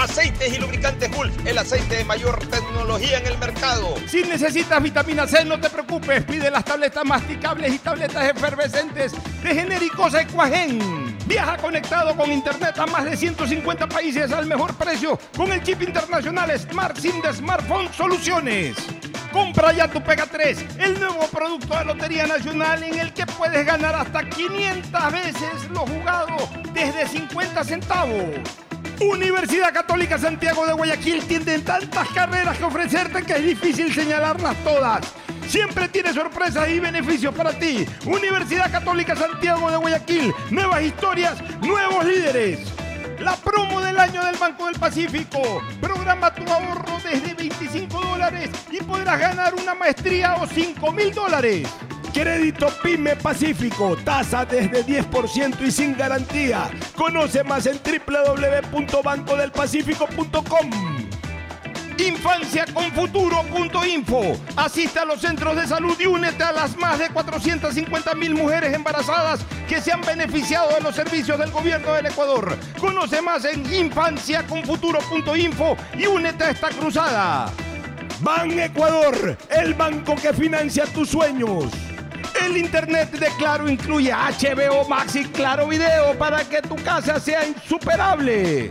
Aceites y lubricantes Gulf, el aceite de mayor tecnología en el mercado. Si necesitas vitamina C, no te preocupes, pide las tabletas masticables y tabletas efervescentes de genéricos Equagen. Viaja conectado con internet a más de 150 países al mejor precio con el chip internacional Smart SIM de Smartphone Soluciones. Compra ya tu Pega 3, el nuevo producto de Lotería Nacional en el que puedes ganar hasta 500 veces lo jugado desde 50 centavos. Universidad Católica Santiago de Guayaquil tiene tantas carreras que ofrecerte que es difícil señalarlas todas. Siempre tiene sorpresas y beneficios para ti. Universidad Católica Santiago de Guayaquil. Nuevas historias, nuevos líderes. La promo del año del Banco del Pacífico. Programa tu ahorro desde 25 dólares y podrás ganar una maestría o 5 mil dólares. Crédito PYME Pacífico, tasa desde 10% y sin garantía. Conoce más en www.bancodelpacifico.com. Infanciaconfuturo.info. Asiste a los centros de salud y únete a las más de 450 mil mujeres embarazadas que se han beneficiado de los servicios del gobierno del Ecuador. Conoce más en infanciaconfuturo.info y únete a esta cruzada. Ban Ecuador, el banco que financia tus sueños. El internet de Claro incluye HBO Max y Claro Video para que tu casa sea insuperable.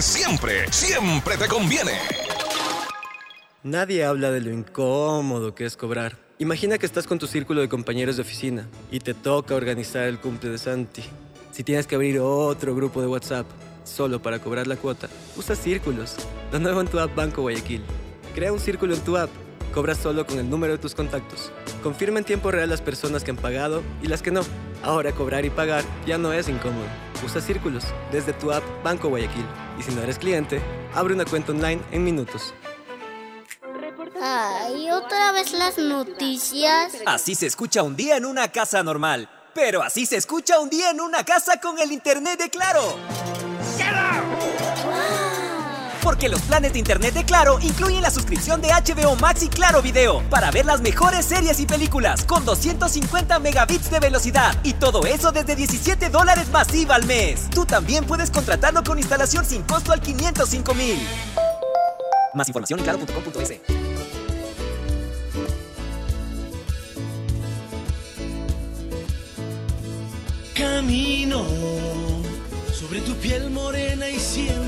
siempre, siempre te conviene. Nadie habla de lo incómodo que es cobrar. Imagina que estás con tu círculo de compañeros de oficina y te toca organizar el cumple de Santi. Si tienes que abrir otro grupo de WhatsApp solo para cobrar la cuota, usa círculos. Lo nuevo en tu app Banco Guayaquil. Crea un círculo en tu app. Cobra solo con el número de tus contactos. Confirma en tiempo real las personas que han pagado y las que no. Ahora cobrar y pagar ya no es incómodo. Usa círculos desde tu app Banco Guayaquil. Y si no eres cliente, abre una cuenta online en minutos. Ay, otra vez las noticias. Así se escucha un día en una casa normal. Pero así se escucha un día en una casa con el internet de Claro. Porque los planes de internet de Claro incluyen la suscripción de HBO Max y Claro Video para ver las mejores series y películas con 250 megabits de velocidad y todo eso desde 17 dólares masiva al mes. Tú también puedes contratarlo con instalación sin costo al 505 mil. Más información en claro.com.es. Camino sobre tu piel morena y tu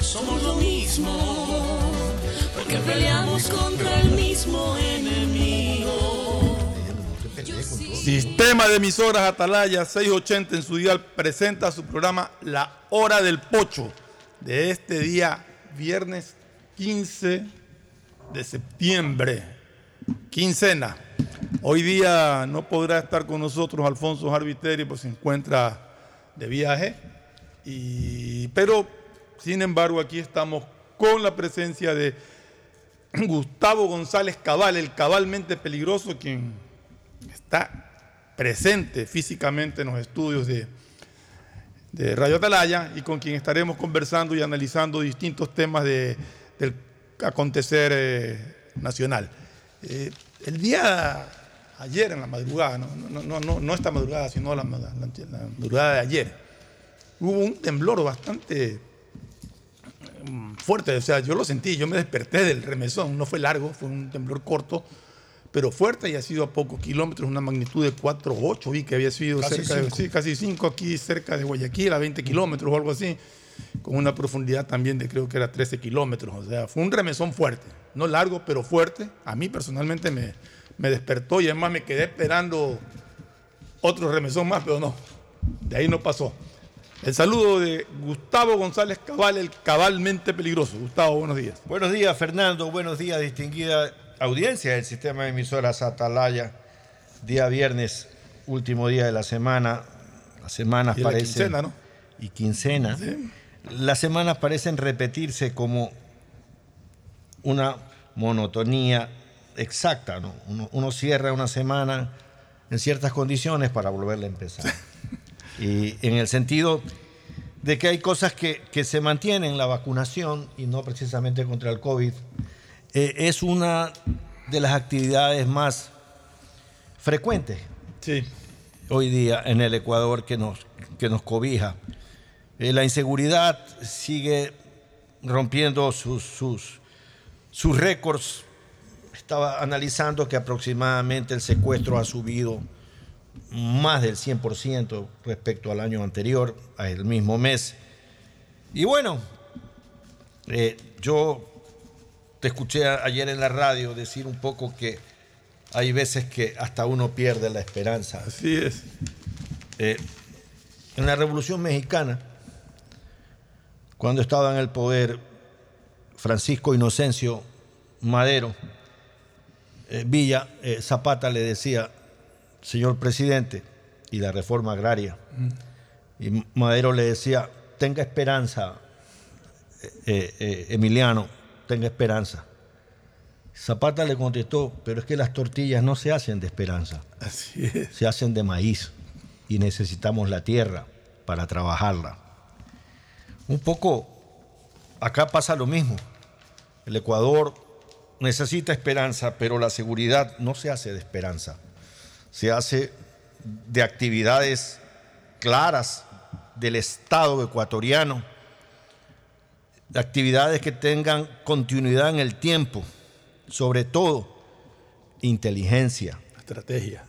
Somos lo mismo, porque peleamos contra el mismo enemigo. Sistema de emisoras Atalaya 680 en su dial presenta su programa La Hora del Pocho de este día viernes 15 de septiembre, quincena. Hoy día no podrá estar con nosotros Alfonso Arbiteri, pues se encuentra de viaje, y, pero sin embargo aquí estamos con la presencia de Gustavo González Cabal, el cabalmente peligroso, quien está presente físicamente en los estudios de, Radio Atalaya y con quien estaremos conversando y analizando distintos temas de, del acontecer eh, nacional. Eh, el día ayer en la madrugada, no, esta madrugada, sino la, la- madrugada de ayer, hubo un temblor bastante fuerte, o sea, yo lo sentí, yo me desperté del remesón, no fue largo, fue un temblor corto, pero fuerte y ha sido a pocos kilómetros, una magnitud de 4,8, vi que había sido Casi cerca de, cinco. sí, casi 5 aquí cerca de Guayaquil, a 20 kilómetros o algo así, con una profundidad también de creo que era 13 kilómetros, o sea, fue un remesón fuerte, no largo, pero fuerte, a mí personalmente me, me despertó y además me quedé esperando otro remesón más, pero no, de ahí no pasó. El saludo de Gustavo González Cabal, el cabalmente peligroso. Gustavo, buenos días. Buenos días, Fernando. Buenos días, distinguida audiencia del sistema de emisoras Atalaya. Día viernes, último día de la semana. Las semanas Y la parecen. quincena, ¿no? Y quincena. Las semanas parecen repetirse como una monotonía exacta, ¿no? Uno, uno cierra una semana en ciertas condiciones para volverla a empezar. Y en el sentido de que hay cosas que, que se mantienen, la vacunación, y no precisamente contra el COVID, eh, es una de las actividades más frecuentes hoy día en el Ecuador que nos, que nos cobija. Eh, la inseguridad sigue rompiendo sus, sus, sus récords. Estaba analizando que aproximadamente el secuestro ha subido más del 100% respecto al año anterior, al mismo mes. Y bueno, eh, yo te escuché ayer en la radio decir un poco que hay veces que hasta uno pierde la esperanza. Así es. Eh, en la Revolución Mexicana, cuando estaba en el poder Francisco Inocencio Madero, eh, Villa, Zapata le decía, señor presidente, y la reforma agraria, y Madero le decía, tenga esperanza, eh, eh, Emiliano, tenga esperanza. Zapata le contestó, pero es que las tortillas no se hacen de esperanza, Así es. se hacen de maíz y necesitamos la tierra para trabajarla. Un poco, acá pasa lo mismo. El Ecuador necesita esperanza, pero la seguridad no se hace de esperanza, se hace de actividades claras del Estado ecuatoriano, de actividades que tengan continuidad en el tiempo, sobre todo inteligencia, Estrategia.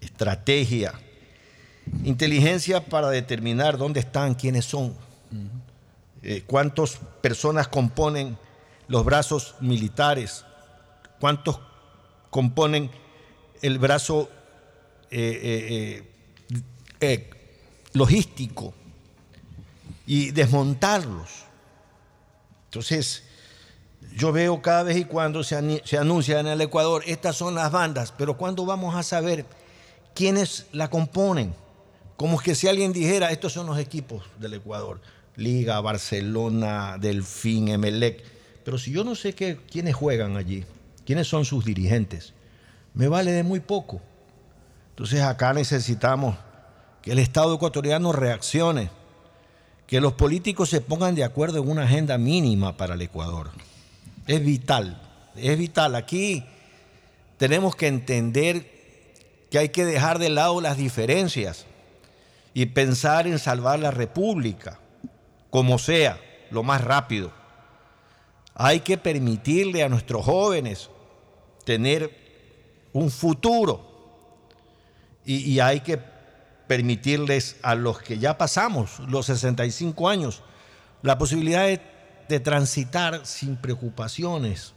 estrategia, inteligencia para determinar dónde están, quiénes son, eh, cuántas personas componen los brazos militares, cuántos componen el brazo eh, eh, eh, logístico y desmontarlos. Entonces, yo veo cada vez y cuando se, se anuncia en el Ecuador, estas son las bandas, pero ¿cuándo vamos a saber quiénes la componen? Como que si alguien dijera, estos son los equipos del Ecuador, Liga, Barcelona, Delfín, Emelec, pero si yo no sé quiénes juegan allí, quiénes son sus dirigentes, me vale de muy poco. Entonces acá necesitamos que el Estado ecuatoriano reaccione, que los políticos se pongan de acuerdo en una agenda mínima para el Ecuador. Es vital, es vital. Aquí tenemos que entender que hay que dejar de lado las diferencias y pensar en salvar la República, como sea, lo más rápido. Hay que permitirle a nuestros jóvenes tener un futuro y, y hay que permitirles a los que ya pasamos los 65 años la posibilidad de, de transitar sin preocupaciones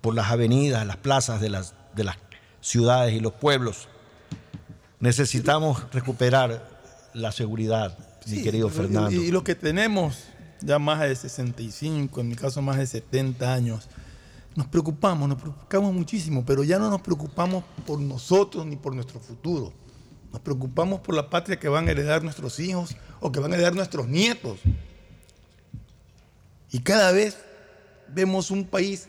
por las avenidas, las plazas de las, de las ciudades y los pueblos. Necesitamos recuperar la seguridad, mi Sí, querido y- Fernando. Y, y lo que tenemos ya más de 65, en mi caso más de 70 años, nos preocupamos, nos preocupamos muchísimo, pero ya no nos preocupamos por nosotros ni por nuestro futuro. Nos preocupamos por la patria que van a heredar nuestros hijos o que van a heredar nuestros nietos. Y cada vez vemos un país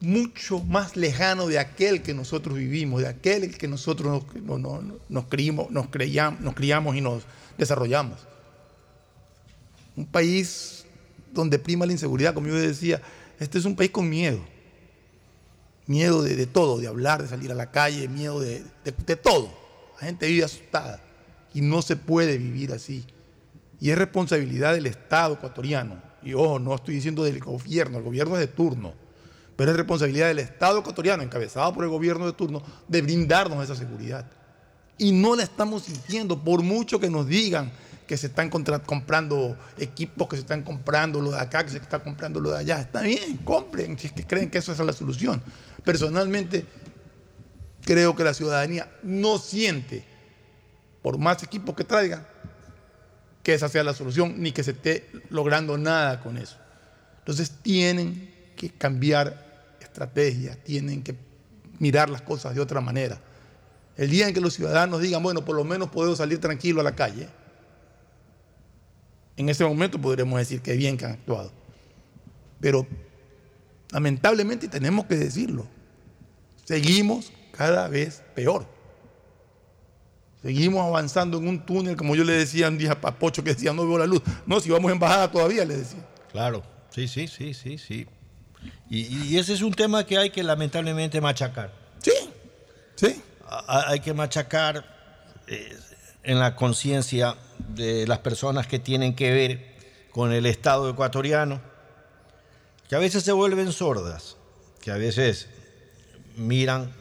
mucho más lejano de aquel que nosotros vivimos, de aquel que nosotros nos, no- no- no- nos, criamos, nos, creíamos- nos criamos y nos desarrollamos. Un país donde prima la inseguridad, como yo decía, este es un país con miedo. Miedo de, todo, de hablar, de salir a la calle, miedo de- de todo. La gente vive asustada y no se puede vivir así. Y es responsabilidad del Estado ecuatoriano. Y ojo, no estoy diciendo del gobierno, el gobierno es de turno. Pero es responsabilidad del Estado ecuatoriano, encabezado por el gobierno de turno, de brindarnos esa seguridad. Y no la estamos sintiendo, por mucho que nos digan que se están comprando equipos, que se están comprando lo de acá, que se está comprando lo de allá. Está bien, compren, si es que creen que eso es la solución. Personalmente, creo que la ciudadanía no siente, por más equipos que traigan, que esa sea la solución, ni que se esté logrando nada con eso. Entonces tienen que cambiar estrategias, tienen que mirar las cosas de otra manera. El día en que los ciudadanos digan, bueno, por lo menos puedo salir tranquilo a la calle, en ese momento podremos decir que bien que han actuado. Pero lamentablemente tenemos que decirlo, seguimos cada vez peor. Seguimos avanzando en un túnel, como yo le decía un día a Pocho que decía, no veo la luz. No, si vamos en bajada todavía, le decía. Claro, sí, sí, sí, sí, sí. Y, y ese es un tema que hay que lamentablemente machacar. Sí, sí. hay que machacar eh, en la conciencia de las personas que tienen que ver con el Estado ecuatoriano, que a veces se vuelven sordas, que a veces miran,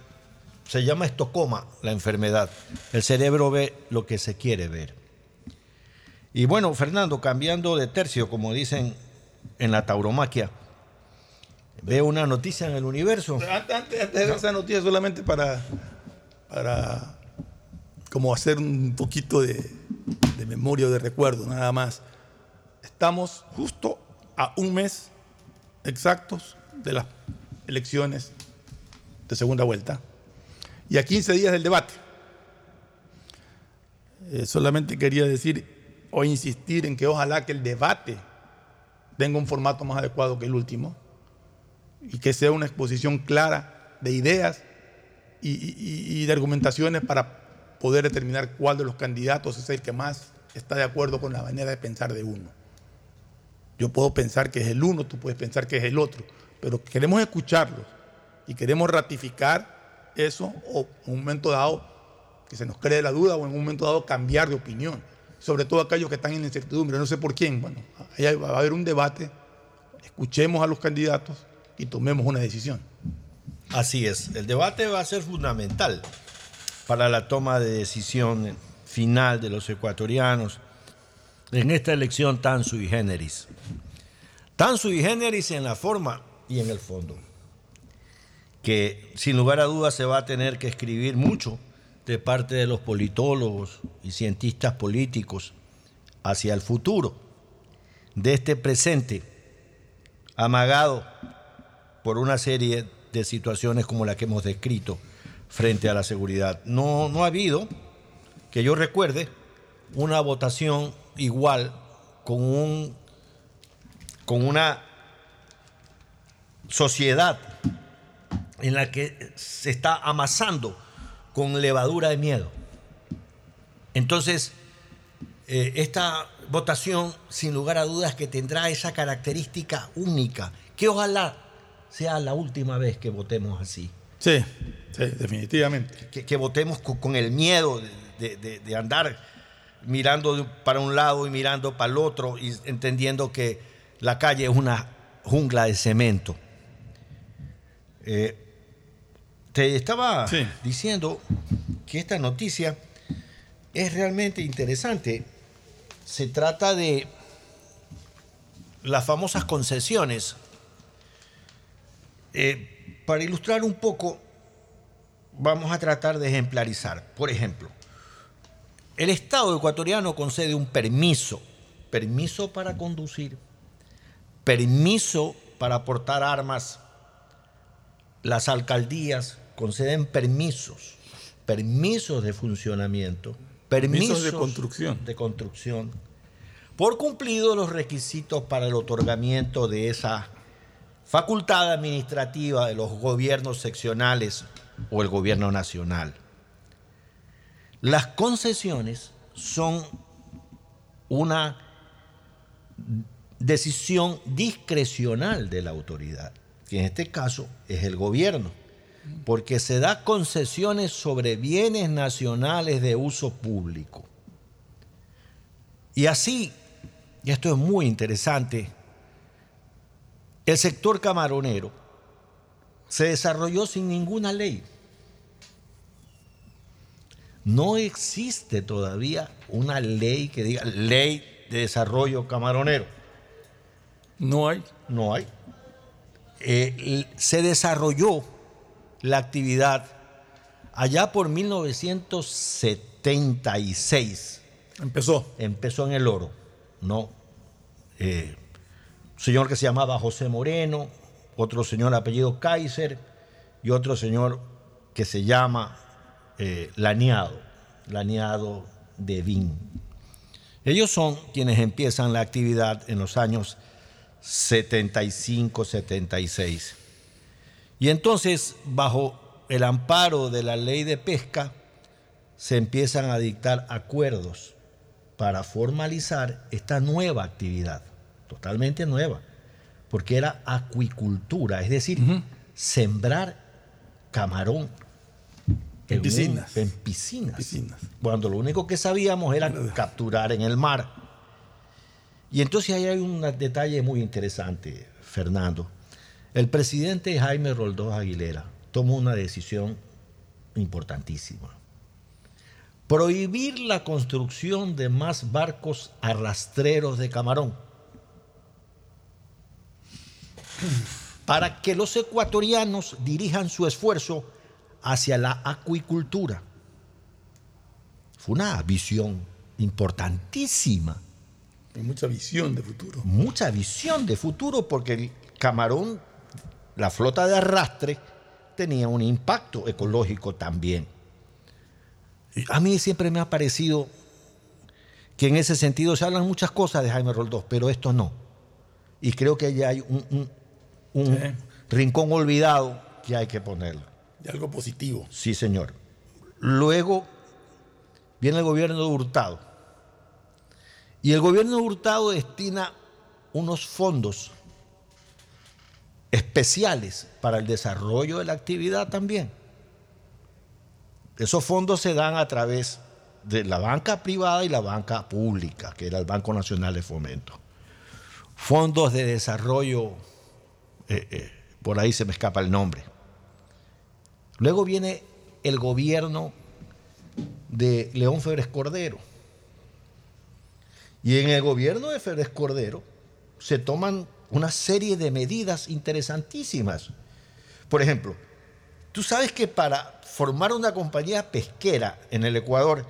se llama estocoma la enfermedad, el cerebro ve lo que se quiere ver. Y bueno, Fernando, cambiando de tercio, como dicen en la tauromaquia, veo una noticia en el universo. Antes, de ver esa noticia, solamente para, para como hacer un poquito de memoria o de recuerdo, nada más. Estamos justo a un mes exactos de las elecciones de segunda vuelta y a 15 días del debate. Eh, solamente quería decir o insistir en que ojalá que el debate tenga un formato más adecuado que el último y que sea una exposición clara de ideas y, de argumentaciones para poder determinar cuál de los candidatos es el que más está de acuerdo con la manera de pensar de uno. Yo puedo pensar que es el uno, tú puedes pensar que es el otro, pero queremos escucharlos y queremos ratificar eso o en un momento dado que se nos cree la duda o en un momento dado cambiar de opinión, sobre todo aquellos que están en incertidumbre, no sé por quién. Bueno, ahí va a haber un debate, escuchemos a los candidatos y tomemos una decisión. Así es, el debate va a ser fundamental para la toma de decisión final de los ecuatorianos en esta elección tan sui generis. Tan sui generis en la forma y en el fondo, que sin lugar a dudas se va a tener que escribir mucho de parte de los politólogos y cientistas políticos hacia el futuro de este presente amagado por una serie de situaciones como la que hemos descrito frente a la seguridad. No, no ha habido, que yo recuerde, una votación igual con, un, con una sociedad en la que se está amasando con levadura de miedo. Entonces, eh, esta votación, sin lugar a dudas, que tendrá esa característica única, que ojalá sea la última vez que votemos así. Sí, sí, definitivamente. Que, que votemos con, con el miedo de, de- de andar mirando para un lado y mirando para el otro y entendiendo que la calle es una jungla de cemento. Eh, te estaba diciendo que esta noticia es realmente interesante. Se trata de las famosas concesiones. Eh, para ilustrar un poco, vamos a tratar de ejemplarizar. Por ejemplo, el Estado ecuatoriano concede un permiso, permiso para conducir, permiso para portar armas. Las alcaldías conceden permisos, permisos de funcionamiento, permisos, Permisos de construcción. de construcción, por cumplido los requisitos para el otorgamiento de esa facultad administrativa de los gobiernos seccionales o el gobierno nacional. Las concesiones son una decisión discrecional de la autoridad, que en este caso es el gobierno, porque se da concesiones sobre bienes nacionales de uso público. Y así, y esto es muy interesante, el sector camaronero se desarrolló sin ninguna ley. No existe todavía una ley que diga ley de desarrollo camaronero. No hay. No hay. Eh, se desarrolló la actividad allá por 1976. Empezó. Empezó en el oro, ¿no? Eh, un señor que se llamaba José Moreno, otro señor apellido Kaiser y otro señor que se llama eh, Laniado, Laniado de Vin. Ellos son quienes empiezan la actividad en los años 75, 76. Y entonces, bajo el amparo de la ley de pesca, se empiezan a dictar acuerdos para formalizar esta nueva actividad, totalmente nueva, porque era acuicultura, es decir, sembrar camarón En piscinas. en piscinas. Cuando lo único que sabíamos era capturar en el mar. Y entonces ahí hay un detalle muy interesante, Fernando. El presidente Jaime Roldós Aguilera tomó una decisión importantísima. Prohibir la construcción de más barcos arrastreros de camarón. Para que los ecuatorianos dirijan su esfuerzo hacia la acuicultura. Fue una visión importantísima. Hay mucha visión de futuro. Mucha visión de futuro porque el camarón, la flota de arrastre, tenía un impacto ecológico también. A mí siempre me ha parecido que en ese sentido se hablan muchas cosas de Jaime Roldós, pero esto no. Y creo que ya hay un, un- un Sí. rincón olvidado que hay que ponerlo. De algo positivo. Sí, señor. Luego viene el gobierno de Hurtado. Y el gobierno de Hurtado destina unos fondos especiales para el desarrollo de la actividad también. Esos fondos se dan a través de la banca privada y la banca pública, que era el Banco Nacional de Fomento. Fondos de desarrollo, eh, eh, por ahí se me escapa el nombre. Luego viene el gobierno de León Febres Cordero. Y en el gobierno de Febres Cordero se toman una serie de medidas interesantísimas. Por ejemplo, tú sabes que para formar una compañía pesquera en el Ecuador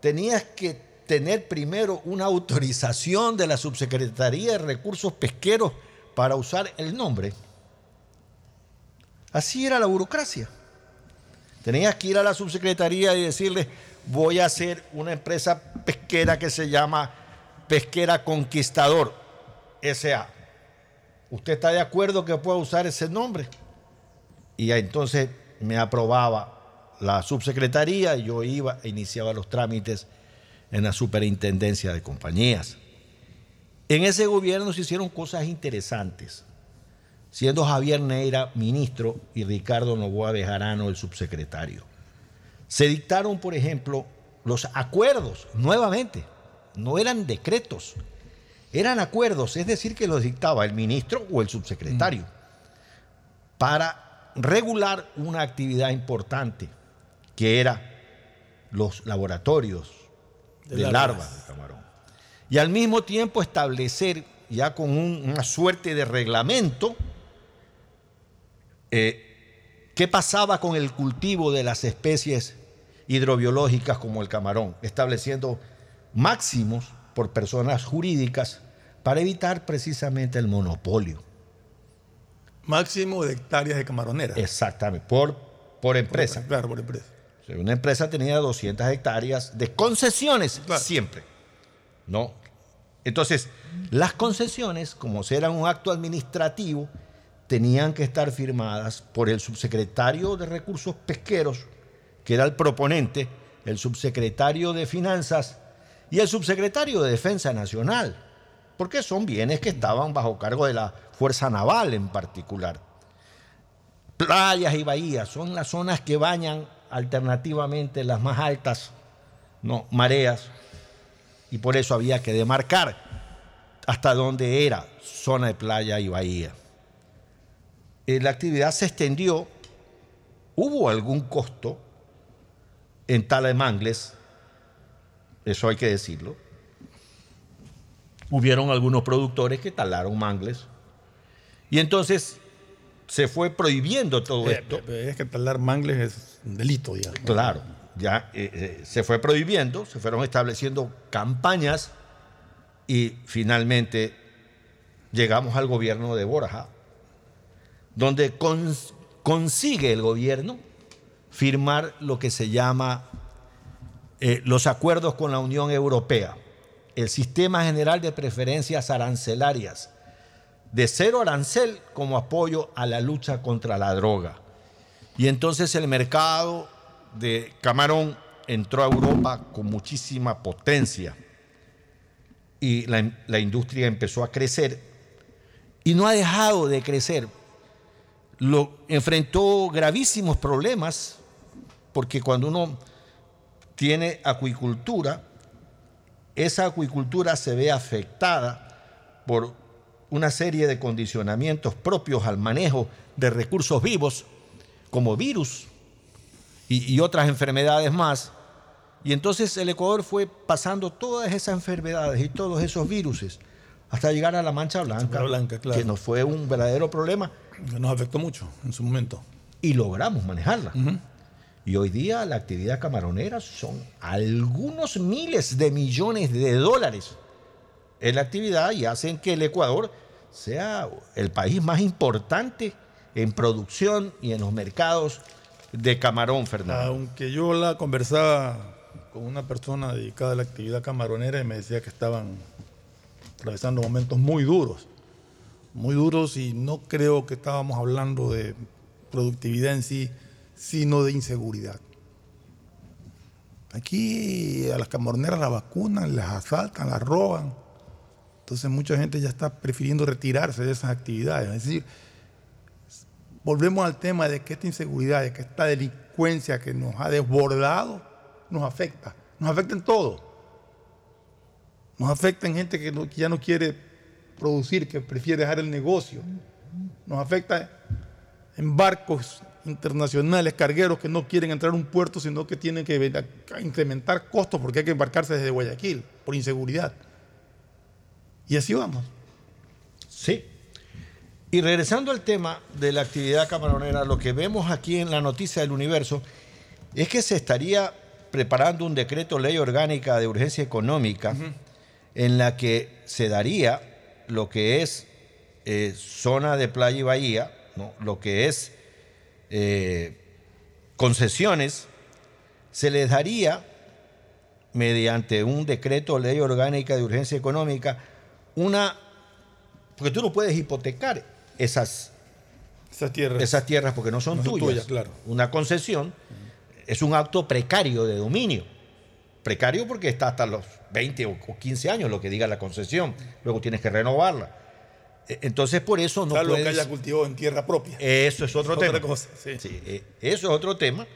tenías que tener primero una autorización de la Subsecretaría de Recursos Pesqueros para usar el nombre. Así era la burocracia. Tenías que ir a la subsecretaría y decirle, voy a hacer una empresa pesquera que se llama Pesquera Conquistador, SA. ¿Usted está de acuerdo que pueda usar ese nombre? Y entonces me aprobaba la subsecretaría y yo iba e iniciaba los trámites en la superintendencia de compañías. En ese gobierno se hicieron cosas interesantes siendo Javier Neira ministro y Ricardo Novoa Bejarano el subsecretario. Se dictaron, por ejemplo, los acuerdos, nuevamente, no eran decretos, eran acuerdos, es decir, que los dictaba el ministro o el subsecretario, para regular una actividad importante, que era los laboratorios de, De larvas. larvas. de camarón. Y al mismo tiempo establecer ya con un- una suerte de reglamento eh, qué pasaba con el cultivo de las especies hidrobiológicas como el camarón, estableciendo máximos por personas jurídicas para evitar precisamente el monopolio. Máximo de hectáreas de camaronera. Exactamente, por, por empresa. Claro, por empresa. O sea, Una empresa tenía 200 hectáreas de concesiones siempre. ¿No? Entonces, las concesiones, como eran un acto administrativo, tenían que estar firmadas por el subsecretario de Recursos Pesqueros, que era el proponente, el subsecretario de Finanzas y el subsecretario de Defensa Nacional, porque son bienes que estaban bajo cargo de la Fuerza Naval en particular. Playas y bahías son las zonas que bañan alternativamente las más altas no, mareas y por eso había que demarcar hasta dónde era zona de playa y bahía. Eh, la actividad se extendió, hubo algún costo en tala de mangles, eso hay que decirlo. Hubieron algunos productores que talaron mangles y entonces se fue prohibiendo todo Eh, esto. eh, Es que talar mangles es un delito, digamos. Claro, ya eh, eh, se fue prohibiendo, se fueron estableciendo campañas y finalmente llegamos al gobierno de Borja, donde cons- consigue el gobierno firmar lo que se llama eh, los acuerdos con la Unión Europea, el Sistema General de Preferencias Arancelarias, de cero arancel como apoyo a la lucha contra la droga. Y entonces el mercado de camarón entró a Europa con muchísima potencia y la, la industria empezó a crecer y no ha dejado de crecer. Lo, enfrentó gravísimos problemas porque cuando uno tiene acuicultura, esa acuicultura se ve afectada por una serie de condicionamientos propios al manejo de recursos vivos, como virus y, y otras enfermedades más. Y entonces el Ecuador fue pasando todas esas enfermedades y todos esos viruses hasta llegar a la mancha blanca, blanca, claro. que nos fue un verdadero problema. Nos afectó mucho en su momento. Y logramos manejarla. Y hoy día la actividad camaronera son algunos miles de millones de dólares en la actividad y hacen que el Ecuador sea el país más importante en producción y en los mercados de camarón, Fernando. Aunque yo la conversaba con una persona dedicada a la actividad camaronera y me decía que estaban atravesando momentos muy duros, muy duros y no creo que estábamos hablando de productividad en sí, sino de inseguridad. Aquí a las camaroneras las vacunan, las asaltan, las roban. Entonces mucha gente ya está prefiriendo retirarse de esas actividades. Es decir, volvemos al tema de que esta inseguridad, de que esta delincuencia que nos ha desbordado, nos afecta. Nos afecta en todo. Nos afecta en gente que, que ya no quiere producir, que prefiere dejar el negocio. Nos afecta en barcos internacionales, cargueros que no quieren entrar a un puerto, sino que tienen que incrementar costos porque hay que embarcarse desde Guayaquil por inseguridad. Y así vamos. Sí. Y regresando al tema de la actividad camaronera, lo que vemos aquí en la noticia del universo es que se estaría preparando un decreto ley orgánica de urgencia económica en la que se daría lo que es eh, zona de playa y bahía, ¿no? lo que es eh, concesiones, se les daría mediante un decreto ley orgánica de urgencia económica una porque tú no puedes hipotecar esas, esas, tierras. esas tierras porque no son No son tuyas. claro. Una concesión es un acto precario de dominio. Precario porque está hasta los 20 o o 15 años lo que diga la concesión. Luego tienes que renovarla. E- Entonces por eso no Salvo que puedes... haya cultivado en tierra propia. Eso es otro tema. cosa, sí. Sí, eh, eso es otro tema.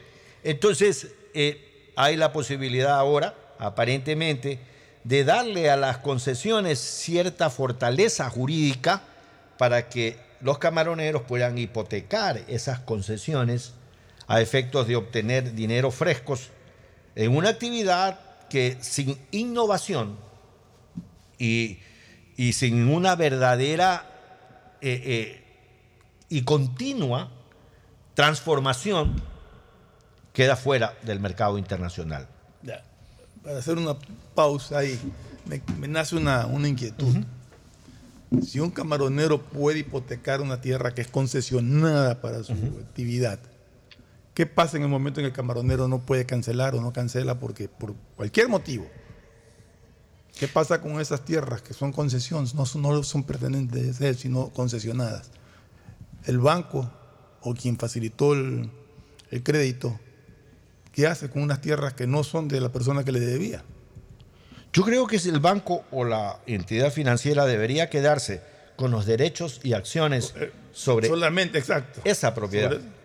Entonces, eh, hay la posibilidad ahora, aparentemente, de darle a las concesiones cierta fortaleza jurídica para que los camaroneros puedan hipotecar esas concesiones a efectos de obtener dinero frescos en una actividad que sin innovación y, y sin una verdadera eh, eh, y continua transformación, queda fuera del mercado internacional. Ya, Para hacer una pausa ahí, me, me nace una, una inquietud. Si un camaronero puede hipotecar una tierra que es concesionada para su actividad, ¿qué pasa en el momento en que el camaronero no puede cancelar o no cancela porque por cualquier motivo? ¿Qué pasa con esas tierras que son concesiones, no son, no son pertenentes de él, sino concesionadas? El banco o quien facilitó el, el crédito, ¿qué hace con unas tierras que no son de la persona que le debía? Yo creo que el banco o la entidad financiera debería quedarse con los derechos y acciones sobre Solamente, exacto. esa propiedad. Sobre-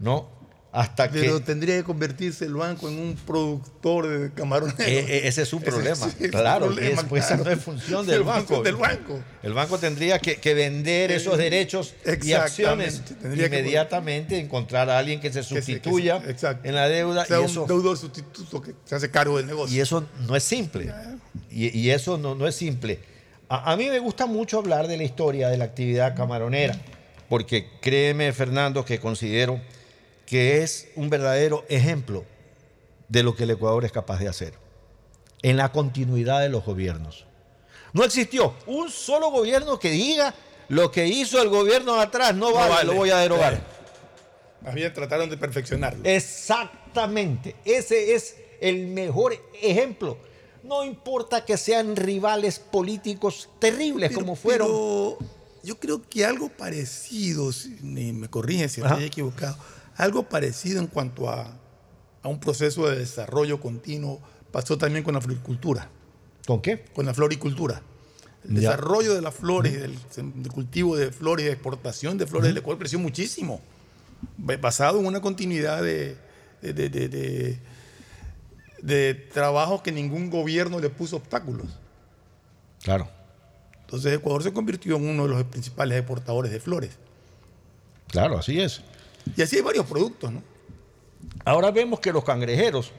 ¿No? Hasta que Pero tendría que convertirse el banco en un productor de camaroneros. Eh, eh, ese es su Ese problema. claro, problema, es- pues esa no es función del banco. función del banco. El banco tendría que, que vender esos derechos y acciones Tendría que- inmediatamente, encontrar a alguien que se que sustituya en la deuda. O sea, y un eso, deudor sustituto que se hace cargo del negocio. y eso no es simple. Y, y eso no, no es simple. A, a mí me gusta mucho hablar de la historia de la actividad camaronera, porque créeme, Fernando, que considero que es un verdadero ejemplo de lo que el Ecuador es capaz de hacer en la continuidad de los gobiernos. No existió un solo gobierno que diga lo que hizo el gobierno de atrás, no, vale, vale. lo voy a derogar. Más bien trataron de perfeccionarlo. Exactamente, ese es el mejor ejemplo. No importa que sean rivales políticos terribles como fueron. Pero yo creo que algo parecido, si- me corrige si Ajá. estoy equivocado, algo parecido en cuanto a, a un proceso de desarrollo continuo pasó también con la floricultura. ¿Con qué? Con la floricultura. El Ya. desarrollo de las flores, del, del cultivo de flores, de exportación de flores del Ecuador creció muchísimo, ba- basado en una continuidad de- de- de- de trabajos que ningún gobierno le puso obstáculos. Claro, Entonces Ecuador se convirtió en uno de los principales exportadores de flores. claro, así es. Y así hay varios productos, ¿no? Ahora vemos que los cangrejeros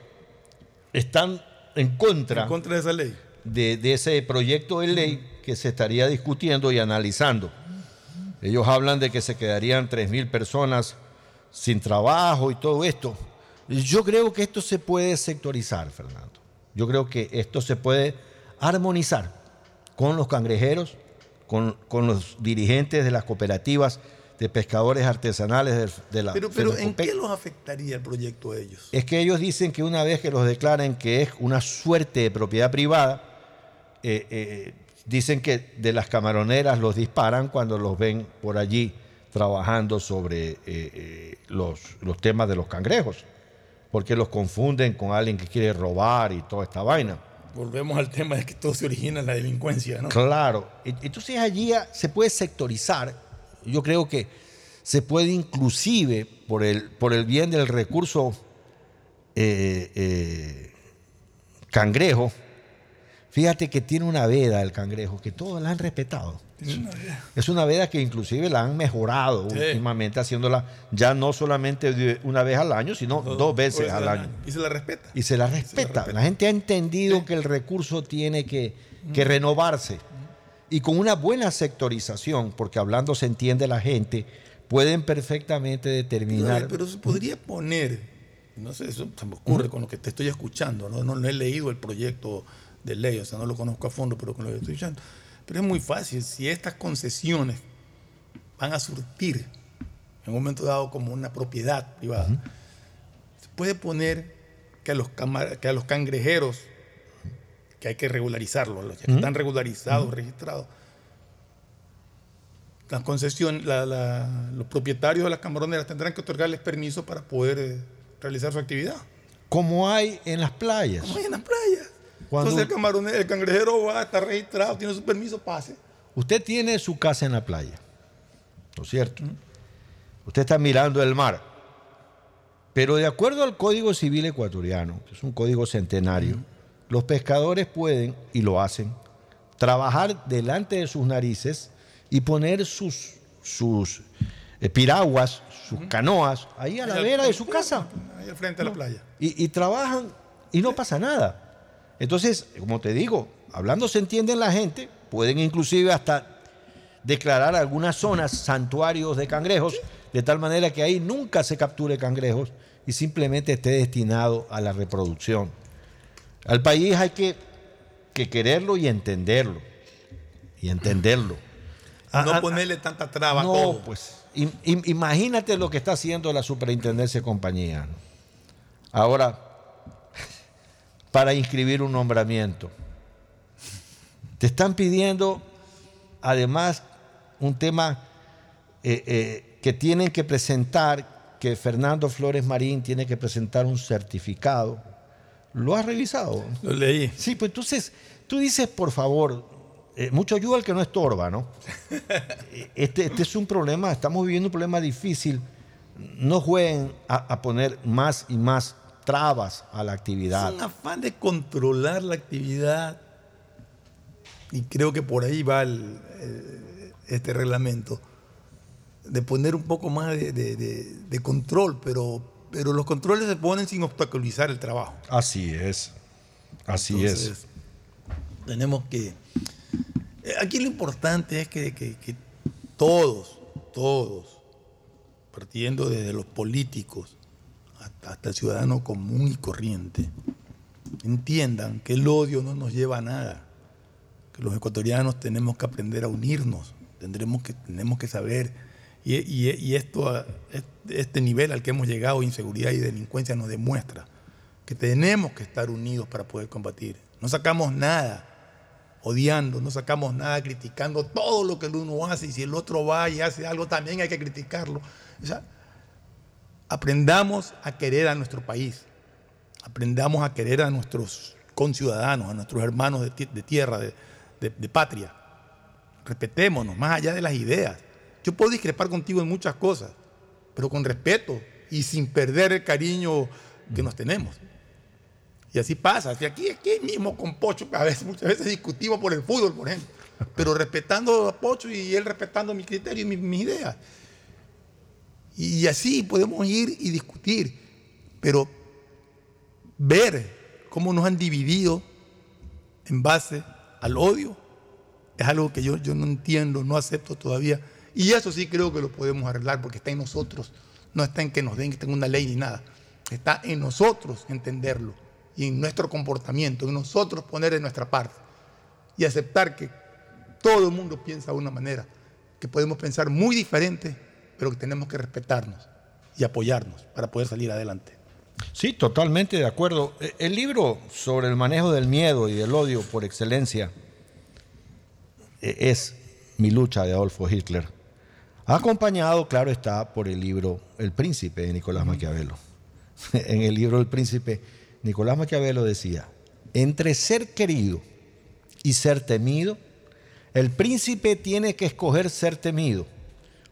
están en contra, En contra de esa ley. de, de ese proyecto de ley que se estaría discutiendo y analizando. Ellos hablan de que se quedarían 3.000 personas sin trabajo y todo esto. Yo creo que esto se puede sectorizar, Fernando. Yo creo que esto se puede armonizar con los cangrejeros, con, con los dirigentes de las cooperativas de pescadores artesanales del- de, la Pero, pero ¿en qué los afectaría el proyecto a ellos? Es que ellos dicen que una vez que los declaren que es una suerte de propiedad privada, eh, eh, dicen que de las camaroneras los disparan cuando los ven por allí trabajando sobre eh, los, los temas de los cangrejos, porque los confunden con alguien que quiere robar y toda esta vaina. Volvemos al tema de que todo se origina en la delincuencia, ¿no? Claro. Entonces allí se puede sectorizar. Yo creo que se puede inclusive, por el, por el bien del recurso eh, eh, cangrejo, fíjate que tiene una veda el cangrejo, que todos la han respetado. Es una veda que inclusive la han mejorado Sí. últimamente, haciéndola ya no solamente una vez al año, sino dos veces al año. Y se la respeta. Y se la respeta. La gente ha entendido que el recurso tiene que, que renovarse. Y con una buena sectorización, porque hablando se entiende la gente, pueden perfectamente determinar. Pero, pero se podría poner, no sé, eso se me ocurre con lo que te estoy escuchando, ¿no? No, no he leído el proyecto de ley, o sea, no lo conozco a fondo, pero con lo que estoy escuchando. Pero es muy fácil, si estas concesiones van a surtir en un momento dado como una propiedad privada, se puede poner que a los, que a los cangrejeros, que hay que regularizarlos, los que están regularizados, registrados, las concesiones, la- la- los propietarios de las camaroneras tendrán que otorgarles permiso para poder eh, realizar su actividad. Como hay en las playas. Como hay en las playas. Cuando- Entonces el, camaronero, el cangrejero va, está registrado, tiene su permiso, pase. Usted tiene su casa en la playa, ¿no es cierto? Usted está mirando el mar. Pero de acuerdo al Código Civil ecuatoriano, que es un código centenario, los pescadores pueden, y lo hacen, trabajar delante de sus narices y poner sus, sus eh, piraguas, sus canoas, ahí a la vera de su casa. Ahí al frente de la playa. Y, y trabajan y no pasa nada. Entonces, como te digo, hablando se entiende la gente, pueden inclusive hasta declarar algunas zonas santuarios de cangrejos, de tal manera que ahí nunca se capture cangrejos y simplemente esté destinado a la reproducción. Al país hay que, que quererlo y entenderlo. Y entenderlo. no Ah, ponerle tanta traba no, todo. pues im- im- imagínate lo que está haciendo la superintendencia de compañía. Ahora, para inscribir un nombramiento, te están pidiendo además un tema eh, eh, que tienen que presentar, que Fernando Flores Marín tiene que presentar un certificado. ¿Lo has revisado? Lo leí. Sí, pues entonces tú dices, por favor, eh, mucho ayuda al que no estorba, ¿no? Este, este es un problema, estamos viviendo un problema difícil. No jueguen a, a poner más y más trabas a la actividad. Es un afán de controlar la actividad. Y creo que por ahí va el- el- este reglamento. De poner un poco más de, de- de- de control, pero, pero los controles se ponen sin obstaculizar el trabajo. Así es. Así Entonces, Tenemos que. eh, Aquí lo importante es que, que- que todos, todos, partiendo desde los políticos hasta, hasta el ciudadano común y corriente, entiendan que el odio no nos lleva a nada. Que los ecuatorianos tenemos que aprender a unirnos, tendremos que, tenemos que saber. Y, esto, a- este nivel al que hemos llegado, inseguridad y delincuencia, nos demuestra que tenemos que estar unidos para poder combatir. No sacamos nada odiando, no sacamos nada criticando todo lo que el uno hace y si el otro va y hace algo también hay que criticarlo. Aprendamos a querer a nuestro país, aprendamos a querer a nuestros conciudadanos, a nuestros hermanos de, ti- de tierra, de- de patria. Respetémonos, más allá de las ideas. Yo puedo discrepar contigo en muchas cosas, pero con respeto y sin perder el cariño que nos tenemos. Y así pasa. Si aquí, aquí mismo con Pocho, a veces, muchas veces discutimos por el fútbol, por ejemplo, pero respetando a Pocho y él respetando mi criterio y mi- mis ideas. Y así podemos ir y discutir, pero ver cómo nos han dividido en base al odio es algo que yo, yo no entiendo, no acepto todavía. Y eso sí creo que lo podemos arreglar porque está en nosotros, no está en que nos den, que tenga una ley ni nada. Está en nosotros entenderlo y en nuestro comportamiento, en nosotros poner de nuestra parte y aceptar que todo el mundo piensa de una manera, que podemos pensar muy diferente, pero que tenemos que respetarnos y apoyarnos para poder salir adelante. Sí, totalmente de acuerdo. E- El libro sobre el manejo del miedo y del odio por excelencia eh, es Mi lucha de Adolfo Hitler. Acompañado, claro está, por el libro El Príncipe de Nicolás Maquiavelo. En el libro El Príncipe, Nicolás Maquiavelo decía, entre ser querido y ser temido, el príncipe tiene que escoger ser temido,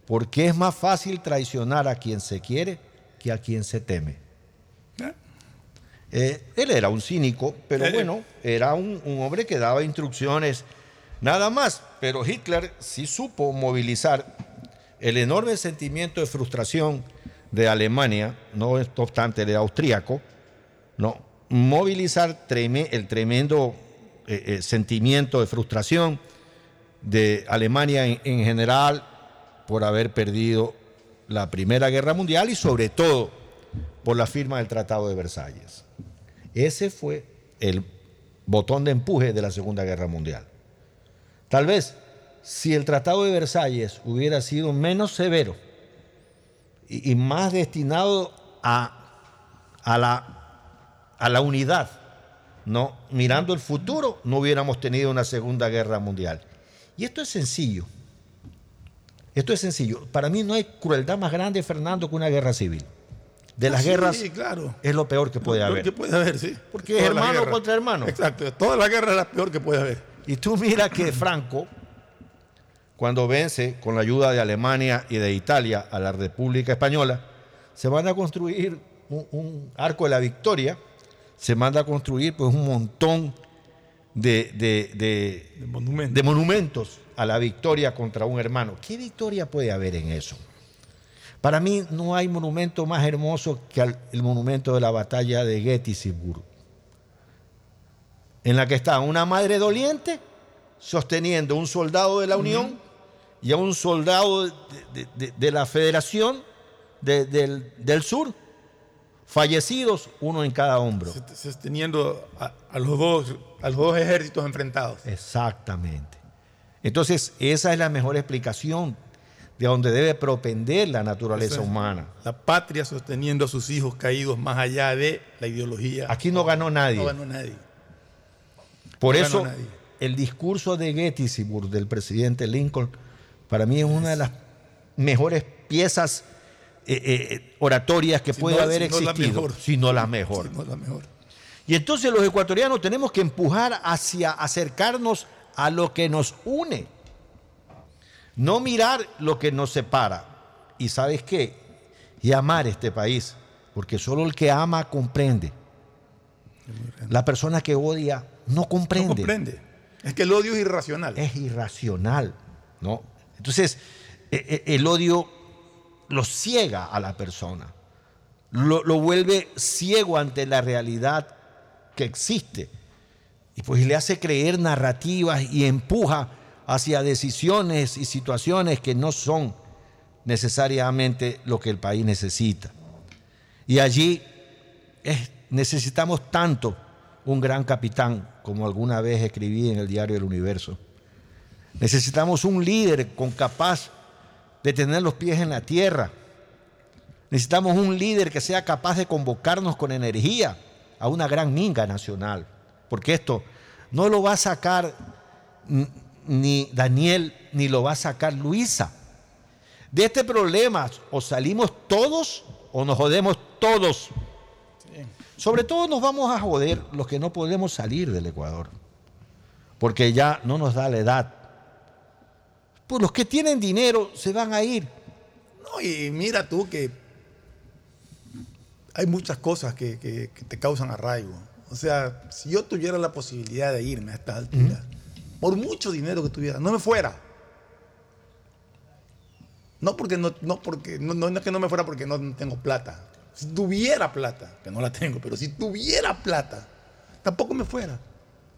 porque es más fácil traicionar a quien se quiere que a quien se teme. Eh, él era un cínico, pero Eh, bueno, era un, un hombre que daba instrucciones nada más. Pero Hitler sí supo movilizar el enorme sentimiento de frustración de Alemania, no obstante el austríaco, no, movilizar el tremendo eh, eh, sentimiento de frustración de Alemania en, en general por haber perdido la Primera Guerra Mundial y sobre todo por la firma del Tratado de Versalles. Ese fue el botón de empuje de la Segunda Guerra Mundial. Tal vez si el Tratado de Versalles hubiera sido menos severo y, y más destinado a, a la, a la unidad, no, mirando el futuro, no hubiéramos tenido una Segunda Guerra Mundial. Y esto es sencillo. Esto es sencillo. Para mí no hay crueldad más grande, Fernando, que una guerra civil. De las Ah, sí, guerras claro. es lo peor que puede Lo haber. que puede haber, sí. Porque es hermano contra hermano. Exacto. Toda la guerra es la peor que puede haber. Y tú mira que Franco, cuando vence con la ayuda de Alemania y de Italia a la República Española, se van a construir un, un arco de la victoria, se manda a construir pues un montón de, de- de- de monumentos a la victoria contra un hermano. ¿Qué victoria puede haber en eso? Para mí no hay monumento más hermoso que el monumento de la batalla de Gettysburg. en la que está una madre doliente sosteniendo un soldado de la Unión y a un soldado de, de- de- de la Federación de- del, del Sur, fallecidos, uno en cada hombro. Sosteniendo a, a los dos, a los dos ejércitos enfrentados. Exactamente. Entonces, esa es la mejor explicación de donde debe propender la naturaleza es. humana. La patria sosteniendo a sus hijos caídos más allá de la ideología. Aquí no ganó nadie. No ganó nadie. Por No eso, nadie. el discurso de Gettysburg del presidente Lincoln, para mí es una de las mejores piezas eh, eh, oratorias que Si puede no- haber si existido, si no la mejor. Sí, no la mejor. Y entonces los ecuatorianos tenemos que empujar hacia acercarnos a lo que nos une, no mirar lo que nos separa. Y sabes qué? Y amar este país, porque solo el que ama comprende. La persona que odia no comprende. No comprende. Es que el odio es irracional. Es irracional, ¿no? Entonces, eh, eh, el odio lo ciega a la persona, lo, lo vuelve ciego ante la realidad que existe y pues le hace creer narrativas y empuja hacia decisiones y situaciones que no son necesariamente lo que el país necesita. Y allí es- necesitamos tanto un gran capitán, como alguna vez escribí en el diario El Universo. Necesitamos un líder con capaz de tener los pies en la tierra. Necesitamos un líder que sea capaz de convocarnos con energía a una gran minga nacional. Porque esto no lo va a sacar ni Daniel ni lo va a sacar Luisa. De este problema o salimos todos o nos jodemos todos. Sobre todo nos vamos a joder los que no podemos salir del Ecuador. Porque ya no nos da la edad. Pues los que tienen dinero se van a ir. No, y mira tú que hay muchas cosas que, que- que te causan arraigo. O sea, si yo tuviera la posibilidad de irme a estas alturas, por mucho dinero que tuviera, no me fuera. No porque no, no porque no, no es que no me fuera porque no tengo plata. Si tuviera plata, que no la tengo, pero si tuviera plata, tampoco me fuera.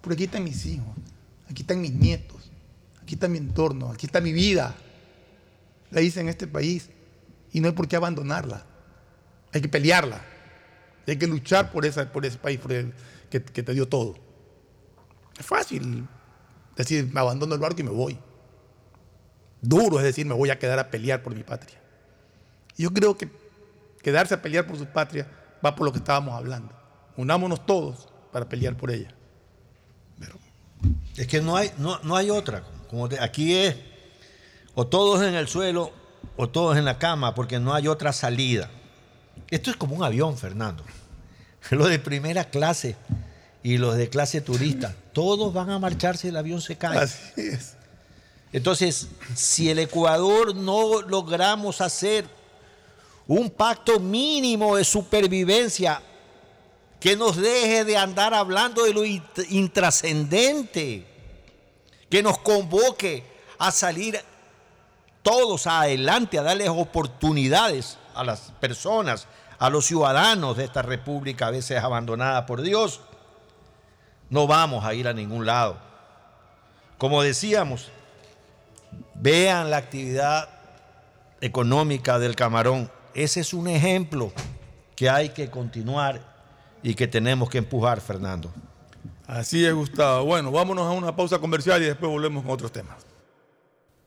Porque aquí están mis hijos, aquí están mis nietos, aquí está mi entorno, aquí está mi vida. La hice en este país y no hay por qué abandonarla. Hay que pelearla. Hay que luchar por, esa, por ese país que, te dio todo. Es fácil decir, me abandono el barco y me voy. Duro es decir, me voy a quedar a pelear por mi patria. Yo creo que quedarse a pelear por su patria va por lo que estábamos hablando. Unámonos todos para pelear por ella. Es que no hay, no, no hay otra. Como te- aquí es o todos en el suelo o todos en la cama, porque no hay otra salida. Esto es como un avión, Fernando. Los de primera clase y los de clase turista, todos van a marchar si el avión se cae. Así es. Entonces, si el Ecuador no logramos hacer un pacto mínimo de supervivencia que nos deje de andar hablando de lo int- intrascendente, que nos convoque a salir todos adelante, a darles oportunidades a las personas, a los ciudadanos de esta república a veces abandonada por Dios, no vamos a ir a ningún lado. Como decíamos, vean la actividad económica del camarón. Ese es un ejemplo que hay que continuar y que tenemos que empujar, Fernando. Así es, Gustavo. Bueno, vámonos a una pausa comercial y después volvemos con otros temas.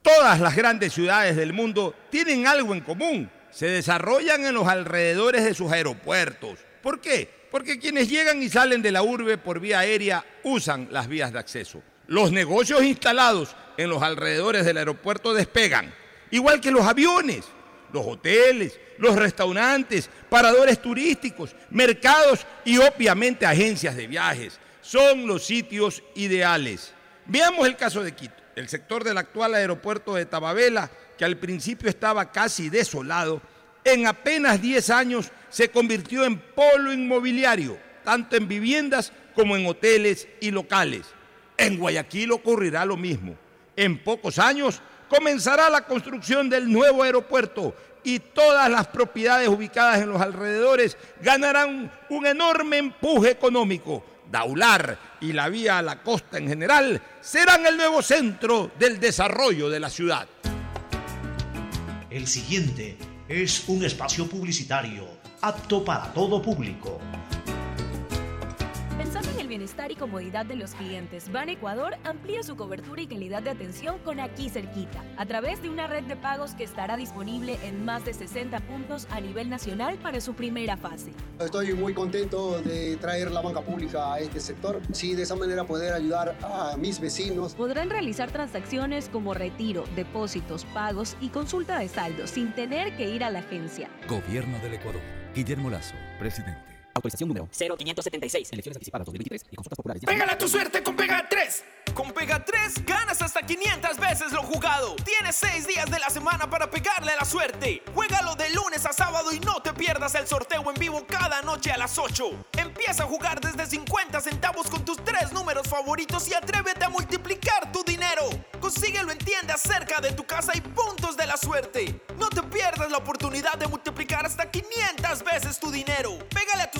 Todas las grandes ciudades del mundo tienen algo en común. Se desarrollan en los alrededores de sus aeropuertos. ¿Por qué? Porque quienes llegan y salen de la urbe por vía aérea usan las vías de acceso. Los negocios instalados en los alrededores del aeropuerto despegan, igual que los aviones, los hoteles, los restaurantes, paradores turísticos, mercados y obviamente agencias de viajes. Son los sitios ideales. Veamos el caso de Quito, el sector del actual aeropuerto de Tababela, que al principio estaba casi desolado, en apenas 10 años se convirtió en polo inmobiliario, tanto en viviendas como en hoteles y locales. En Guayaquil ocurrirá lo mismo. En pocos años comenzará la construcción del nuevo aeropuerto y todas las propiedades ubicadas en los alrededores ganarán un enorme empuje económico Daular y la vía a la costa en general serán el nuevo centro del desarrollo de la ciudad. El siguiente es un espacio publicitario apto para todo público. Pensando en el bienestar y comodidad de los clientes, Ban Ecuador amplía su cobertura y calidad de atención con aquí cerquita, a través de una red de pagos que estará disponible en más de 60 puntos a nivel nacional para su primera fase. Estoy muy contento de traer la banca pública a este sector, sí, de esa manera poder ayudar a mis vecinos. Podrán realizar transacciones como retiro, depósitos, pagos y consulta de saldo sin tener que ir a la agencia. Gobierno del Ecuador. Guillermo Lazo, presidente. Autorización número 0576. Elecciones anticipadas 2023 y consultas populares. Pégale a tu suerte con Pega 3. Con Pega 3 ganas hasta 500 veces lo jugado. Tienes 6 días de la semana para pegarle a la suerte. Juégalo de lunes a sábado y no te pierdas el sorteo en vivo cada noche a las 8. Empieza a jugar desde 50 centavos con tus tres números favoritos y atrévete a multiplicar tu dinero. Consíguelo en tiendas cerca de tu casa y puntos de la suerte. No te pierdas la oportunidad de multiplicar hasta 500 veces tu dinero. Pégale a tu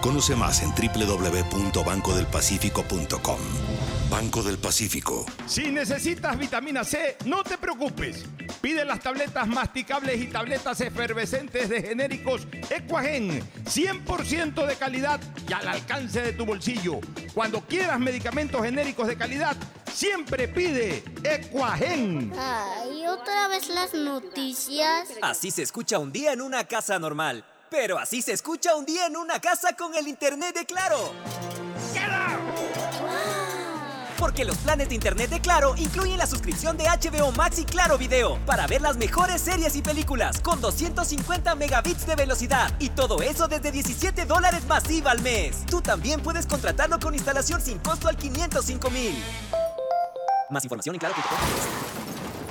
Conoce más en www.bancodelpacifico.com. Banco del Pacífico. Si necesitas vitamina C, no te preocupes. Pide las tabletas masticables y tabletas efervescentes de genéricos Equagen, 100% de calidad y al alcance de tu bolsillo. Cuando quieras medicamentos genéricos de calidad, siempre pide Equagen. Ay, otra vez las noticias. Así se escucha un día en una casa normal. Pero así se escucha un día en una casa con el internet de Claro. Porque los planes de internet de Claro incluyen la suscripción de HBO Max y Claro Video para ver las mejores series y películas con 250 megabits de velocidad y todo eso desde 17 dólares masiva al mes. Tú también puedes contratarlo con instalación sin costo al 505 mil. Más información en claro.com.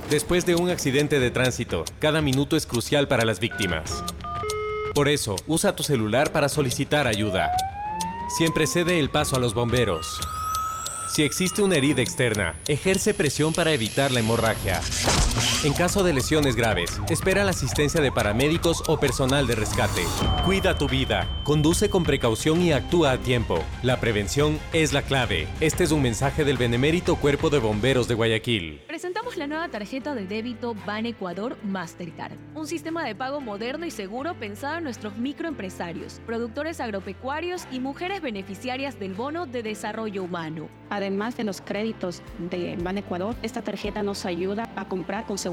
Después de un accidente de tránsito, cada minuto es crucial para las víctimas. Por eso, usa tu celular para solicitar ayuda. Siempre cede el paso a los bomberos. Si existe una herida externa, ejerce presión para evitar la hemorragia. En caso de lesiones graves, espera la asistencia de paramédicos o personal de rescate. Cuida tu vida, conduce con precaución y actúa a tiempo. La prevención es la clave. Este es un mensaje del Benemérito Cuerpo de Bomberos de Guayaquil. Presentamos la nueva tarjeta de débito Ban Ecuador Mastercard, un sistema de pago moderno y seguro pensado en nuestros microempresarios, productores agropecuarios y mujeres beneficiarias del bono de desarrollo humano. Además de los créditos de Ban Ecuador, esta tarjeta nos ayuda a comprar con seguridad.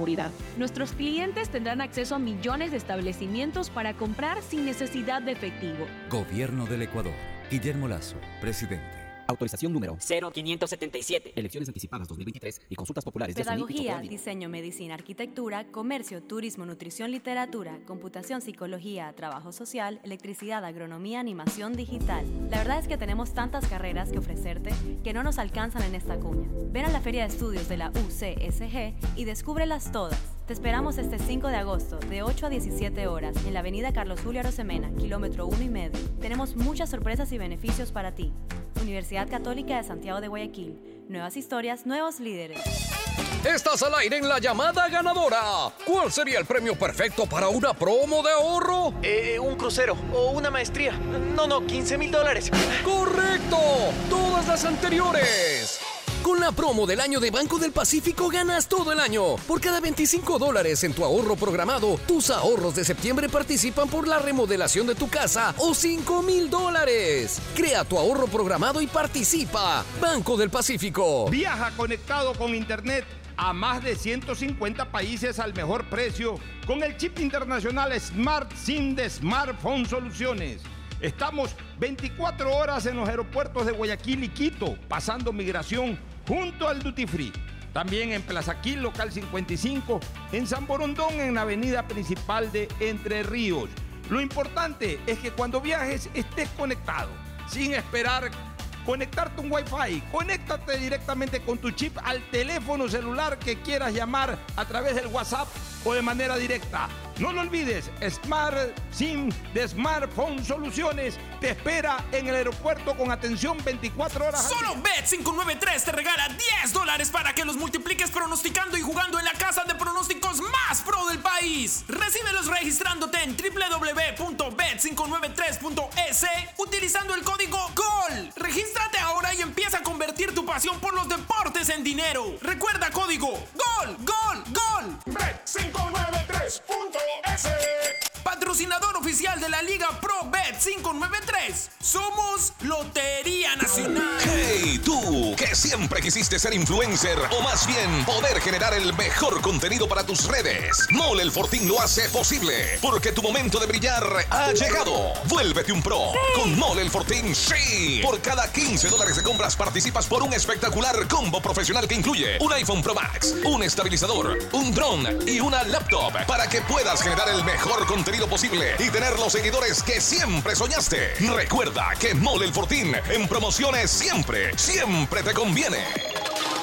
Nuestros clientes tendrán acceso a millones de establecimientos para comprar sin necesidad de efectivo. Gobierno del Ecuador. Guillermo Lazo, presidente. Autorización número 0577. Elecciones anticipadas 2023 y consultas populares. Pedagogía, diseño, medicina, arquitectura, comercio, turismo, nutrición, literatura, computación, psicología, trabajo social, electricidad, agronomía, animación digital. La verdad es que tenemos tantas carreras que ofrecerte que no nos alcanzan en esta cuña. Ven a la Feria de Estudios de la UCSG y descúbrelas todas. Te esperamos este 5 de agosto, de 8 a 17 horas, en la avenida Carlos Julio Arosemena, kilómetro 1 y medio. Tenemos muchas sorpresas y beneficios para ti. Universidad Católica de Santiago de Guayaquil. Nuevas historias, nuevos líderes. Estás al aire en la llamada ganadora. ¿Cuál sería el premio perfecto para una promo de ahorro? Eh, un crucero o una maestría. No, no, 15 mil dólares. ¡Correcto! Todas las anteriores. Con la promo del año de Banco del Pacífico ganas todo el año. Por cada 25 dólares en tu ahorro programado, tus ahorros de septiembre participan por la remodelación de tu casa o 5 mil dólares. Crea tu ahorro programado y participa. Banco del Pacífico. Viaja conectado con Internet a más de 150 países al mejor precio con el chip internacional Smart SIM de Smartphone Soluciones. Estamos 24 horas en los aeropuertos de Guayaquil y Quito, pasando migración junto al Duty Free. También en Plaza local 55, en San Borondón, en la avenida principal de Entre Ríos. Lo importante es que cuando viajes estés conectado, sin esperar conectarte un Wi-Fi. Conéctate directamente con tu chip al teléfono celular que quieras llamar a través del WhatsApp o de manera directa. No lo olvides, Smart SIM de Smartphone Soluciones te espera en el aeropuerto con atención 24 horas. Solo día. Bet593 te regala 10 dólares para que los multipliques pronosticando y jugando en la casa de pronósticos más pro del país. Recíbelos registrándote en www.bet593.es utilizando el código GOL. Regístrate ahora y empieza a convertir tu pasión por los deportes en dinero. Recuerda código GOL, GOL, GOL. Bet593.es Patrocinador oficial de la Liga Pro Bet 593. Somos Lotería Nacional. Hey, tú, que siempre quisiste ser influencer o más bien poder generar el mejor contenido para tus redes. Mole el Fortín lo hace posible, porque tu momento de brillar ha llegado. Vuélvete un pro con Mole el Fortín, sí. Por cada 15 dólares de compras participas por un espectacular combo profesional que incluye un iPhone Pro Max, un estabilizador, un dron y una laptop para que puedas generar el mejor contenido posible y tener los seguidores que siempre soñaste. Recuerda que Mole el Fortín en promociones siempre, siempre te conviene.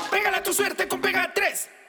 Pégala tu suerte con Pega 3.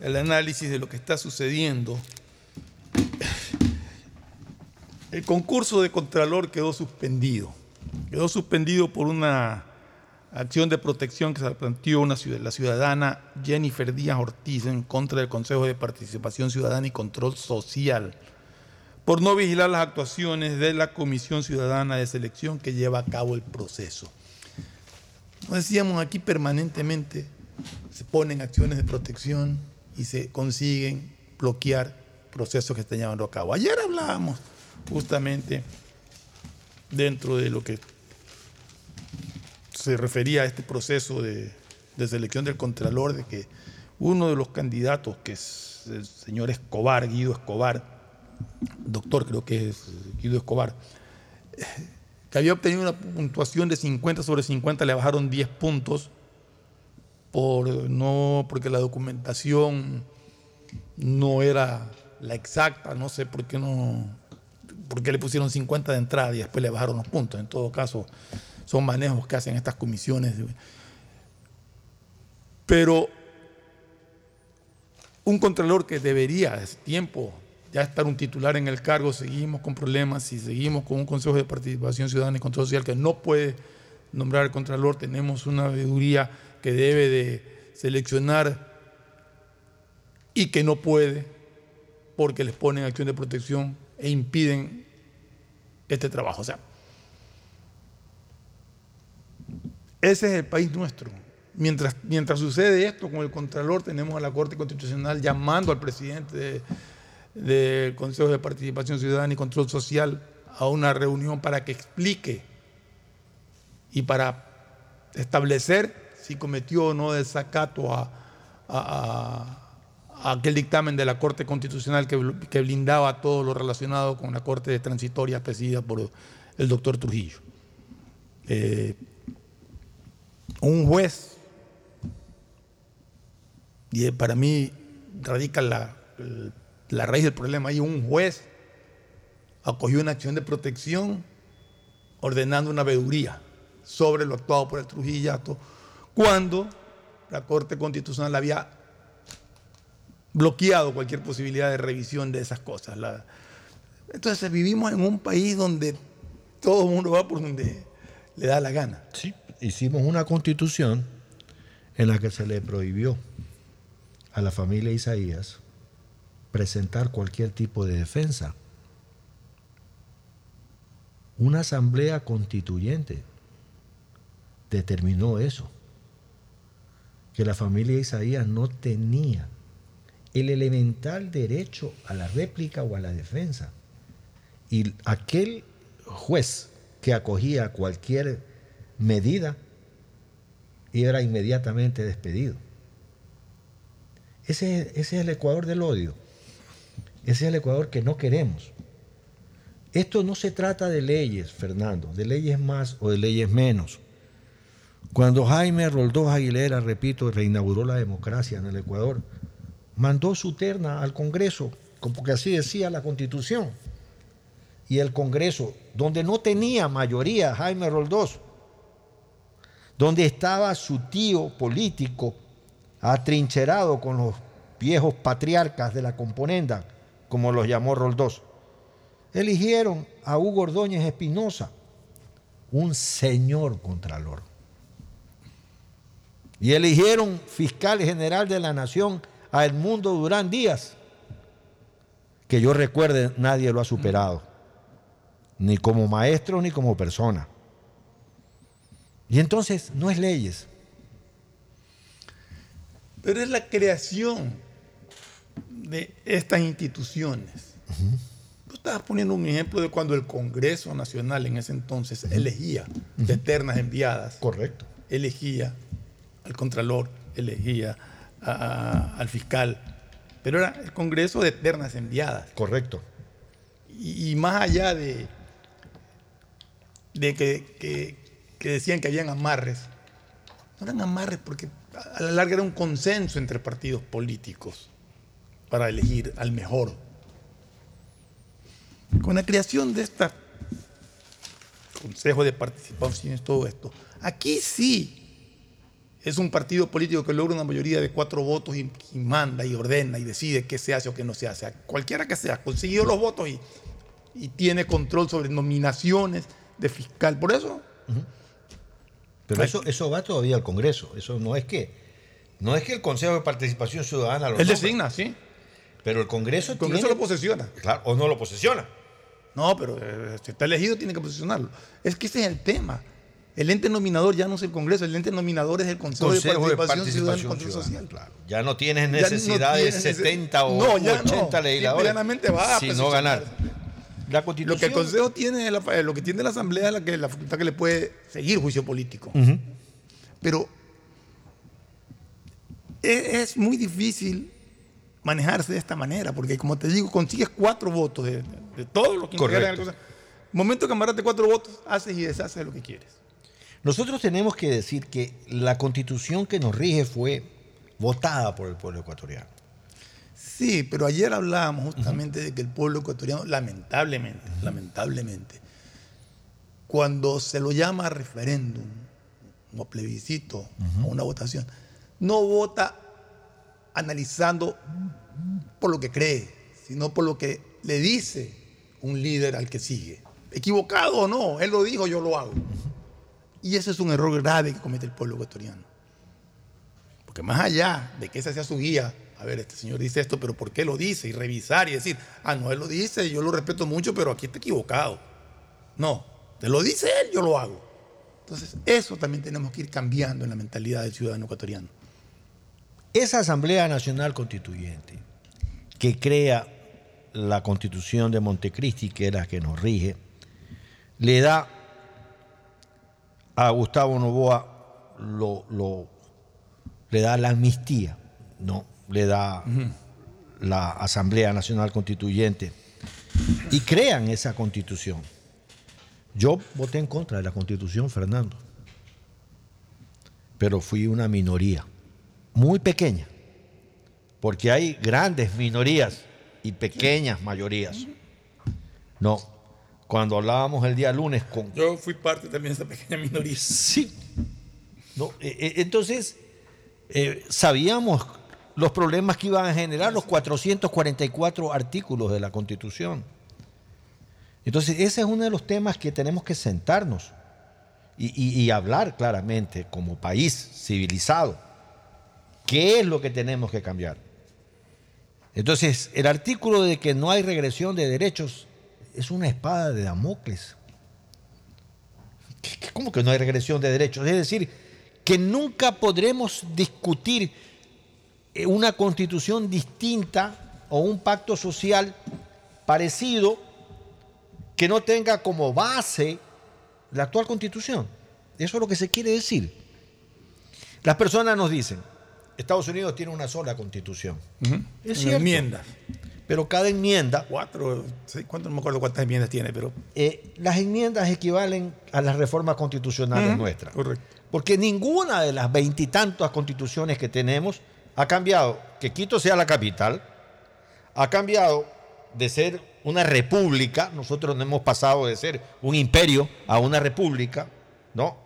el análisis de lo que está sucediendo. El concurso de Contralor quedó suspendido. Quedó suspendido por una acción de protección que se planteó una la ciudadana Jennifer Díaz Ortiz en contra del Consejo de Participación Ciudadana y Control Social por no vigilar las actuaciones de la Comisión Ciudadana de Selección que lleva a cabo el proceso. Nos decíamos aquí permanentemente, se ponen acciones de protección y se consiguen bloquear procesos que están llevando a cabo. Ayer hablábamos justamente dentro de lo que se refería a este proceso de, selección del Contralor, de que uno de los candidatos, que es el señor Escobar, Guido Escobar, doctor creo que es Guido Escobar, que había obtenido una puntuación de 50 sobre 50, le bajaron 10 puntos por no porque la documentación no era la exacta, no sé por qué no por le pusieron 50 de entrada y después le bajaron los puntos. En todo caso, son manejos que hacen estas comisiones. Pero un contralor que debería hace tiempo ya estar un titular en el cargo, seguimos con problemas y seguimos con un Consejo de Participación Ciudadana y Control Social que no puede nombrar al contralor, tenemos una veeduría que debe de seleccionar y que no puede porque les ponen acción de protección e impiden este trabajo. O sea, ese es el país nuestro. Mientras, mientras sucede esto con el Contralor, tenemos a la Corte Constitucional llamando al presidente de- del Consejo de Participación Ciudadana y Control Social a una reunión para que explique y para establecer si cometió o no desacato a, a- aquel dictamen de la Corte Constitucional que blindaba todo lo relacionado con la Corte Transitoria presidida por el doctor Trujillo. Eh, un juez, y eh, para mí radica la, la raíz del problema ahí, un juez acogió una acción de protección ordenando una veeduría sobre lo actuado por el Trujillato, cuando la Corte Constitucional había bloqueado cualquier posibilidad de revisión de esas cosas. Entonces vivimos en un país donde todo el mundo va por donde le da la gana. Sí, hicimos una constitución en la que se le prohibió a la familia Isaías presentar cualquier tipo de defensa. Una asamblea constituyente determinó eso, que la familia Isaías no tenía el elemental derecho a la réplica o a la defensa. Y aquel juez que acogía cualquier medida era inmediatamente despedido. Ese, ese es el Ecuador del odio. Ese es el Ecuador que no queremos. Esto no se trata de leyes, Fernando, de leyes más o de leyes menos. Cuando Jaime Roldós Aguilera, repito, reinauguró la democracia en el Ecuador, mandó su terna al Congreso, porque así decía la Constitución. Y el Congreso, donde no tenía mayoría Jaime Roldós, donde estaba su tío político atrincherado con los viejos patriarcas de la componenda, como los llamó Roldós, eligieron a Hugo Ordóñez Espinosa, un señor contralor. Y eligieron fiscal general de la nación a Edmundo Durán Díaz, que yo recuerde nadie lo ha superado, ni como maestro ni como persona. Y entonces no es leyes. Pero es la creación de estas instituciones. Tú estabas poniendo un ejemplo de cuando el Congreso Nacional en ese entonces elegía de ternas enviadas. Correcto. Elegía al Contralor, elegía a- a- al fiscal. Pero era el Congreso de ternas enviadas. Correcto. Y, y más allá de, de que, que- que decían que habían amarres, no eran amarres porque a a la larga era un consenso entre partidos políticos para elegir al mejor. Con la creación de este Consejo de Participación y todo esto, aquí sí es un partido político que logra una mayoría de cuatro votos y, y manda y ordena y decide qué se hace o qué no se hace. Cualquiera que sea, consiguió los votos y, y tiene control sobre nominaciones de fiscal. Por eso Pero eso, eso va todavía al Congreso. Eso no es que no es que el Consejo de Participación Ciudadana lo Él designa, sí. Pero el Congreso El Congreso tiene- lo posesiona. Claro, o no lo posesiona. No, pero eh, si está elegido tiene que posicionarlo. Es que ese es el tema. El ente nominador ya no es el Congreso, el ente nominador es el Consejo, de Participación, Ciudadana y Control Social. Ya no tienes no necesidad de tienes nece- 70 o No, ya 80 no. legisladores. Va a sino ganar. La Lo Constitución. que el Consejo tiene, es la- lo que tiene la Asamblea es la, que, la facultad que le puede seguir juicio político. Pero es, es muy difícil manejarse de esta manera, porque como te digo, consigues cuatro votos de, de todos los que integran Correcto. cosa. Momento que amarraste cuatro votos, haces y deshaces lo que quieres. Nosotros tenemos que decir que la constitución que nos rige fue votada por el pueblo ecuatoriano. Sí, pero ayer hablábamos justamente de que el pueblo ecuatoriano, lamentablemente, lamentablemente, cuando se lo llama referéndum o a plebiscito o una votación, no vota analizando por lo que cree, sino por lo que le dice un líder al que sigue. Equivocado o no, él lo dijo, yo lo hago. Y ese es un error grave que comete el pueblo ecuatoriano. Porque más allá de que esa sea su guía a ver, este señor dice esto, pero ¿por qué lo dice? Y revisar y decir, ah, no, él lo dice, yo lo respeto mucho, pero aquí está equivocado. No, te lo dice él, yo lo hago. Entonces, eso también tenemos que ir cambiando en la mentalidad del ciudadano ecuatoriano. Esa Asamblea Nacional Constituyente que crea la Constitución de Montecristi, que es la que nos rige, le da a Gustavo Novoa lo, lo- le da la amnistía, no, le da la Asamblea Nacional Constituyente. Y crean esa constitución. Yo voté en contra de la constitución, Fernando, pero fui una minoría, muy pequeña, porque hay grandes minorías y pequeñas mayorías. No, cuando hablábamos el día lunes con... Yo fui parte también de esa pequeña minoría. Sí. No, eh, eh, entonces, eh, sabíamos los problemas que iban a generar los 444 artículos de la Constitución. Entonces, ese es uno de los temas que tenemos que sentarnos y, y- y hablar claramente como país civilizado. ¿Qué es lo que tenemos que cambiar? Entonces, el artículo de que no hay regresión de derechos es una espada de Damocles. ¿Qué- qué- ¿Cómo que no hay regresión de derechos? Es decir, que nunca podremos discutir eh, una constitución distinta o un pacto social parecido que no tenga como base la actual constitución. Eso es lo que se quiere decir. Las personas nos dicen, Estados Unidos tiene una sola constitución. Es Una cierto. enmienda. Pero cada enmienda... Cuatro, seis, cuánto, no me acuerdo cuántas enmiendas tiene, pero... eh, las enmiendas equivalen a las reformas constitucionales nuestras. Correcto. Porque ninguna de las veintitantas constituciones que tenemos ha cambiado que Quito sea la capital, ha cambiado de ser una república, nosotros no hemos pasado de ser un imperio a una república, ¿no?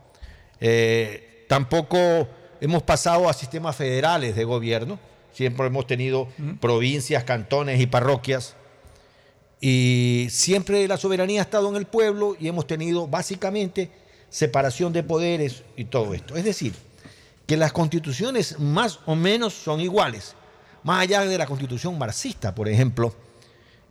Eh, tampoco hemos pasado a sistemas federales de gobierno, siempre hemos tenido provincias, cantones y parroquias, y siempre la soberanía ha estado en el pueblo y hemos tenido básicamente separación de poderes y todo esto. Es decir, que las constituciones más o menos son iguales, más allá de la constitución marxista, por ejemplo,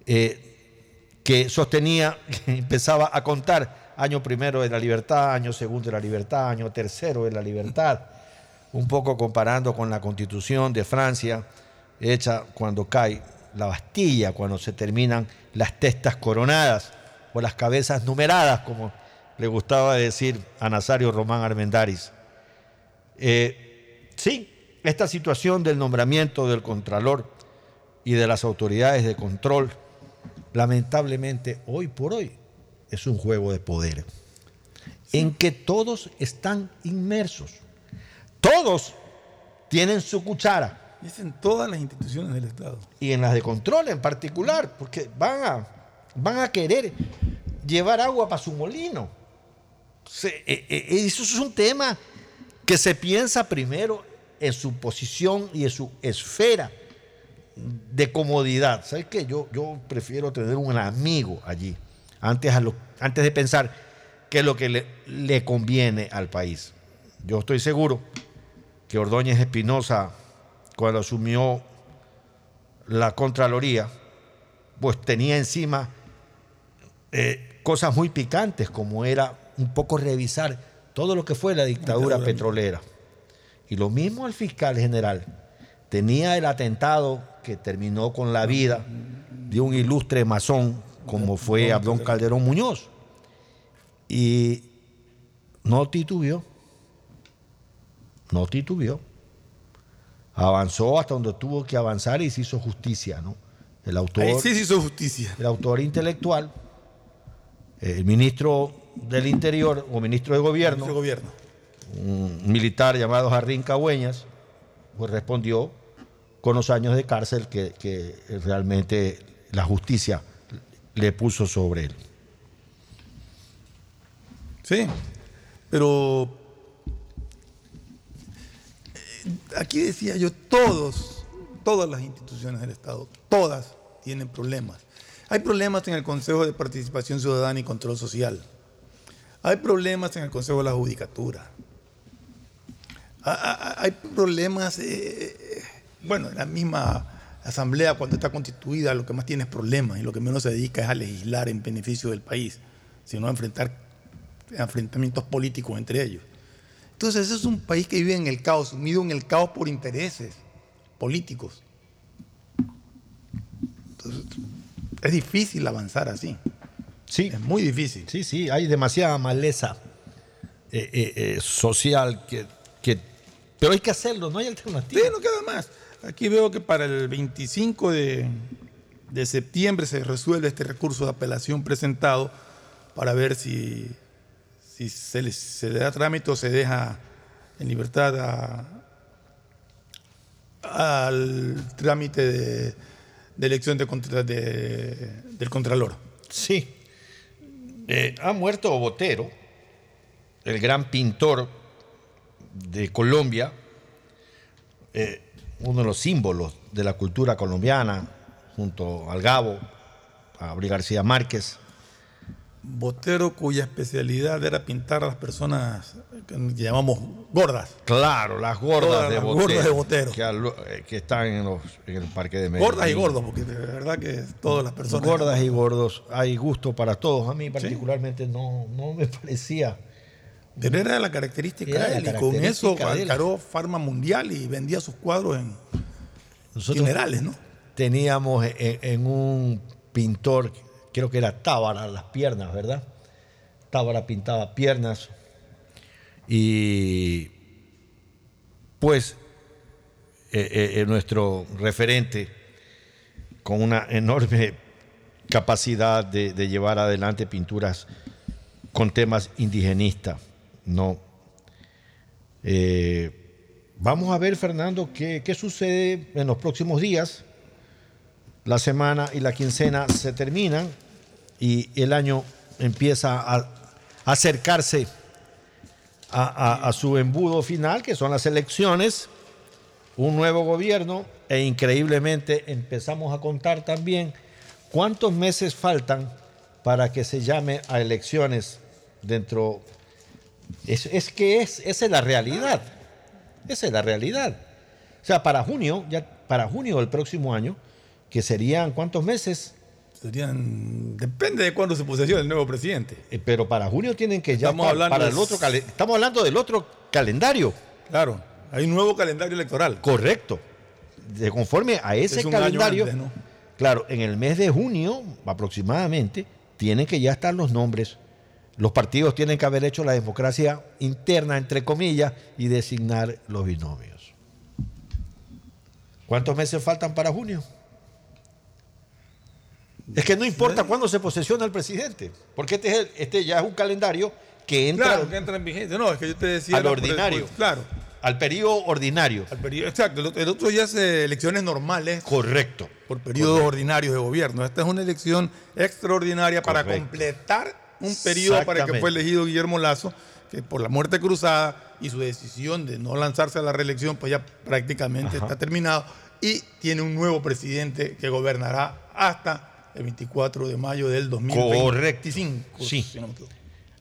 eh, que sostenía, que empezaba a contar año primero de la libertad, año segundo de la libertad, año tercero de la libertad, un poco comparando con la constitución de Francia, hecha cuando cae la Bastilla, cuando se terminan las testas coronadas o las cabezas numeradas, como le gustaba decir a Nazario Román Armendáriz. Eh, sí, esta situación del nombramiento del Contralor y de las autoridades de control, lamentablemente hoy por hoy es un juego de poder en que todos están inmersos. Todos tienen su cuchara. Y es en todas las instituciones del Estado. Y en las de control en particular, porque van a, van a querer llevar agua para su molino. Se- eh, eh, eso es un tema que se piensa primero en su posición y en su esfera de comodidad. ¿Sabes qué? Yo, yo prefiero tener un amigo allí antes, a lo- antes de pensar qué es lo que le, le conviene al país. Yo estoy seguro que Ordóñez Espinosa, cuando asumió la Contraloría, pues tenía encima eh, cosas muy picantes, como era un poco revisar todo lo que fue la dictadura Dictadura. petrolera. Y lo mismo el fiscal general. Tenía el atentado que terminó con la vida de un ilustre masón como fue Abdón Calderón Muñoz. Y no titubeó. No titubeó. Avanzó hasta donde tuvo que avanzar y se hizo justicia, ¿no? El autor, Ahí sí se hizo justicia. el autor intelectual, el ministro del Interior o ministro de Gobierno, Ese gobierno. un militar llamado Jarrín Cagüeñas, pues respondió con los años de cárcel que, que realmente la justicia le puso sobre él. Sí, pero aquí decía yo, todos, todas las instituciones del Estado, todas tienen problemas. Hay problemas en el Consejo de Participación Ciudadana y Control Social. Hay problemas en el Consejo de la Judicatura. Ha- ha- Hay problemas eh, Bueno, la misma asamblea cuando está constituida lo que más tiene es problemas y lo que menos se dedica es a legislar en beneficio del país, sino a enfrentar enfrentamientos políticos entre ellos. Entonces, ese es un país que vive en el caos, sumido en el caos por intereses políticos. Entonces, es difícil avanzar así. Sí. Es muy difícil. Sí, sí, hay demasiada maleza eh, eh, eh, social que, que- Pero hay que hacerlo, no hay alternativa. Sí, no queda más. Aquí veo que para el 25 de, de septiembre se resuelve este recurso de apelación presentado para ver si, si se, le, da trámite o se deja en libertad al trámite de, elección de de- del Contralor. Sí. Eh, ha muerto Botero, el gran pintor de Colombia, eh, uno de los símbolos de la cultura colombiana, junto al Gabo, a Gabriel García Márquez. Botero, cuya especialidad era pintar a las personas que llamamos gordas. Claro, las gordas, Todas de, las Botero, gordas de Botero. Que, eh, que están en, los- en el parque de Medellín. Gordas y gordos, porque de verdad que todas las personas. Gordas y gordos, hay gusto para todos. A mí particularmente no, no me parecía. Pero era la característica Era de la él, y con eso ganó Farma Mundial y vendía sus cuadros en Nosotros generales, ¿no? Teníamos en, en un pintor, creo que era Tábara, las piernas, ¿verdad? Tábara pintaba piernas. Y pues eh, eh, eh, nuestro referente con una enorme capacidad de, llevar adelante pinturas con temas indigenistas, ¿no? Vamos a ver, Fernando, qué, qué sucede en los próximos días. La semana y la quincena se terminan y el año empieza a acercarse a, su embudo final, que son las elecciones, un nuevo gobierno e increíblemente empezamos a contar también cuántos meses faltan para que se llame a elecciones dentro... Es, es que es, esa es la realidad. Esa es la realidad. O sea, para junio, ya para junio del próximo año, que serían cuántos meses? Serían, depende de cuándo se posesione el nuevo presidente. Eh, pero para junio tienen que ya Estamos hablando para el otro estamos hablando del otro calendario. Claro, hay un nuevo calendario electoral. Correcto. De conforme a ese Es calendario, antes, ¿no? claro, en el mes de junio aproximadamente tienen que ya estar los nombres. Los partidos tienen que haber hecho la democracia interna, entre comillas, y designar los binomios. ¿Cuántos meses faltan para junio? Es que no importa cuándo se posesiona el presidente, porque este, es el- este ya es un calendario que entra Claro, que entra en vigencia. No, es que yo te decía. al el- ordinario. claro. Al periodo ordinario. Al periodo, exacto. El otro, el otro ya es eh, elecciones normales. Correcto. Por periodos ordinarios de gobierno. Esta es una elección extraordinaria para completar un periodo para el que fue elegido Guillermo Lazo, que por la muerte cruzada y su decisión de no lanzarse a la reelección, pues ya prácticamente Ajá. está terminado. Y tiene un nuevo presidente que gobernará hasta el 24 de mayo del 2025. Sí. si no me equivoco.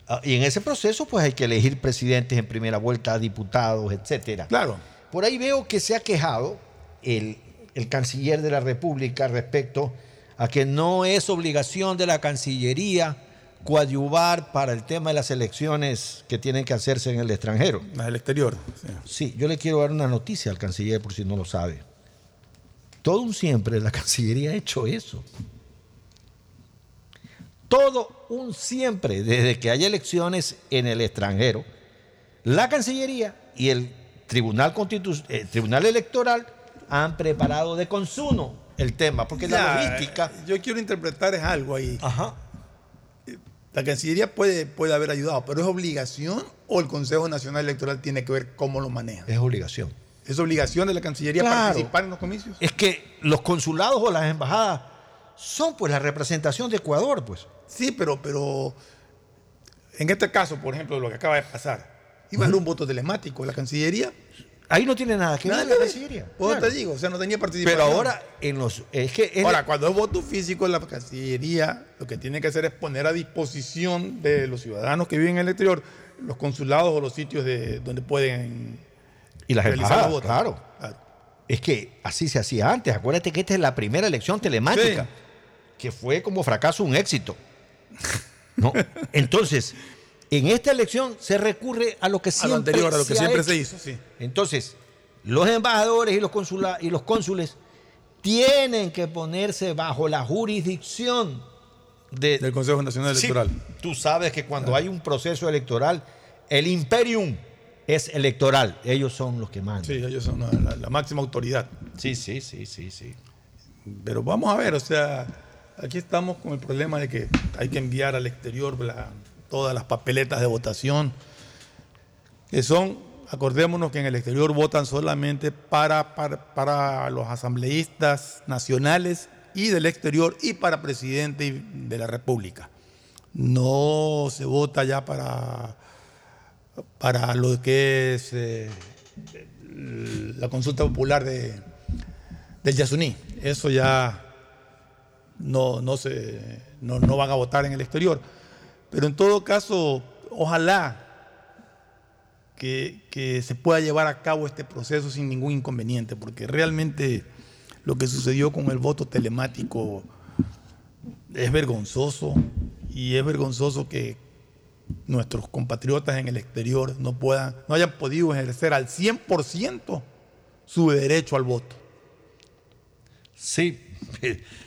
Ah, Y en ese proceso, pues hay que elegir presidentes en primera vuelta, diputados, etcétera. Claro. Por ahí veo que se ha quejado el, el canciller de la República respecto a que no es obligación de la Cancillería coadyuvar para el tema de las elecciones que tienen que hacerse en el extranjero. Más el exterior. Sí, yo le quiero dar una noticia al canciller por si no lo sabe. Todo un siempre la Cancillería ha hecho eso. Todo un siempre, desde que hay elecciones en el extranjero, la Cancillería y el Tribunal, Constitu- eh, Tribunal Electoral han preparado de consumo el tema, porque la Ya, logística... Yo quiero interpretar es algo ahí. La Cancillería puede, puede haber ayudado, pero ¿es obligación o el Consejo Nacional Electoral tiene que ver cómo lo maneja? Es obligación. ¿Es obligación de la Cancillería Claro. participar en los comicios? Es que los consulados o las embajadas son pues la representación de Ecuador, pues. Sí, pero, pero en este caso, por ejemplo, lo que acaba de pasar, iba a un voto telemático. La Cancillería. Ahí no tiene nada que Nada ver la. Cancillería. Pues claro. te digo, o sea, no tenía participación. Pero ahora en los es que es Ahora, cuando es voto físico, la Cancillería lo que tiene que hacer es poner a disposición de los ciudadanos que viven en el exterior los consulados o los sitios de donde pueden y las realizar embajadas, los votos. claro. es que así se hacía antes. Acuérdate que esta es la primera elección telemática, Sí. Que fue como fracaso un éxito. ¿no? Entonces, en esta elección se recurre a lo que A siempre, lo anterior, a lo que ha siempre se hizo, sí. Entonces, los embajadores y los, consula- y los cónsules tienen que ponerse bajo la jurisdicción de- Del Consejo Nacional Sí, Electoral. tú sabes que cuando hay un proceso electoral, el imperium es electoral. Ellos son los que mandan. Sí, ellos son la, la- la máxima autoridad. Sí, sí, sí, sí, sí. Pero vamos a ver, o sea, aquí estamos con el problema de que hay que enviar al exterior todas las papeletas de votación, que son, acordémonos que en el exterior votan solamente para, para, para los asambleístas nacionales y del exterior y para presidente de la República. No se vota ya para, para lo que es eh, la consulta popular de, del Yasuní. Eso ya no, no, se, no, no van a votar en el exterior. Pero en todo caso, ojalá que, que se pueda llevar a cabo este proceso sin ningún inconveniente, porque realmente lo que sucedió con el voto telemático es vergonzoso y es vergonzoso que nuestros compatriotas en el exterior no puedan, no hayan podido ejercer al 100% su derecho al voto. Sí,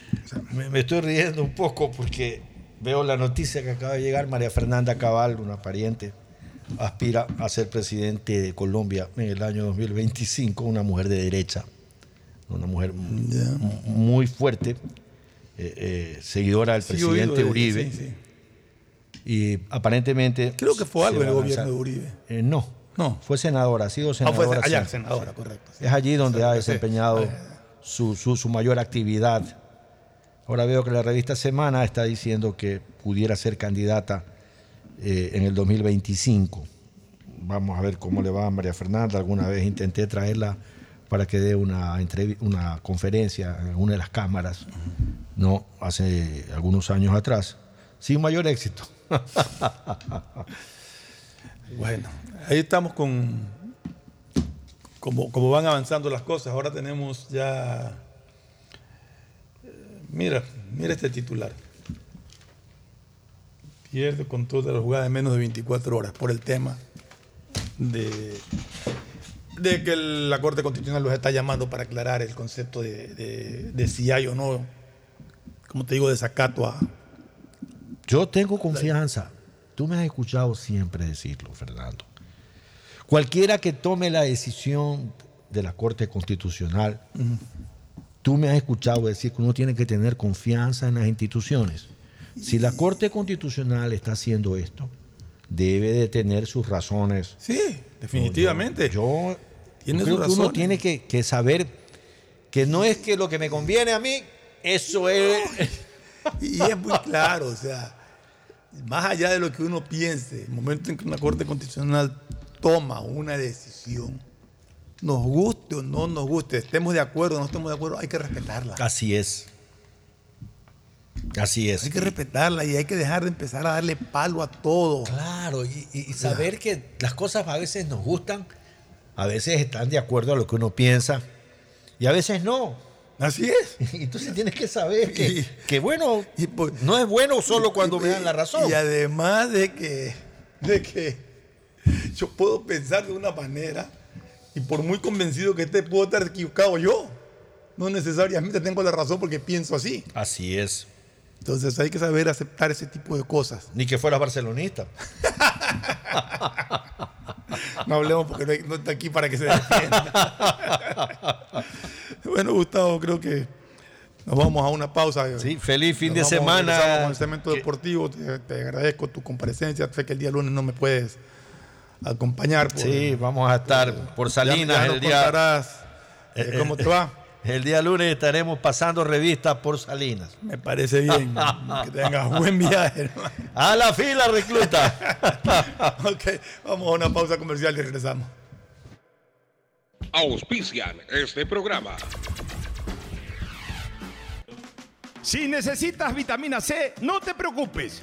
me, me estoy riendo un poco porque veo la noticia que acaba de llegar. María Fernanda Cabal, una pariente, aspira a ser presidente de Colombia en el año 2025, una mujer de derecha, una mujer m- muy fuerte, eh, eh, seguidora del Sí, oído presidente Uribe. sí, sí. Y aparentemente... Creo que fue algo en el gobierno de Uribe. Eh, no, No. fue senadora, ha sido Ah, senadora. fue allá, senadora, correcto. Es allí donde ha desempeñado su, su- su mayor actividad. Ahora veo que la revista Semana está diciendo que pudiera ser candidata eh, en el 2025. Vamos a ver cómo le va a María Fernanda. Alguna vez intenté traerla para que dé una, una conferencia en una de las cámaras, no hace algunos años atrás, sin mayor éxito. Bueno, ahí estamos con como van avanzando las cosas. Ahora tenemos ya. Mira, mira este titular. Pierde control de la jugada en menos de 24 horas por el tema de, de que la Corte Constitucional los está llamando para aclarar el concepto de, de- de si hay o no, como te digo, desacato a, Yo tengo confianza. Tú me has escuchado siempre decirlo, Fernando. Cualquiera que tome la decisión de la Corte Constitucional, tú me has escuchado decir que uno tiene que tener confianza en las instituciones. Si la Corte Constitucional está haciendo esto, debe de tener sus razones. Sí, definitivamente. Yo, Tiene yo creo sus que uno tiene que, que saber que no es que lo que me conviene a mí, eso es... Y es muy claro, o sea, más allá de lo que uno piense, el momento en que una Corte Constitucional toma una decisión, nos guste o no nos guste, estemos de acuerdo o no estemos de acuerdo, hay que respetarla. Así es. Así es. Hay que respetarla y hay que dejar de empezar a darle palo a todo. Claro, y, y saber que las cosas a veces nos gustan, a veces están de acuerdo a lo que uno piensa y a veces no. Así es. Y tú sí tienes que saber que, que bueno, no es bueno solo cuando me dan la razón. Y además de que, de que yo puedo pensar de una manera y por muy convencido que esté, puedo estar equivocado yo. No necesariamente tengo la razón porque pienso así. Así es. Entonces hay que saber aceptar ese tipo de cosas. Ni que fueras barcelonista. No hablemos porque no, hay- no está aquí para que se defienda. bueno, Gustavo, creo que nos vamos a una pausa. Sí, feliz fin Nos de vamos, semana. Con el segmento deportivo, te, te agradezco tu comparecencia. Sé que el día lunes no me puedes acompañar. por- Sí, vamos a estar por Salinas Ya- ya el día. contarás, eh, cómo te va. El día lunes estaremos pasando revistas por Salinas. Me parece bien. que tengas buen viaje. hermano. A la fila, recluta. ok, vamos a una pausa comercial y regresamos. Auspician este programa. Si necesitas vitamina C, no te preocupes.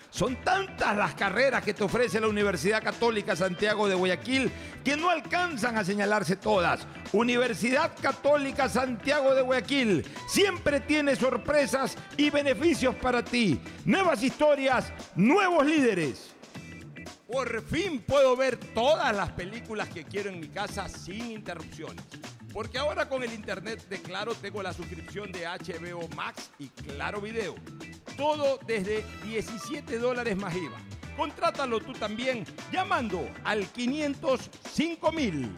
Son tantas las carreras que te ofrece la Universidad Católica Santiago de Guayaquil que no alcanzan a señalarse todas. Universidad Católica Santiago de Guayaquil siempre tiene sorpresas y beneficios para ti. Nuevas historias, nuevos líderes. Por fin puedo ver todas las películas que quiero en mi casa sin interrupciones. Porque ahora con el internet de Claro tengo la suscripción de HBO Max y Claro Video. Todo desde 17 dólares más IVA. Contrátalo tú también llamando al 505 mil.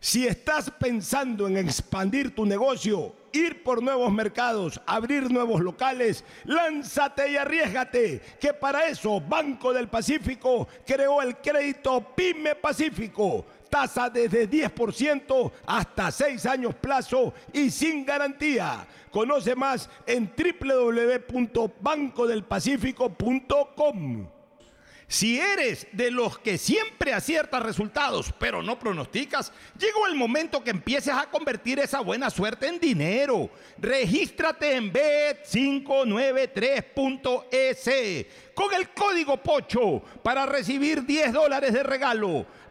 Si estás pensando en expandir tu negocio, ir por nuevos mercados, abrir nuevos locales, lánzate y arriesgate, que para eso Banco del Pacífico creó el crédito Pyme Pacífico. Tasa desde 10% hasta 6 años plazo y sin garantía. Conoce más en www.bancodelpacifico.com. Si eres de los que siempre aciertas resultados, pero no pronosticas, llegó el momento que empieces a convertir esa buena suerte en dinero. Regístrate en bet593.es con el código POCHO para recibir 10 dólares de regalo.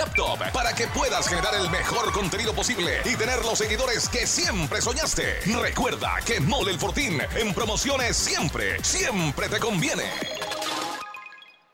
laptop para que puedas generar el mejor contenido posible y tener los seguidores que siempre soñaste. Recuerda que Mole el Fortín en promociones siempre, siempre te conviene.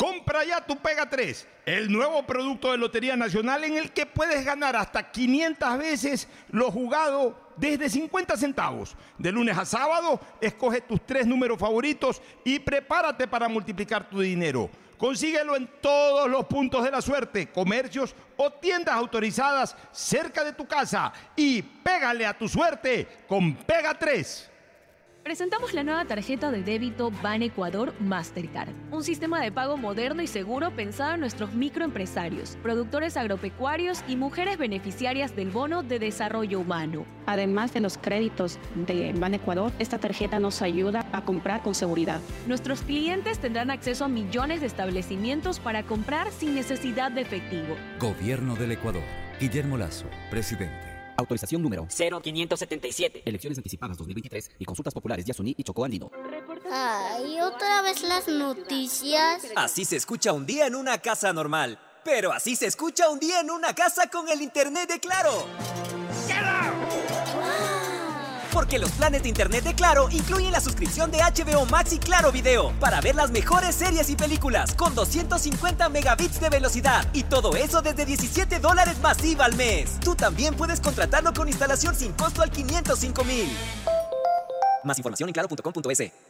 Compra ya tu Pega 3, el nuevo producto de Lotería Nacional en el que puedes ganar hasta 500 veces lo jugado desde 50 centavos. De lunes a sábado, escoge tus tres números favoritos y prepárate para multiplicar tu dinero. Consíguelo en todos los puntos de la suerte, comercios o tiendas autorizadas cerca de tu casa y pégale a tu suerte con Pega 3. Presentamos la nueva tarjeta de débito Ban Ecuador Mastercard, un sistema de pago moderno y seguro pensado en nuestros microempresarios, productores agropecuarios y mujeres beneficiarias del bono de desarrollo humano. Además de los créditos de Ban Ecuador, esta tarjeta nos ayuda a comprar con seguridad. Nuestros clientes tendrán acceso a millones de establecimientos para comprar sin necesidad de efectivo. Gobierno del Ecuador. Guillermo Lazo, presidente. Autorización número 0577. Elecciones anticipadas 2023 y consultas populares Yasuní y Chocó Andino. Ay, otra vez las noticias. Así se escucha un día en una casa normal. Pero así se escucha un día en una casa con el internet de Claro. Porque los planes de internet de Claro incluyen la suscripción de HBO Max y Claro Video para ver las mejores series y películas con 250 megabits de velocidad y todo eso desde 17 dólares masiva al mes. Tú también puedes contratarlo con instalación sin costo al 505 mil. Más información en claro.com.es.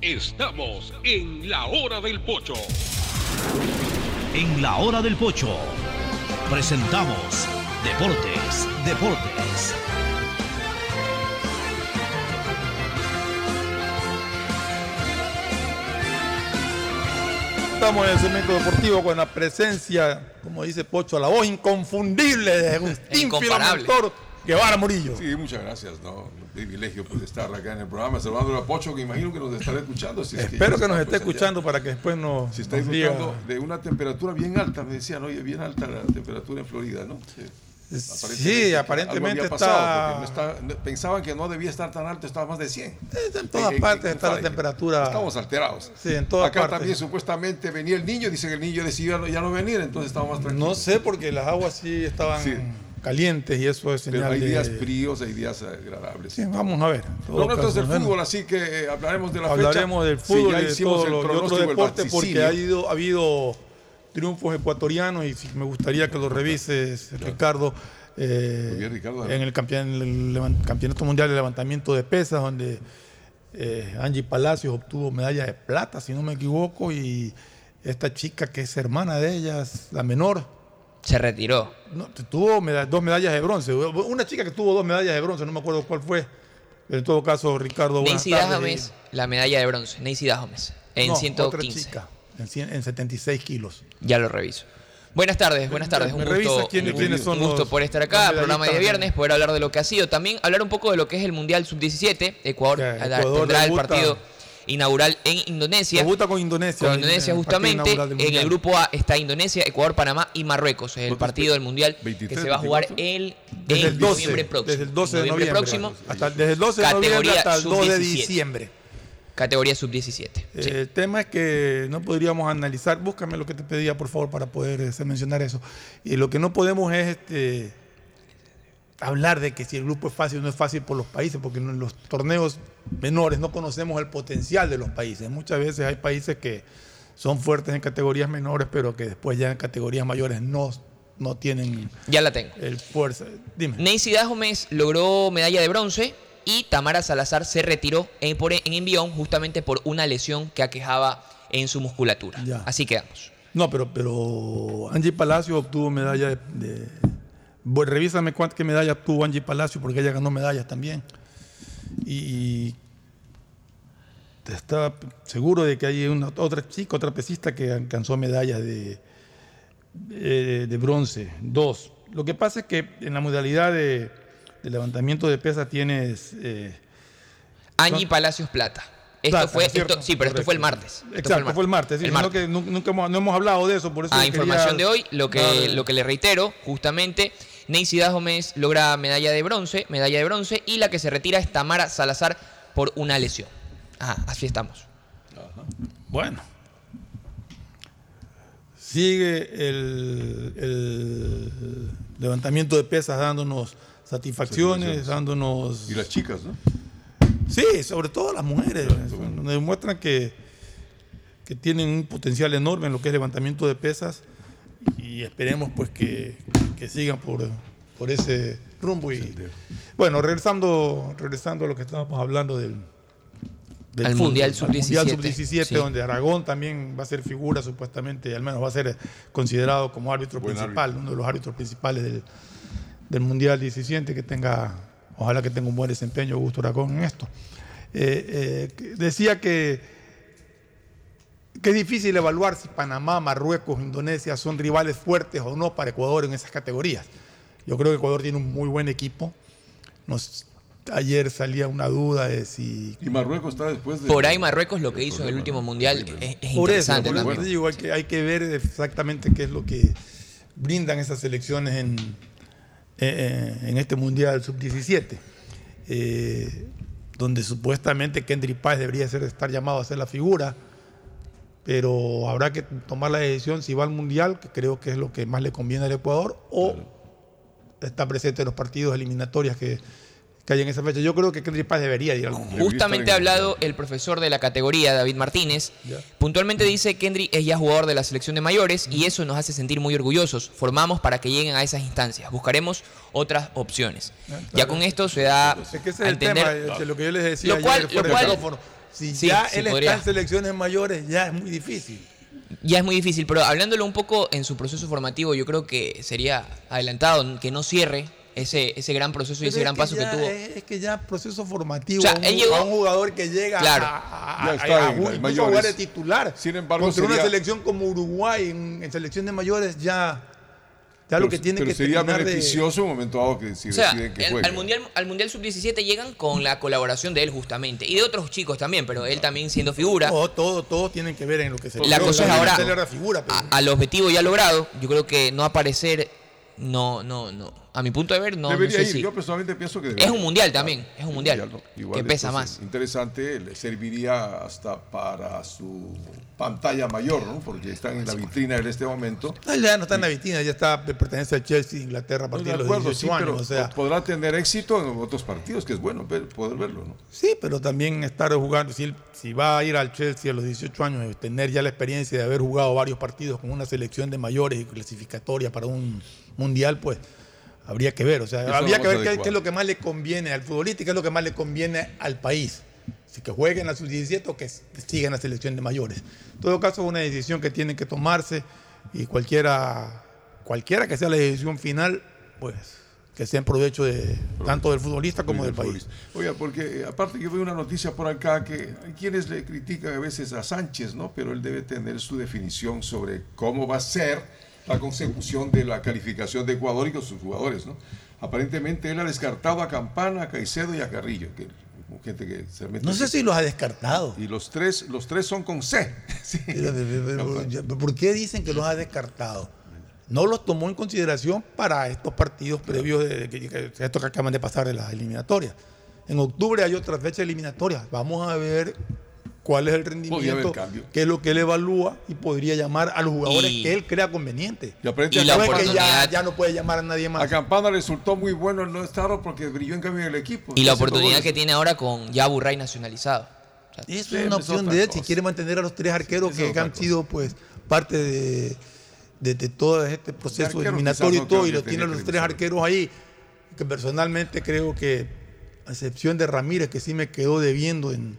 Estamos en la hora del pocho. En la hora del pocho presentamos Deportes, Deportes. Estamos en el segmento deportivo con la presencia, como dice Pocho, la voz inconfundible de Agustín Incomparable. Guevara Murillo. Sí, muchas gracias, ¿no? Un privilegio pues, estar acá en el programa, saludando a Pocho, que imagino que nos estará escuchando. si es Espero que nos esté pues, allá. escuchando para que después nos, Si está nos diga- disfrutando de una temperatura bien alta, me decían, oye, bien alta la temperatura en Florida, ¿no? Sí, Sí, aparentemente está- pasado, pensaban que no debía estar tan alto, estaba más de 100. En todas partes está la temperatura. Estamos alterados. Sí, en todas Acá partes. también supuestamente venía el niño, dicen que el niño decidió ya no venir, entonces estamos más tranquilos. No sé, porque las aguas sí estaban Sí. Calientes y eso es Pero señal hay de- días fríos, hay días agradables. Sí, vamos a ver. en todo Lo nuestro es caso, el bueno. fútbol, así que eh, hablaremos de la Hablaremos fecha. del Sí, fútbol ya y de todo lo- de otro deporte porque ha, ido, ha habido triunfos ecuatorianos y sí, me gustaría que lo revises, Ricardo, eh, en el, campeon- el Campeonato Mundial de Levantamiento de Pesas, donde eh, Angie Palacios obtuvo medalla de plata, si no me equivoco, y esta chica que es hermana de ellas, la menor, Se retiró. no, tuvo dos medallas de bronce. Una chica que tuvo dos medallas de bronce, no me acuerdo cuál fue. En todo caso, Ricardo, tardes. Dahomes, la medalla de bronce. Neisy Dahomes, en No, otra 115. chica, en, cien- en 76 kilos. Ya lo reviso. Buenas tardes, buenas tardes. Un gusto, quiénes- un- quiénes son un gusto los- por estar acá, programa de viernes, poder hablar de lo que ha sido. También hablar un poco de lo que es el Mundial Sub-17. Ecuador, Ecuador tendrá el partido inaugural en Indonesia. Debuta con Indonesia. Con Indonesia justamente. En el grupo A está Indonesia, Ecuador, Panamá y Marruecos. Es el partido del Mundial que se va a jugar el, Desde el 12, noviembre próximo. Desde el 12 de noviembre. próximo. Hasta, desde el 12 de noviembre hasta el 2 de sub-17. diciembre. Categoría Sub-17. Eh, El tema es que no podríamos analizar, búscame lo que te pedía por favor para poder eh, mencionar eso. Y lo que no podemos es este, hablar de que si el grupo es fácil o no es fácil por los países, porque en los torneos menores no conocemos el potencial de los países. Muchas veces hay países que son fuertes en categorías menores, pero que después ya en categorías mayores no, no tienen Ya la tengo. el fuerza. Dime. Neisy Dahomes logró medalla de bronce y Tamara Salazar se retiró en, por, en envión justamente por una lesión que aquejaba en su musculatura. Ya. Así quedamos. No, pero, pero Angie Palacio obtuvo medalla de. de- revísame cuántas qué medalla obtuvo Angie Palacio, porque ella ganó medallas también. Y. Estaba seguro de que hay una, otra chica, otra pesista que alcanzó medallas de, de, de bronce, dos. Lo que pasa es que en la modalidad de de levantamiento de pesas tienes... Eh, Angie Palacios Plata. Esto Plata, fue, sí, pero esto fue el martes. Esto Exacto, fue el martes. sí, El martes. que nu- nunca hemos, no hemos hablado de eso, por eso A quería información de hoy, lo que, lo que le reitero, justamente, Neisy Gómez logra medalla de bronce, medalla de bronce, y la que se retira es Tamara Salazar por una lesión. Ajá, así estamos. Bueno. Sigue el, el levantamiento de pesas dándonos satisfacciones, Satisfacciones. dándonos... Y las chicas, ¿no? Sí, sobre todo las mujeres. Nos demuestran que, que tienen un potencial enorme en lo que es levantamiento de pesas y esperemos pues que, que sigan por, por ese rumbo. Y, bueno, regresando, regresando a lo que estábamos hablando del, del Al fútbol, Mundial al Sub-17. Mundial Sub-17, Sí. donde Aragón también va a ser figura supuestamente, al menos va a ser considerado como árbitro Buen principal, uno de los árbitros principales del, del Mundial 17, que tenga, ojalá que tenga un buen desempeño Augusto Aragón en esto. Eh, eh, decía que, que es difícil evaluar si Panamá, Marruecos, Indonesia son rivales fuertes o no para Ecuador en esas categorías. Yo creo que Ecuador tiene un muy buen equipo. Nos, ayer salía una duda de si... Y Marruecos está después de... Por ahí Marruecos lo que hizo en el último mundial es, es Por eso, interesante por eso también. digo, hay que, hay que ver exactamente qué es lo que brindan esas selecciones en, eh, en este Mundial Sub-17, eh, donde supuestamente Kendrick Páez debería ser, estar llamado a ser la figura, pero habrá que tomar la decisión si va al Mundial, que creo que es lo que más le conviene al Ecuador, o está presente en los partidos eliminatorios que, que hay en esa fecha. Yo creo que Kendrick Páez debería ir al Mundial. Justamente ha hablado el profesor de la categoría, David Martínez. Puntualmente dice Kendrick es ya jugador de la selección de mayores y eso nos hace sentir muy orgullosos. Formamos para que lleguen a esas instancias. Buscaremos otras opciones. Ya con esto se da Es que ese a es el entender. tema, de lo que yo les decía Lo cual- ayer lo cual-. Si Sí, ya sí él podría. está en selecciones mayores, ya es muy difícil. Ya es muy difícil, pero hablándolo un poco en su proceso formativo, yo creo que sería adelantado que no cierre ese, ese gran proceso y Pero ese es gran que paso que ya tuvo. Es, es que ya proceso formativo O sea, a, un, él llegó- a un jugador que llega Claro. a, está jugar de titular. Sin embargo, Contra una selección como Uruguay en, en selección de mayores ya, ya lo Pero- que tiene pero que sería de- beneficioso en un momento dado que si O sea, deciden que el- juegue. al mundial, al mundial Sub-17 llegan con la colaboración de él justamente y de otros chicos también, pero él también siendo figura. Todo, todo, todos tienen que ver en lo que se La cosa es ahora a- al objetivo ya logrado, yo creo que no aparecer, no, no, no. A mi punto de ver, no, no debería sé ir. si- Yo personalmente pienso que debería Es un mundial también, es un mundial, ¿no? Igual que pesa más. Interesante, le serviría hasta para su pantalla mayor, ¿no? Porque están en la vitrina en este momento. No, ya no está en la vitrina, ya está, pertenece al Chelsea, Inglaterra, a No, partir de de los acuerdo, 18 sí, años. pero o sea, podrá tener éxito en otros partidos, que es bueno ver- poder verlo, ¿no? Sí, pero también estar jugando, si, él- si va a ir al Chelsea a los 18 años, tener ya la experiencia de haber jugado varios partidos con una selección de mayores y clasificatoria para un mundial, pues habría que ver. O sea, Eso habría que ver qué, es lo que más le conviene al futbolista y qué es lo que más le conviene al país. Si que jueguen a sus 17 o que que sigan la selección de mayores. En todo caso, es una decisión que tienen que tomarse y cualquiera, cualquiera que sea la decisión final, pues que sea en provecho de tanto del futbolista como del país. Oiga, porque eh, aparte yo veo una noticia por acá que hay quienes le critican a veces a Sánchez, ¿no? Pero él debe tener su definición sobre cómo va a ser la consecución de la calificación de Ecuador y con sus jugadores, ¿no? Aparentemente él ha descartado a Campana, a Caicedo y a Carrillo, que gente que se mete No sé si los ha descartado. Y los tres, los tres son con C. Sí. Pero, pero, pero, ya, pero ¿Por qué dicen que los ha descartado? No los tomó en consideración para estos partidos previos de, estos que acaban de pasar de las eliminatorias. En octubre hay otra fecha eliminatoria. Vamos a ver cuál es el rendimiento, qué es lo que él evalúa y podría llamar a los jugadores Y- que él crea conveniente. Y aparente- Y la no es que ya, oportunidad- ya no puede llamar a nadie más. A Campana resultó muy bueno el no estar porque brilló en cambio en el equipo. Y la oportunidad que tiene ahora con ya Burray nacionalizado. O sea, es una opción de él si quiere mantener a los tres arqueros es que han cosa. sido pues parte de, de- de todo este proceso eliminatorio y todo, y lo tiene tenga los tres arqueros ahí, que personalmente creo que, a excepción de Ramírez, que sí me quedó debiendo en,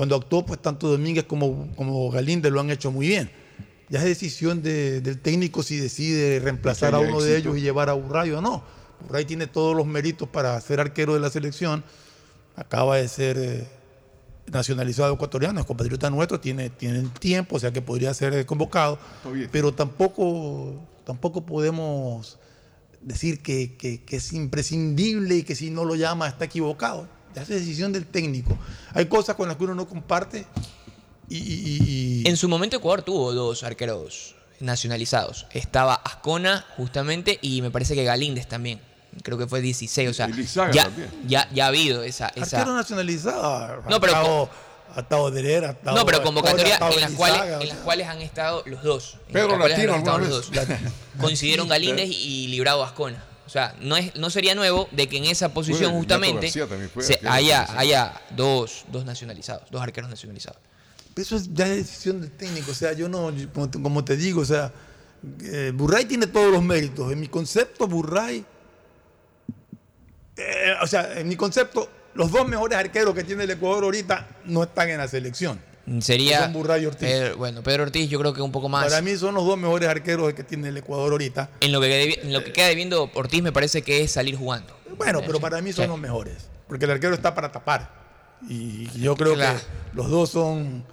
cuando actuó, pues tanto Domínguez como, como Galíndez lo han hecho muy bien. Ya es decisión de- del técnico si decide reemplazar a uno de ellos y llevar a Burray o no. Burray tiene todos los méritos para ser arquero de la selección. Acaba de ser eh, nacionalizado ecuatoriano, es compatriota nuestro, tiene, tiene tiempo, o sea que podría ser convocado. Pero tampoco, tampoco podemos decir que, que- que es imprescindible y que si no lo llama está equivocado. Es decisión del técnico. Hay cosas con las que uno no comparte y, y- y- En su momento Ecuador tuvo dos arqueros nacionalizados. Estaba Ascona, justamente, y me parece que Galíndez también. Creo que fue 16, o sea, ya, ya, ya ha habido esa... esa arquero nacionalizado. No, pero Atao- Atao Derera, Atao- no, pero convocatoria Atao en las, cuales, en las cuales han estado los dos. Pedro Latino han estado alguna los dos. Coincidieron Galíndez y Librado Ascona. O sea, no, es, no sería nuevo de que en esa posición justamente García también fue se arquero haya, haya dos, dos nacionalizados, dos arqueros nacionalizados. Eso es ya decisión del técnico. O sea, yo no, yo- como te, como te digo, o sea, eh, Burray tiene todos los méritos. En mi concepto, Burray, eh, o sea, en mi concepto, los dos mejores arqueros que tiene el Ecuador ahorita no están en la selección. Sería. Son Burray y Ortiz. Pedro- bueno, Pedro Ortiz, yo creo que un poco más. Para mí son los dos mejores arqueros que tiene el Ecuador ahorita. En lo que, debi- en lo que queda debiendo Ortiz me parece que es salir jugando. Bueno, pero para mí son Sí. los mejores. Porque el arquero está para tapar. Y yo creo Claro. que los dos son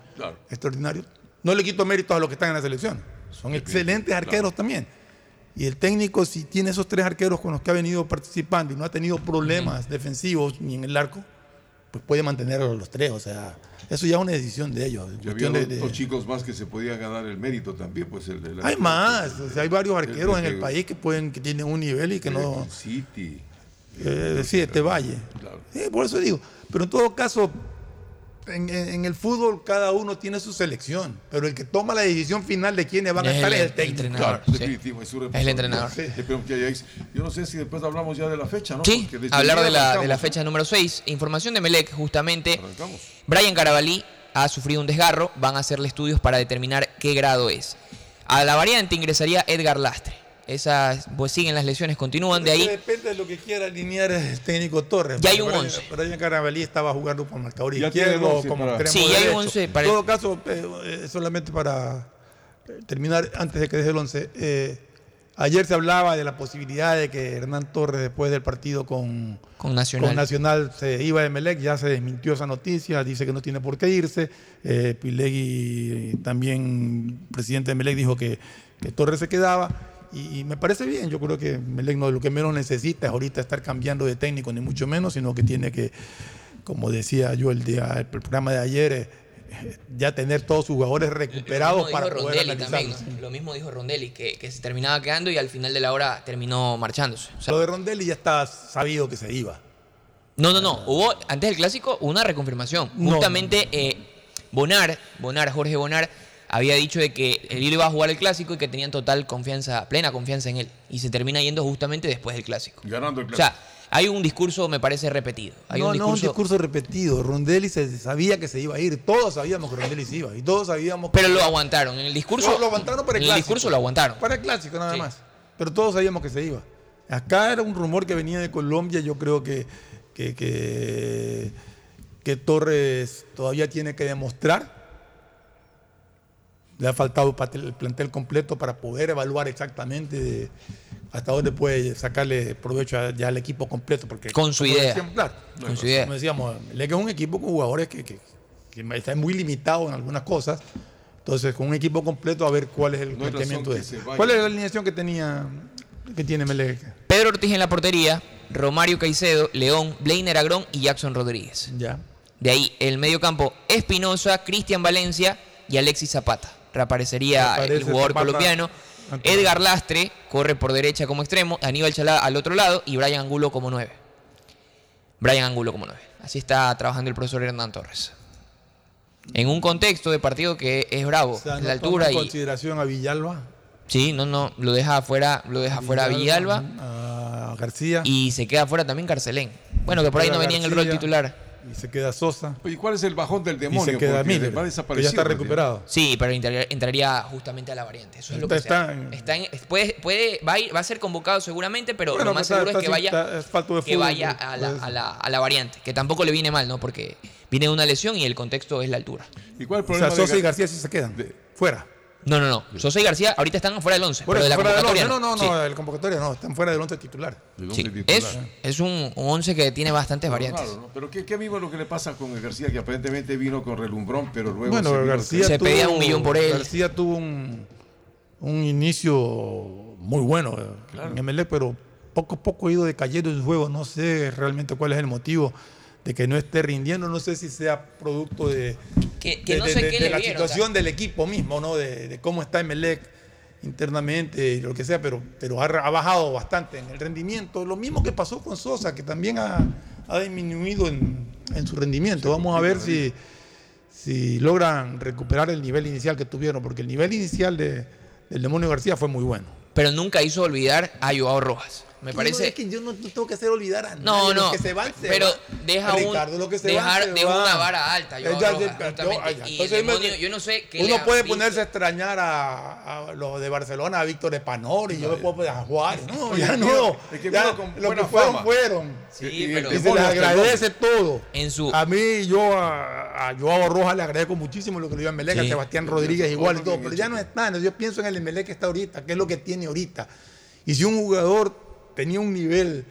extraordinarios. No le quito méritos a los que están en la selección. Son excelentes arqueros también. Y el técnico, si tiene esos tres arqueros con los que ha venido participando y no ha tenido problemas defensivos ni en el arco, pues puede mantenerlos los tres. O sea, eso ya es una decisión de ellos. Y había de- dos, de- chicos más que se podían ganar el mérito también, pues el, el- Hay más. O sea, hay varios el- arqueros en el- país que pueden que tienen un nivel y que no. el City. Eh, sí, este Valle. Sí, por eso digo. Pero en todo caso, en, el fútbol cada uno tiene su selección. Pero el que toma la decisión final de quiénes van a Es estar es el técnico. entrenador. Claro, sí. definitivo, es su Es el entrenador. Sí. Yo no sé si después hablamos ya de la fecha, ¿no? Sí, hablar de la, de la fecha número 6. Información de Melec, justamente. Arrancamos. Brian Carabalí ha sufrido un desgarro. Van a hacerle estudios para determinar qué grado es. A la variante ingresaría Edgar Lastre. Esas, pues siguen las lesiones, continúan de ahí. Depende de lo que quiera alinear el técnico Torres. Ya hay un Brian- 11. Brian Carabalí estaba jugando por marcador izquierdo, 11 como para- extremo Sí, ya hay un derecho. 11 para- En todo caso, eh, eh, solamente para eh, terminar, antes de que deje el 11, eh, ayer se hablaba de la posibilidad de que Hernán Torres, después del partido con, Con Nacional. con Nacional, se iba de Melec, ya se desmintió esa noticia, dice que no tiene por qué irse. Eh, Pilegui, también presidente de Melec, dijo que, que Torres se quedaba. Y, y me parece bien, yo creo que Melec no, lo que menos necesita es ahorita estar cambiando de técnico, ni mucho menos, sino que tiene que, como decía yo el, día, el programa de ayer, eh, eh, ya tener todos sus jugadores recuperados para poder. Lo mismo dijo Rondelli, que, que se terminaba quedando y al final de la hora terminó marchándose. O sea, Lo de Rondelli ya está sabido que se iba. No, no, no. Hubo antes del clásico una reconfirmación. No, Justamente eh, Bonar, Bonar, Jorge Bonar, había dicho de que él iba a jugar el clásico y que tenían total confianza, plena confianza en él. Y se termina yendo justamente después del clásico. Ganando el O sea, hay un discurso, me parece, repetido. Hay no, un no es un discurso, discurso repetido. Rondelli se sabía que se iba a ir. Todos sabíamos que Rondelli se iba. Y todos sabíamos Pero que- lo aguantaron. En el discurso. No, lo aguantaron para el en el clásico. discurso lo aguantaron. Para el clásico nada Sí. más. Pero todos sabíamos que se iba. Acá era un rumor que venía de Colombia. Yo creo que, que, que, que Torres todavía tiene que demostrar. Le ha faltado el plantel completo para poder evaluar exactamente de hasta dónde puede sacarle provecho a- ya al equipo completo. Porque, Con su como idea. decíamos, claro, Con su idea. Como decíamos, es un equipo con jugadores que, que, que está muy limitado en algunas cosas. Entonces, con un equipo completo, a ver cuál es el No planteamiento de vaya. ¿Cuál es la alineación que tenía que tiene Melec? Pedro Ortiz en la portería, Romario Caicedo, León, Blainer Agrón y Jackson Rodríguez. Ya. De ahí el medio campo Espinosa, Cristian Valencia y Alexis Zapata. Reaparecería Reaparece el jugador colombiano. Antonio. Edgar Lastre corre por derecha como extremo, Aníbal Chalá al otro lado y Brian Angulo como nueve. Brian Angulo como nueve. Así está trabajando el profesor Hernán Torres. En un contexto de partido que es bravo, O sea, es no la altura y consideración a Villalba, sí, no, no, lo deja afuera, lo deja fuera a Villalba a García y se queda fuera también Carcelén. Bueno, que por ahí no venía en el rol titular. Y se queda Sosa. Oye, ¿cuál es el bajón del demonio? y se queda Miller, va que ya está recuperado. Sí, pero entraría, justamente a la variante. Eso es lo que Está- sea. está en- Está en- puede, puede, va, a ir- va a ser convocado seguramente, pero Bueno, lo más seguro está- es que vaya, es falto de que fútbol, vaya a, la, a la- a la variante, que tampoco le viene mal, ¿no? Porque viene de una lesión y el contexto es la altura. ¿Y cuál es el O sea, problema de Sosa y Gar- García sí se quedan. Fuera. No, no, no. Sosa y García ahorita están fuera del 11, Por pero de la fuera del convocatoria once. No, no, Sí. no, el convocatoria no. Están fuera del 11 titular. del Sí, once Es, titular? es un 11 que tiene bastantes variantes. Raro, ¿no? Pero ¿qué, qué amigo es lo que le pasa con el García, que aparentemente vino con relumbrón, pero luego Bueno, se García Se tuvo, pedía un millón por él. García tuvo un, un inicio muy bueno eh, en Emelec, pero poco a poco ha ido decayendo en su juego. No sé realmente cuál es el motivo de que no esté rindiendo. No sé si sea producto de, Que- que de- no de- sé de- qué de le la vieron, situación o sea. del equipo mismo, ¿no? De, de cómo está Emelec internamente y lo que sea, pero, pero ha, ha bajado bastante en el rendimiento. Lo mismo que pasó con Sosa, que también ha, ha disminuido en, en su rendimiento. Vamos a ver si, si logran recuperar el nivel inicial que tuvieron, porque el nivel inicial de, del Demonio García fue muy bueno. Pero nunca hizo olvidar a Joao Rojas. Me parece. no, es que yo no, no tengo que hacer olvidar a No, nadie. no, Los que se van, se pero van. deja un- Ricardo, los que se dejar- van, se deja una vara alta, ya, entonces, demonio, yo no sé qué le Uno puede visto. ponerse a extrañar a, a los de Barcelona, a Víctor Espanol, y yo me puedo poner a Juárez. No, ya no. es que Ya, vino con lo que fueron, fama. fueron. Sí, Y- pero- se les agradece todo. En su- A mí, yo a, a Joao Rojas le agradezco muchísimo lo que le dio a Melec, a Sí. Sebastián Rodríguez igual y todo, pero ya no está. Yo pienso en el Melec que está ahorita, qué es lo que tiene ahorita. Y si un jugador tenía un nivel,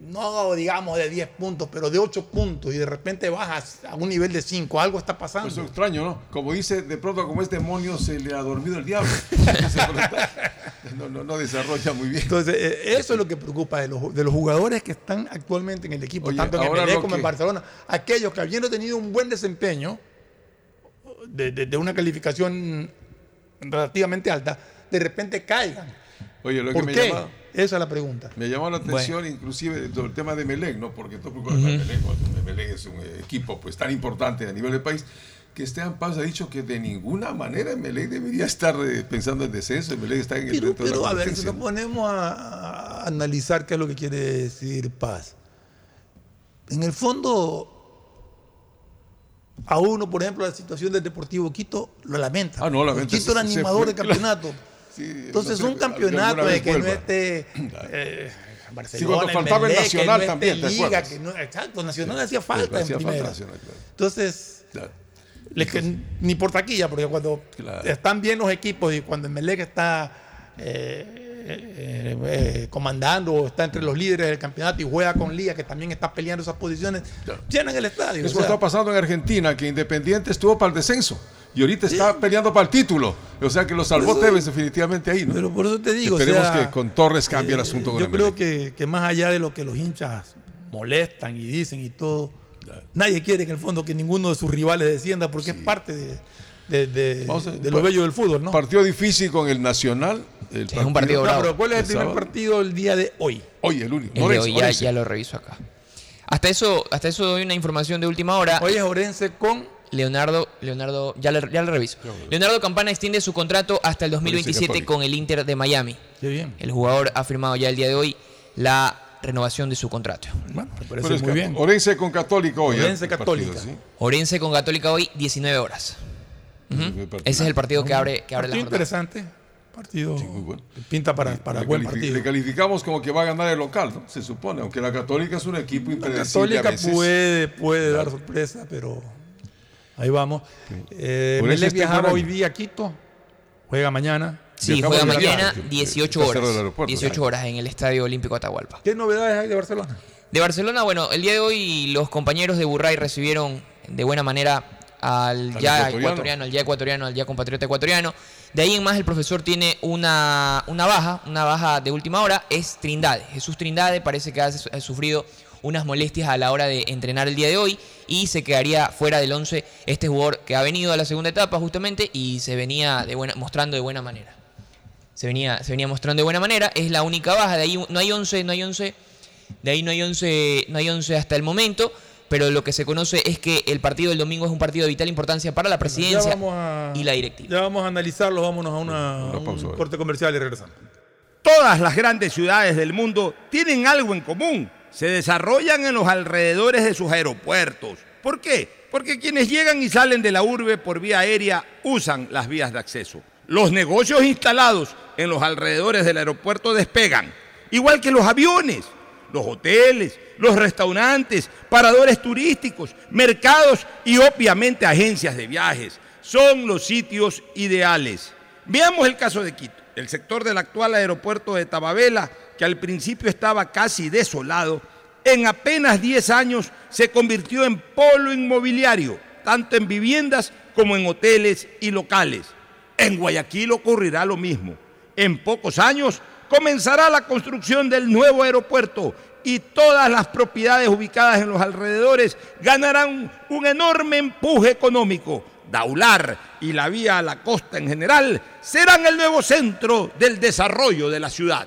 no digamos de 10 puntos, pero de 8 puntos, y de repente bajas a un nivel de 5, algo está pasando. Eso es extraño, ¿no? Como dice, de pronto como es demonio se le ha dormido el diablo. no, no, no desarrolla muy bien. Entonces, eh, eso es lo que preocupa de los, de los jugadores que están actualmente en el equipo, Oye, tanto en Emelec lo como en Barcelona. Aquellos que habiendo tenido un buen desempeño, de, de- de una calificación relativamente alta, de repente caigan. Oye, lo que ¿Por me qué? llama, Esa es la pregunta. me llamó la atención inclusive todo el tema de Melec, ¿no? Porque todo Melec, Melec es un eh, equipo pues tan importante a nivel del país que Esteban Paz ha dicho que de ninguna manera Melec debería estar eh, pensando en descenso, Melec está en el Pero, de pero la a ver, si nos ponemos a, a analizar qué es lo que quiere decir paz. En el fondo, a uno, por ejemplo, la situación del Deportivo Quito lo lamenta. Ah, no, lamenta, Quito era animador del campeonato. Sí, Entonces, no sé, un campeonato de que no esté eh, Barcelona, Sí, cuando faltaba el Emelec, que Nacional no también, ¿te Liga, acuerdas? que no- exacto, Nacional hacía falta hacía en falta primera. Nacional, claro. Entonces, que ni por taquilla, porque cuando Claro. están bien los equipos y cuando Melec está eh, eh, eh, comandando o está entre los líderes del campeonato y juega con Liga, que también está peleando esas posiciones, llenan el estadio. Es o como sea, está pasando en Argentina, que Independiente estuvo para el descenso y ahorita está peleando para el título. O sea que lo salvó eso- Tevez definitivamente ahí, ¿no? Pero por eso te digo, o Esperemos sea, que con Torres cambie el eh, asunto con Yo el creo que, que más allá de lo que los hinchas molestan y dicen y todo, nadie quiere en el fondo que ninguno de sus rivales descienda porque es parte de, de- de- Vamos a- de lo bello del fútbol, ¿no? Partido difícil con el Nacional. El es un partido No, bravo. pero ¿cuál es el primer sábado. partido del día de hoy? Hoy, el único. El de Orense, hoy, ya, Orense. ya lo reviso acá. Hasta eso, hasta eso doy una información de última hora. Hoy es Orense con Leonardo, Leonardo, ya le, ya le reviso. Leonardo Campana extiende su contrato hasta el 2027 Católica. con el Inter de Miami. Qué bien. El jugador ha firmado ya el día de hoy la renovación de su contrato. Bueno, me Pero parece es muy que bien. Orense con Católico hoy. ¿eh? Orense partido, Católica. sí. Orense con Católica hoy, 19 horas. Ese es el partido que abre, que abre la Partido jornada. interesante. Partido Sí, muy bueno. pinta para, para Le buen partido. Le calificamos como que va a ganar el local, ¿no? Se supone, aunque la Católica es un equipo La impredecible a Católica veces. puede, puede dar sorpresa, pero ahí vamos. Eh, Melec viajaba hoy día a Quito, juega mañana. Sí, Viajamos juega mañana tarde, 18 está cerrado el horas. aeropuerto. 18 horas en el Estadio Olímpico Atahualpa. ¿Qué novedades hay de Barcelona? De Barcelona, bueno, el día de hoy los compañeros de Burray recibieron de buena manera al Al ya ecuatoriano. ecuatoriano, al ya ecuatoriano, al ya compatriota ecuatoriano. De ahí en más el profesor tiene una, una baja, una baja de última hora, es Trindade. Jesús Trindade parece que ha, ha sufrido unas molestias a la hora de entrenar el día de hoy y se quedaría fuera del 11 este jugador que ha venido a la segunda etapa justamente y se venía de buena, mostrando de buena manera. Se venía, se venía mostrando de buena manera, es la única baja, de ahí no hay 11, no hay 11 de ahí no hay 11, no hay 11 hasta el momento, pero lo que se conoce es que el partido del domingo es un partido de vital importancia para la presidencia a, y la directiva. ya vamos a analizarlo, vámonos a una, Una pausa, un corte comercial y regresamos. Todas las grandes ciudades del mundo tienen algo en común. Se desarrollan en los alrededores de sus aeropuertos. ¿Por qué? Porque quienes llegan y salen de la urbe por vía aérea usan las vías de acceso. Los negocios instalados en los alrededores del aeropuerto despegan, igual que los aviones, los hoteles, los restaurantes, paradores turísticos, mercados y obviamente agencias de viajes. Son los sitios ideales. Veamos el caso de Quito, el sector del actual aeropuerto de Tababela, que al principio estaba casi desolado, en apenas 10 años se convirtió en polo inmobiliario, tanto en viviendas como en hoteles y locales. En Guayaquil ocurrirá lo mismo. En pocos años comenzará la construcción del nuevo aeropuerto y todas las propiedades ubicadas en los alrededores ganarán un enorme empuje económico. Daular y la vía a la costa en general serán el nuevo centro del desarrollo de la ciudad.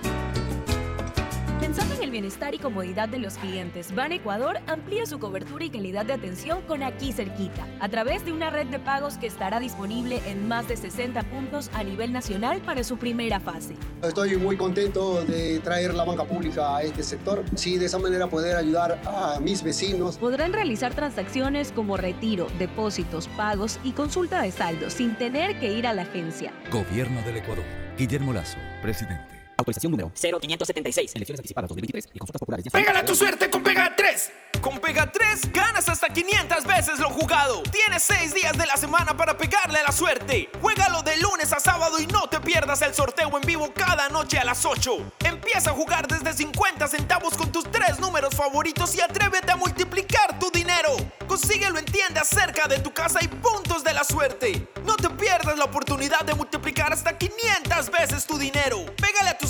Bienestar y comodidad de los clientes, Ban Ecuador amplía su cobertura y calidad de atención con aquí cerquita, a través de una red de pagos que estará disponible en más de 60 puntos a nivel nacional para su primera fase. Estoy muy contento de traer la banca pública a este sector, sí, de esa manera poder ayudar a mis vecinos. Podrán realizar transacciones como retiro, depósitos, pagos y consulta de saldo sin tener que ir a la agencia. Gobierno del Ecuador. Guillermo Lazo, presidente. Autorización número 0576. Elecciones anticipadas 2023 y consultas populares. Pégale a tu suerte con Pega 3. Con Pega 3 ganas hasta 500 veces lo jugado. Tienes 6 días de la semana para pegarle a la suerte. Juégalo de lunes a sábado y no te pierdas el sorteo en vivo cada noche a las 8. Empieza a jugar desde 50 centavos con tus tres números favoritos y atrévete a multiplicar tu dinero. Consíguelo en tiendas cerca de tu casa y puntos de la suerte. No te pierdas la oportunidad de multiplicar hasta 500 veces tu dinero. Pégale a tu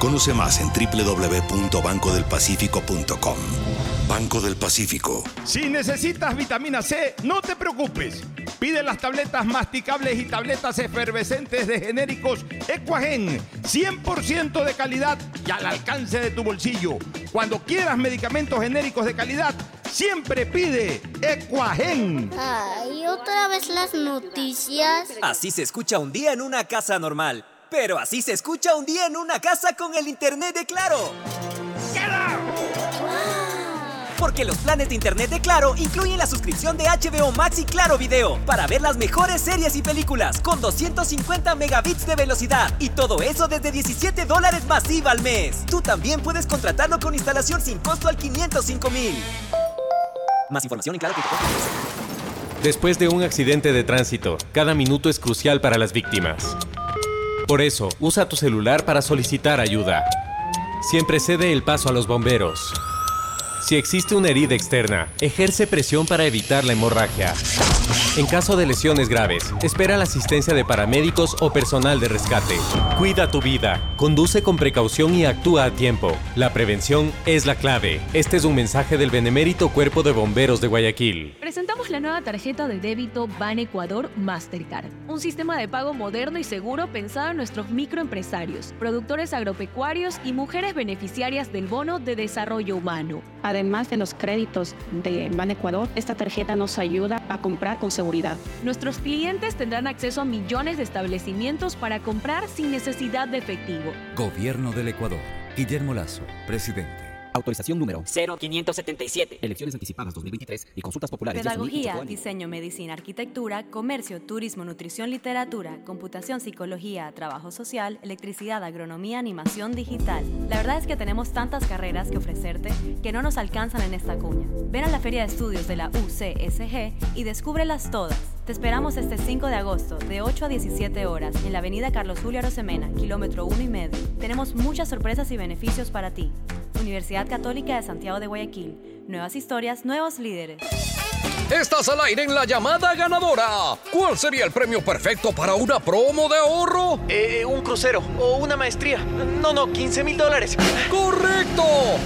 Conoce más en www.bancodelpacifico.com. Banco del Pacífico. Si necesitas vitamina C, no te preocupes. Pide las tabletas masticables y tabletas efervescentes de genéricos Equagen, 100% de calidad y al alcance de tu bolsillo. Cuando quieras medicamentos genéricos de calidad, siempre pide Equagen. Ay, otra vez las noticias. Así se escucha un día en una casa normal. Pero así se escucha un día en una casa con el internet de Claro. Porque los planes de internet de Claro incluyen la suscripción de HBO Max y Claro Video para ver las mejores series y películas con 250 megabits de velocidad y todo eso desde 17 dólares masiva al mes. Tú también puedes contratarlo con instalación sin costo al 505 mil. Más información en claro.com. Después de un accidente de tránsito, cada minuto es crucial para las víctimas. Por eso, usa tu celular para solicitar ayuda. Siempre cede el paso a los bomberos. Si existe una herida externa, ejerce presión para evitar la hemorragia. En caso de lesiones graves, espera la asistencia de paramédicos o personal de rescate. Cuida tu vida, conduce con precaución y actúa a tiempo. La prevención es la clave. Este es un mensaje del benemérito Cuerpo de Bomberos de Guayaquil. Presentamos la nueva tarjeta de débito Ban Ecuador Mastercard, un sistema de pago moderno y seguro pensado en nuestros microempresarios, productores agropecuarios y mujeres beneficiarias del bono de desarrollo humano. Además de los créditos de Ban Ecuador, esta tarjeta nos ayuda a comprar con seguridad. Nuestros clientes tendrán acceso a millones de establecimientos para comprar sin necesidad de efectivo. Gobierno del Ecuador. Guillermo Lazo, presidente. Autorización número 0577. Elecciones anticipadas 2023 y consultas populares. Pedagogía, diseño, medicina, arquitectura, comercio, turismo, nutrición, literatura, computación, psicología, trabajo social, electricidad, agronomía, animación digital. La verdad es que tenemos tantas carreras que ofrecerte que no nos alcanzan en esta cuña. Ven a la Feria de Estudios de la UCSG y descúbrelas todas. Te esperamos este 5 de agosto, de 8 a 17 horas, en la avenida Carlos Julio Arosemena, kilómetro 1 y medio. Tenemos muchas sorpresas y beneficios para ti. Universidad Católica de Santiago de Guayaquil. Nuevas historias, nuevos líderes. Estás al aire en la llamada ganadora. ¿Cuál sería el premio perfecto para una promo de ahorro? Eh, un crucero o una maestría. No, no, 15 mil dólares. ¡Correcto!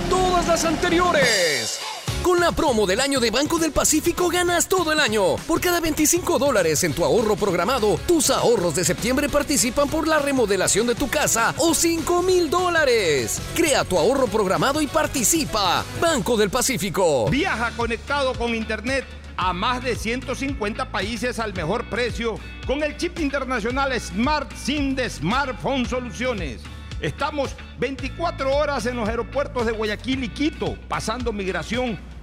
Todas las anteriores. Con la promo del año de Banco del Pacífico ganas todo el año. Por cada 25 dólares en tu ahorro programado, tus ahorros de septiembre participan por la remodelación de tu casa o 5 mil dólares. Crea tu ahorro programado y participa. Banco del Pacífico. Viaja conectado con Internet a más de 150 países al mejor precio con el chip internacional Smart SIM de Smartphone Soluciones. Estamos 24 horas en los aeropuertos de Guayaquil y Quito, pasando migración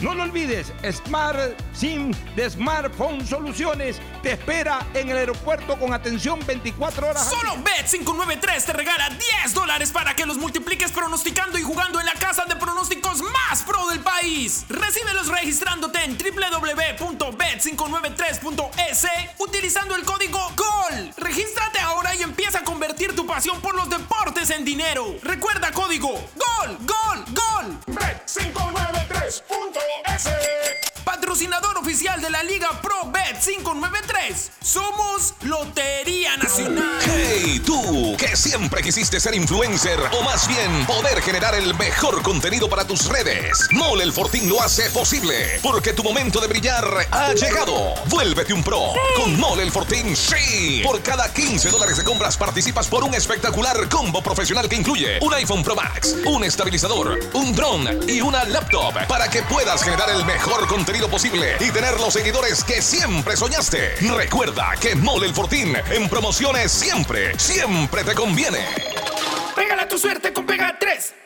No lo olvides, Smart SIM de Smartphone Soluciones te espera en el aeropuerto con atención 24 horas. Solo Bet593 te regala 10 dólares para que los multipliques pronosticando y jugando en la casa de pronósticos más pro del país. Recíbelos registrándote en www.bet593.es utilizando el código GOL. Regístrate ahora y empieza a convertir tu pasión por los deportes en dinero. Recuerda código GOL, GOL, GOL. Bet593.es Oh, excellent. Patrocinador oficial de la Liga Pro Bet 593. Somos Lotería Nacional. Hey, tú, que siempre quisiste ser influencer o más bien poder generar el mejor contenido para tus redes. Mole el Fortín lo hace posible, porque tu momento de brillar ha llegado. Vuélvete un pro con Mole el Fortín, sí. Por cada 15 dólares de compras participas por un espectacular combo profesional que incluye un iPhone Pro Max, un estabilizador, un dron y una laptop para que puedas generar el mejor contenido posible y tener los seguidores que siempre soñaste. Recuerda que Mole el Fortín en promociones siempre, siempre te conviene. Pégala tu suerte con Pega 3.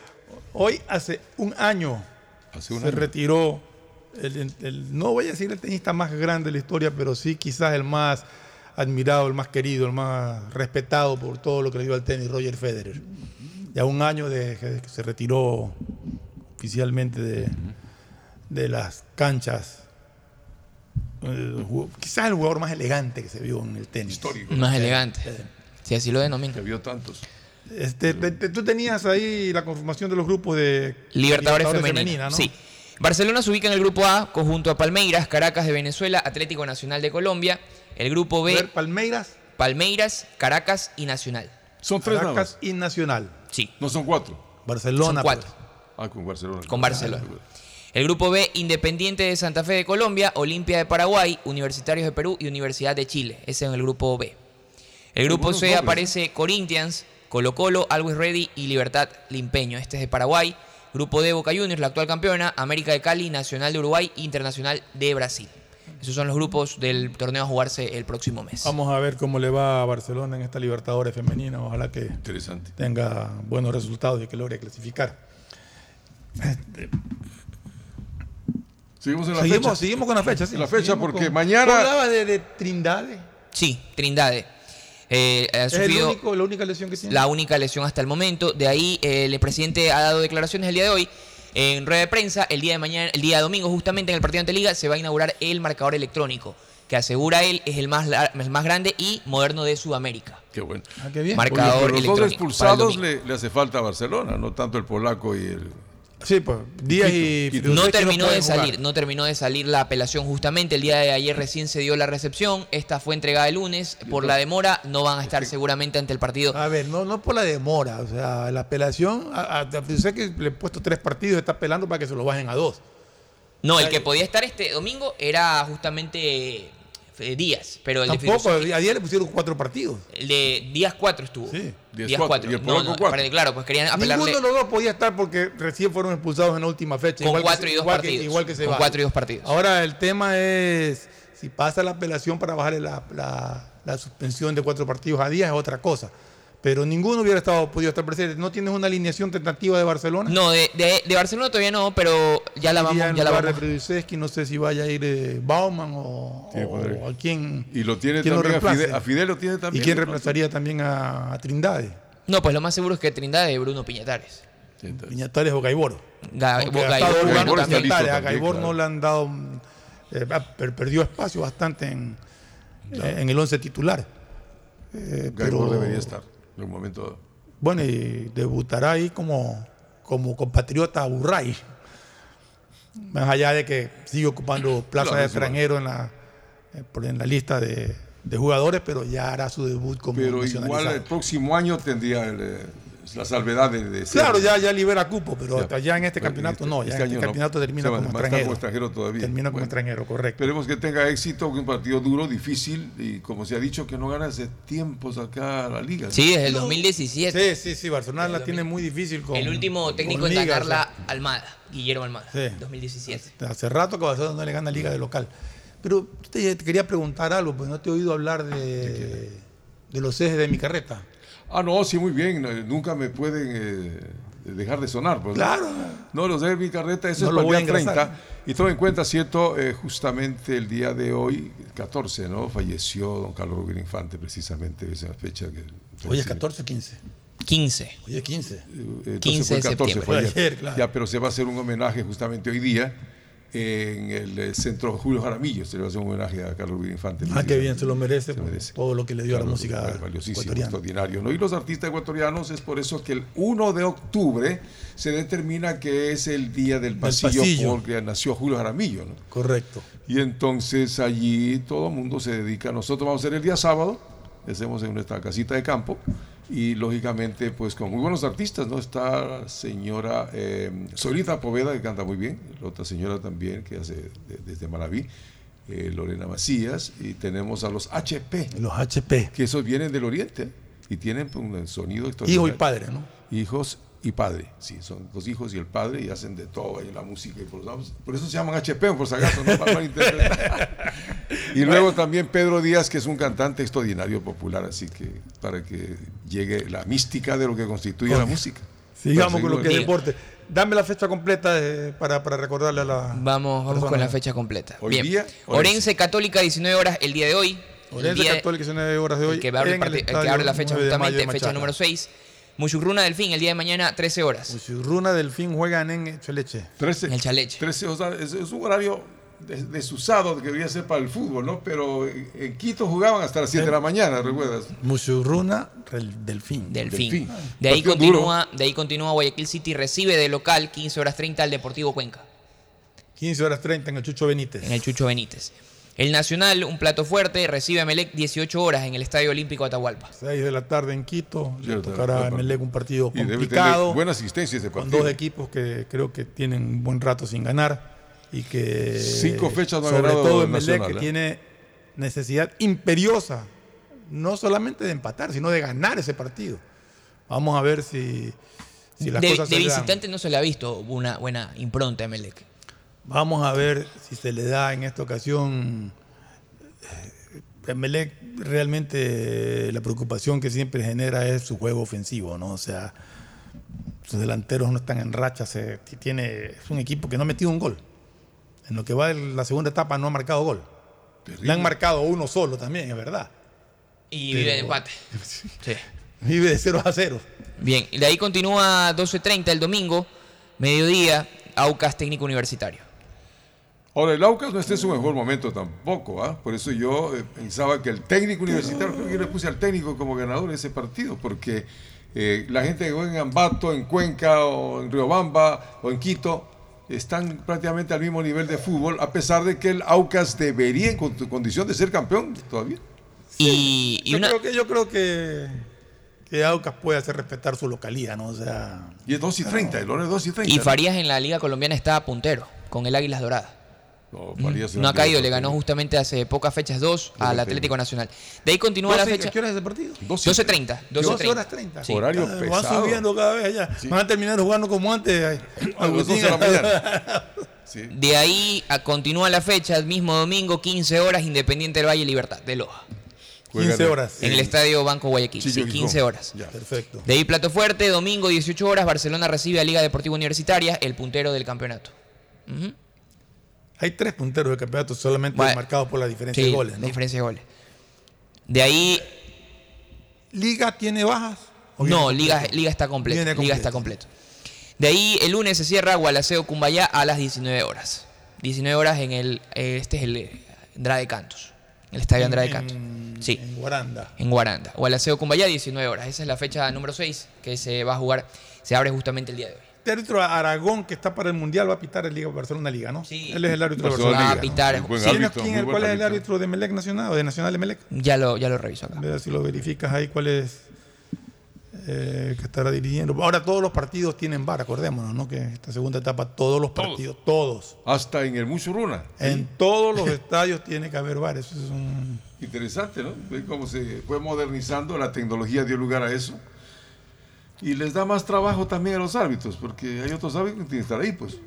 Hoy hace un año Hace un se año. retiró, el, el- no voy a decir el tenista más grande de la historia, pero sí quizás el más admirado, el más querido, el más respetado por todo lo que le dio al tenis, Roger Federer. Ya un año de que se retiró oficialmente de, de las canchas. Eh, jugó- quizás el jugador más elegante que se vio en el tenis. Histórico. Más elegante. Si así lo denomina. vio tantos. Este, te- te- tú tenías ahí la conformación de los grupos de Libertadores, femenina. ¿no? Sí. Barcelona se ubica en el grupo A, conjunto a Palmeiras, Caracas de Venezuela, Atlético Nacional de Colombia. El grupo B. Palmeiras. Palmeiras, Caracas y Nacional. Son tres nada Caracas y Nacional. Sí. No son cuatro. Barcelona. Son cuatro. Ah, con Barcelona. Con Barcelona. El grupo B, Independiente de Santa Fe de Colombia, Olimpia de Paraguay, Universitarios de Perú y Universidad de Chile. Ese es el grupo B. El grupo C nombres, aparece Corinthians, Colo Colo, Always Ready y Libertad Limpeño. Este es de Paraguay. Grupo D, Boca Juniors, la actual campeona, América de Cali, Nacional de Uruguay, Internacional de Brasil. Esos son los grupos del torneo a jugarse el próximo mes. Vamos a ver cómo le va a Barcelona en esta Libertadores femenina. Ojalá que Interesante. tenga buenos resultados y que logre clasificar. Este, Seguimos en la seguimos, fecha. seguimos con la fecha, sí. La fecha, Seguimos porque con- mañana- Tú hablabas de, de Trindade. Sí, Trindade. Eh, ha Es el sufrido único, la única lesión que tiene. la única lesión hasta el momento. De ahí eh, el presidente ha dado declaraciones el día de hoy. En rueda de prensa, el día de mañana, el día domingo, justamente en el partido ante Liga, se va a inaugurar el marcador electrónico, que asegura él es el más, el más grande y moderno de Sudamérica. Qué bueno. Ah, qué bien. Marcador Oye, pero los dos electrónico expulsados le, le hace falta a Barcelona, no tanto el polaco y el. Sí, pues Díaz y Quito. No terminó de jugar. salir, no terminó de salir la apelación justamente. El día de ayer recién se dio la recepción. Esta fue entregada el lunes. Por la demora no van a estar seguramente ante el partido. A ver, no, no por la demora, o sea, la apelación, a, a, Fidusek que le he puesto tres partidos, está apelando para que se lo bajen a dos. No, el que podía estar este domingo era justamente eh, Díaz, pero el de Tampoco, a Díaz le pusieron cuatro partidos. el de Díaz 4 estuvo. Sí. Díaz Díaz cuatro, 4. y el No, polaco no, cuatro. para- claro, pues querían apelarle Ninguno de los dos podía estar porque recién fueron expulsados en la última fecha. Con igual cuatro y dos igual que- partidos. igual que se Con va. cuatro y dos partidos. Ahora el tema es si pasa la apelación para bajarle la, la- la suspensión de cuatro partidos a Díaz es otra cosa. Pero ninguno hubiera estado, podido estar presente. ¿No tienes una alineación tentativa de Barcelona? No, de, de- de Barcelona todavía no, pero ya la vamos, ya la vamos. de no sé si vaya a ir eh, Bauman o, Sí, o a quién. Y lo tiene quién lo también a. Fidel, a Fidel lo tiene ¿Y quién reemplazaría también a, a Trindade? No, pues lo más seguro es que Trindade de Bruno Piñatares. Piñatares o Gaibor. Ga- Gaibor, también. A Gaibor claro. no le han dado. eh, per- perdió espacio bastante en, eh, en el once titular. Eh, Gaibor pero- debería estar en un momento. Bueno, y debutará ahí como, como compatriota Burray. Más allá de que sigue ocupando plaza Claro, de extranjero en la, eh, en la lista de, de jugadores, pero ya hará su debut como Pero igual el próximo año tendría el, la salvedad de, de Claro, ya, ya libera cupo, pero Ya. hasta ya en este Bueno, campeonato este- no, ya este en este no. campeonato termina como extranjero. como extranjero todavía. Termina como Bueno. extranjero, correcto. Esperemos que tenga éxito, que un partido duro, difícil y como se ha dicho que no gana hace tiempos acá la liga. Sí, desde el 2017. Sí, sí, sí, Barcelona la tiene muy difícil con el último técnico en ganarla, o sea, Almada, Guillermo Almada, Sí. 2017. Hace rato que Barcelona no le gana liga de local. Pero te, te quería preguntar algo, pues no te he oído hablar de, de los ejes de mi carreta. Ah, no, sí, muy bien. no, Nunca me pueden eh, dejar de sonar. Pues. Claro. No, los de mi carreta, eso No es lo para voy a el día engrasar. 30. Y todo en cuenta, ¿cierto? Eh, justamente el día de hoy, 14, ¿no? Falleció don Carlos Rubén Infante, precisamente, esa fecha que... Hoy es 14 o 15. 15. Hoy es 15. Eh, Entonces 15 fue de 14, septiembre. fue ayer. Fue ayer, claro. Ya, pero se va a hacer un homenaje justamente hoy día en el eh, centro Julio Jaramillo. Se le va a hacer un homenaje a Carlos Rubén Infante. Ah, qué bien, se lo merece, por merece. todo lo que le dio a la música valiosísimo, ecuatoriana. extraordinario. ¿no? Y los artistas ecuatorianos es por eso que el 1 de octubre se determina que es el día del pasillo, pasillo. porque nació Julio Jaramillo. ¿no? Correcto. Y entonces allí todo el mundo se dedica. Nosotros vamos a hacer el día sábado, hacemos en nuestra casita de campo. Y lógicamente, pues con muy buenos artistas, ¿no? Está señora eh, Solita Poveda, que canta muy bien, la otra señora también, que hace de- desde Maraví, eh, Lorena Macías, y tenemos a los HP, Los HP. que esos vienen del Oriente y tienen pues, un sonido Hijo extraordinario. y padre, ¿no? Hijos y padre, sí, son los hijos y el padre y hacen de todo ahí en la música. Y por, por eso se llaman HP, por si acaso, no para. Y luego también Pedro Díaz, que es un cantante extraordinario popular, así que para que llegue la mística de lo que constituye la música. Sigamos con lo que es deporte. Dame la fecha completa eh, para, para recordarle a la. Vamos, vamos con la fecha completa. Hoy Bien. día, Orense Católica, 19 horas el día de hoy. El Orense Católica, 19 horas de hoy. el que, abre, el el que abre la fecha 9 de mayo justamente, fecha número 6. Muchugruna Delfín, el día de mañana, 13 horas. Muchugruna Delfín juegan en Cheleche. 13, En el Chaleche. 13, o sea, es, es un horario des- desusado que debería ser para el fútbol, ¿no? Pero en, Quito jugaban hasta las 7 de la mañana, ¿recuerdas? Muchugruna Rel- Delfín. Delfín. Delfín. De ahí continúa, de ahí continúa Guayaquil City, recibe de local 15 horas 30 al Deportivo Cuenca, 15 horas 30 en el Chucho Benítez. en el Chucho Benítez. El Nacional, un plato fuerte, recibe a Melec 18 horas en el Estadio Olímpico Atahualpa. 6 de la tarde en Quito. Le tocará a. Melec un partido complicado. buena asistencia ese con partido. dos equipos que creo que tienen un buen rato sin ganar y que Cinco fechas no ha sobre ganado todo el en Melec Nacional, que ¿eh? tiene necesidad imperiosa no solamente de empatar sino de ganar ese partido vamos a ver si, si las de cosas de se dan. visitante no se le ha visto una buena impronta a Melec. Vamos a ver si se le da en esta ocasión eh, Melec realmente eh, la preocupación que siempre genera es su juego ofensivo no o sea sus delanteros no están en racha se, tiene, es un equipo que no ha metido un gol En lo que va en la segunda etapa no ha marcado gol. Le han marcado uno solo también, es verdad. Y Pero- vive de empate. Sí. Vive de 0 a 0. Bien, y de ahí continúa 12.30 el domingo, mediodía, Aucas Técnico Universitario. Ahora, el Aucas no está en su mejor momento tampoco, ¿ah? Por eso yo eh, pensaba que el técnico universitario, creo que yo le puse al técnico como ganador de ese partido, porque eh, la gente que juega en Ambato, en Cuenca, o en Riobamba, o en Quito, están prácticamente al mismo nivel de fútbol, a pesar de que el Aucas debería, en con- condición de ser campeón todavía. Y, yo, creo que, yo creo que, que Aucas puede hacer respetar su localidad, ¿no? O sea. Y es 2 y 30, el hora es 2 y 30. Y Farías en la Liga Colombiana está puntero, con el Águilas Doradas. No, ha caído, le ganó justamente hace pocas fechas 2 al Atlético Nacional. De ahí continúa la 12, fecha. ¿a ¿Qué hora es ese partido? 12.30. 12 horas 30. Sí. Horario Cada- pesado. Van subiendo cada vez allá. Van a terminar jugando como antes. A las 12 de la mañana. Sí. De ahí a- continúa la fecha, el mismo domingo, 15 horas, Independiente del Valle Libertad, de Loja. 15 horas. En el Estadio Banco Guayaquil, Sí, sí, yo 15 horas. Perfecto. De ahí Plato Fuerte, domingo 18 horas, Barcelona recibe a Liga Deportiva Universitaria, el puntero del campeonato. Ujú. Hay tres punteros del campeonato solamente Bueno, marcados por la diferencia Sí, de goles. ¿no? diferencia de goles. De ahí, ¿Liga tiene bajas? ¿O no, Liga? Liga está completo. Liga está completo. De ahí, el lunes se cierra Gualaceo Cumbayá a las 19 horas. 19 horas en el, eh, este es el eh, Andrade Cantos, el estadio Andrade Cantos. Sí. En Guaranda. En Guaranda. Gualaceo Cumbayá, 19 horas. Esa es la fecha número 6 que se va a jugar, se abre justamente el día de hoy. Este árbitro Aragón que está para el Mundial va a pitar el Liga Barcelona Liga, ¿no? Sí. Él es el árbitro de Barcelona. Va a pitar. ¿no? Buen ¿Quién es- árbitro, quién ¿Cuál es el árbitro. de Melec Nacional o de Nacional de Melec? Ya lo, ya lo reviso acá. A ver si lo verificas ahí cuál es eh, que estará dirigiendo. Ahora todos los partidos tienen VAR, acordémonos, ¿no? Que esta segunda etapa todos los partidos, todos. Hasta en el Muchurruna. En todos los estadios tiene que haber VAR. Eso es un... Interesante, ¿no? Ve cómo se fue modernizando, la tecnología dio lugar a eso. Y les da más trabajo también a los árbitros, porque hay otros árbitros que tienen que estar ahí, pues.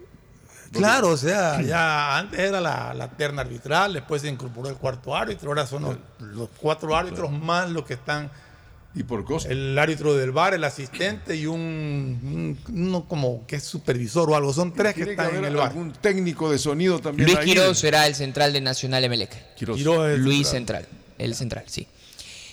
Claro, o sea, ya antes era la, la terna arbitral, después se incorporó el cuarto árbitro, ahora son los, los cuatro árbitros más los que están. Y por costo. El árbitro del bar, el asistente y un, un- uno como que es supervisor o algo. Son tres que están en el bar. algún técnico de sonido también Luis. Quiroz será el central de Nacional Emelec. Quiroz. Quiroz Luis central. central. el central, sí.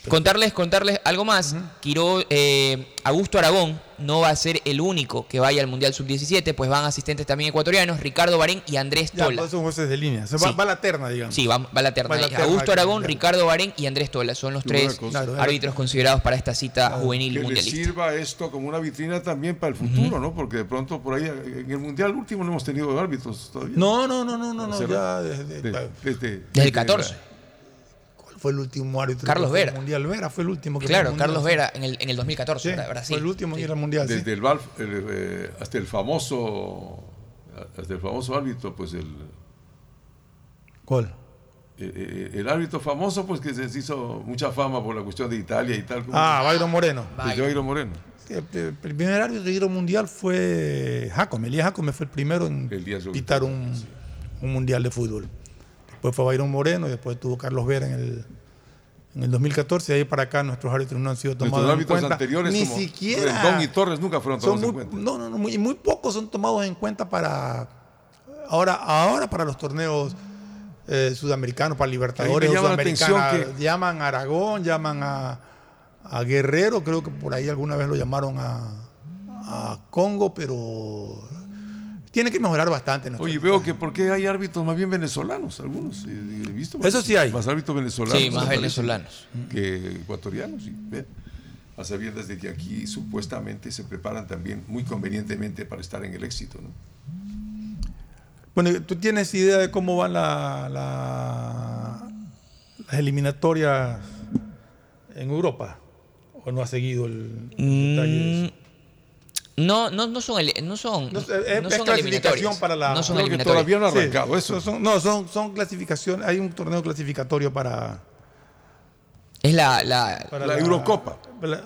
Contarles, contarles algo más. Quiro- eh, Augusto Aragón no va a ser el único que vaya al Mundial Sub-17, pues van asistentes también ecuatorianos, Ricardo Barén y Andrés Ya, Tola. pues son jueces de línea. Se va, Sí. va la terna, digamos. Sí, va, va la terna. Va la ahí. terna Augusto que- Aragón. Ricardo Barén y Andrés Tola son los tres. Claro, árbitros considerados para esta cita juvenil que mundialista. sirva esto como una vitrina también para el futuro, ¿no? Porque de pronto por ahí, en el Mundial último no hemos tenido árbitros todavía. No, no, no, no, no, no, Será ya desde, de- desde, Desde el 14. ¿Cuál fue el último árbitro? Carlos Vera. Mundial Vera fue el último que Claro. Carlos Vera en el, en el 2014, Sí, ¿verdad? Brasil. Fue el último que ir al Mundial. sí. Desde el Val- el, eh, hasta el famoso hasta el famoso árbitro, pues el ¿Cuál? eh, eh, el árbitro famoso, pues que se hizo mucha fama por la cuestión de Italia y tal. ¿cómo Ah, Byron Moreno. Pues Byron Moreno. Sí, El primer árbitro mundial fue Jacome. Elías Jacome fue el primero en pitar un, un mundial de fútbol. Después fue Byron Moreno y después tuvo Carlos Vera en el, en el 2014. De ahí para acá nuestros árbitros no han sido tomados en cuenta. anteriores Ni como siquiera. Rendón y Torres nunca fueron tomados muy, en cuenta. No, no, no. Muy, muy pocos son tomados en cuenta para. Ahora, ahora para los torneos eh, sudamericanos, para Libertadores Sudamericana. Llaman a Aragón, llaman a, a Guerrero, creo que por ahí alguna vez lo llamaron a, a Congo, pero tiene que mejorar bastante. Oye, veo que porque hay árbitros más bien venezolanos, algunos. eh, He visto más- Eso sí hay. Más árbitros venezolanos. Sí, más venezolanos. Que ecuatorianos. sí, ve. A sabiendas de que aquí supuestamente se preparan también muy convenientemente para estar en el éxito. ¿no? Bueno, ¿tú tienes idea de cómo van la- la- las eliminatorias en Europa? ¿O no has seguido el, el detalle de eso? No, no, no son, no son, No, no, es, es son clasificación para la. No son Creo que eliminatorias. todavía no ha Sí, arrancado eso. son- no, son, son clasificación. Hay un torneo clasificatorio para. Es la, la, para La Eurocopa. la-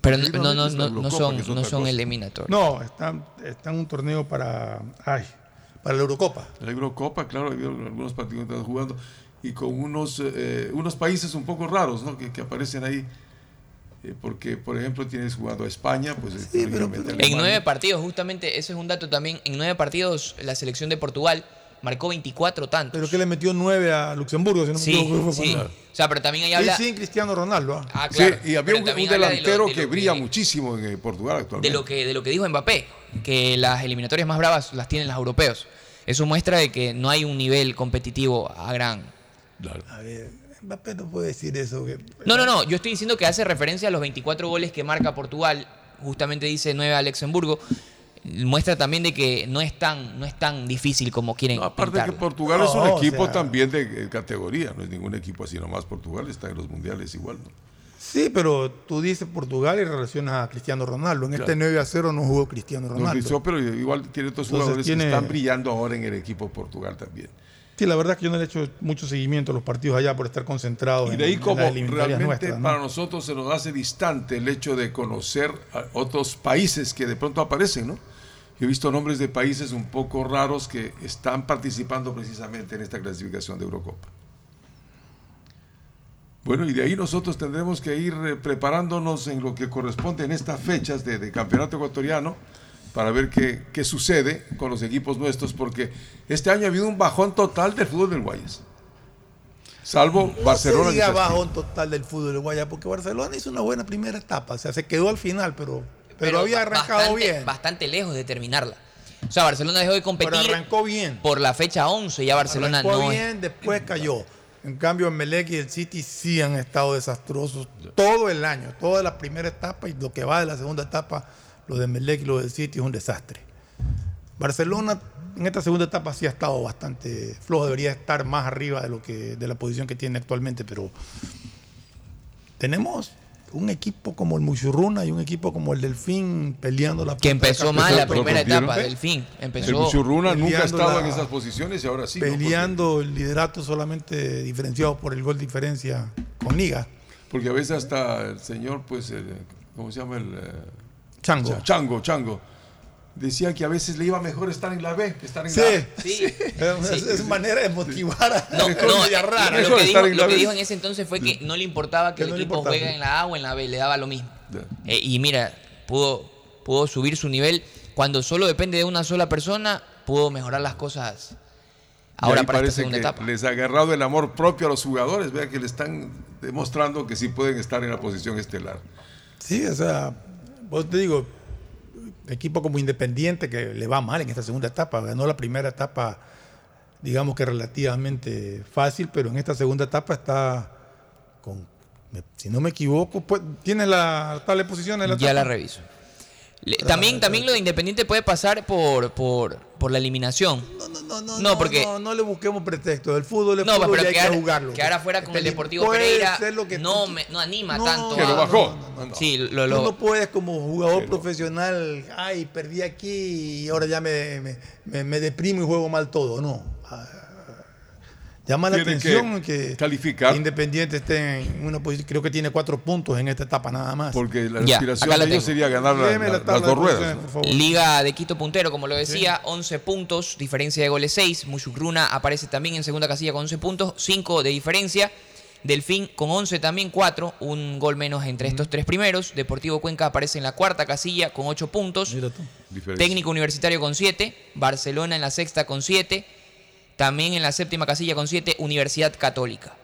pero no, no, no, no no, no son, no son cosa. eliminatorias. no, están está en un torneo para. Ay, para la Eurocopa. La Eurocopa, claro, hay algunos partidos que están jugando y con unos, eh, unos países un poco raros ¿no? que, que aparecen ahí. Eh, porque, por ejemplo, tienes jugando a España, pues En lógicamente, nueve partidos, justamente, ese es un dato también. En nueve partidos, la selección de Portugal marcó 24 tantos. Pero que le metió 9 a Luxemburgo, si no me Sí, equivoco, fue sí. O sea, pero también ahí Y habla sin Cristiano Ronaldo. ah. Ah, Sí, claro. y había Pero un, un habla de lo- delantero de que lo brilla muchísimo en eh, Portugal actualmente. de lo que de lo que dijo Mbappé, que las eliminatorias más bravas las tienen los europeos. Eso muestra de que no hay un nivel competitivo a gran. A ver, Mbappé no puede decir eso. que- No, no, no, yo estoy diciendo que hace referencia a los 24 goles que marca Portugal, justamente dice 9 a Luxemburgo. Muestra también de que no es tan no es tan difícil como quieren Aparte que pintarlo. Portugal es un No, o equipo sea- también de categoría, no es ningún equipo así nomás. Portugal está en los mundiales igual. ¿no? Sí, pero tú dices Portugal y relacionas a Cristiano Ronaldo. En este Claro. 9 a 0 no jugó Cristiano No, Ronaldo. Cristiano, pero igual tiene otros jugadores tiene- que están brillando ahora en el equipo Portugal también. Sí, la verdad es que yo no le he hecho mucho seguimiento a los partidos allá por estar concentrado Y en, de ahí en como realmente nuestras, ¿no? para nosotros se nos hace distante el hecho de conocer a otros países que de pronto aparecen, ¿no? Yo he visto nombres de países un poco raros que están participando precisamente en esta clasificación de Eurocopa. Bueno, y de ahí nosotros tendremos que ir eh, preparándonos en lo que corresponde en estas fechas de, de campeonato ecuatoriano para ver qué, qué sucede con los equipos nuestros, porque este año ha habido un bajón total del fútbol del Guayas. Salvo No Barcelona. se bajón total del fútbol de Guaya, porque Barcelona hizo una buena primera etapa. O sea, se quedó al final, pero, pero, había arrancado bastante, bien. Bastante lejos de terminarla. O sea, Barcelona dejó de competir. Pero arrancó bien. Por la fecha 11, ya Barcelona Arrancó no es- bien, después cayó. En cambio, el Melec y el City sí han estado desastrosos todo el año, toda la primera etapa y lo que va de la segunda etapa, lo de Melec y lo del City es un desastre. Barcelona en esta segunda etapa sí ha estado bastante flojo, debería estar más arriba de lo que de la posición que tiene actualmente, pero tenemos un equipo como el Muchurruna y un equipo como el Delfín peleando la Que de empezó mal la primera etapa del fin. El Empezó. Muchurruna nunca ha Peleando estado la- en esas posiciones y ahora sí. peleando el liderato solamente diferenciado por el gol diferencia con Liga. Porque a veces hasta el señor, pues, el, ¿cómo se llama? El, eh, Chango. Cha- Chango, Chango. Decía que a veces le iba mejor estar en la B que estar en Sí, la A. Sí. Es, es manera de motivar a No, no, rara. lo, que dijo, en lo la que dijo en ese entonces fue que no le importaba que, Que el no equipo juegue en la A o en la B, le daba lo mismo. Eh, y mira, pudo, pudo subir su nivel. Cuando solo depende de una sola persona, pudo mejorar las cosas Y ahora ahí para esta parece segunda que etapa. les ha agarrado el amor propio a los jugadores. Vea que le están demostrando que sí pueden estar en la posición estelar. Sí, o sea, vos te digo, equipo como Independiente que le va mal en esta segunda etapa, ganó la primera etapa, digamos que relativamente fácil, pero en esta segunda etapa está con, si no me equivoco, pues, ¿tiene la tabla de posiciones? de Ya la reviso. Le- también, también lo de Independiente puede pasar por, por, por la eliminación. No, no, No, porque- no, no le busquemos pretexto. El fútbol es No, fútbol pero y hay quedar, que jugarlo. quedar afuera con el Este, Deportivo puede Pereira lo que no, tú- me- no anima No, tanto. Que lo a- bajó. Sí, lo, Tú lo- no puedes como jugador profesional, ay, perdí aquí y ahora ya me, me, me- me deprimo y juego mal todo. No. Llama la que atención que, calificar. Independiente esté en una posición, creo que tiene cuatro puntos en esta etapa nada más. Porque la Ya, aspiración la de ellos sería ganar la- la- las dos de ruedas. posiciones, ¿no? por favor. Liga de Quito puntero, como lo decía, 11 puntos, diferencia de goles 6. Mushukruna aparece también en segunda casilla con 11 puntos, 5 de diferencia. Delfín con 11 también, 4, un gol menos entre estos tres primeros. Deportivo Cuenca aparece en la cuarta casilla con 8 puntos. Diferencia. Técnico Universitario con 7, Barcelona en la sexta con 7, también en la séptima casilla con 7, Universidad Católica.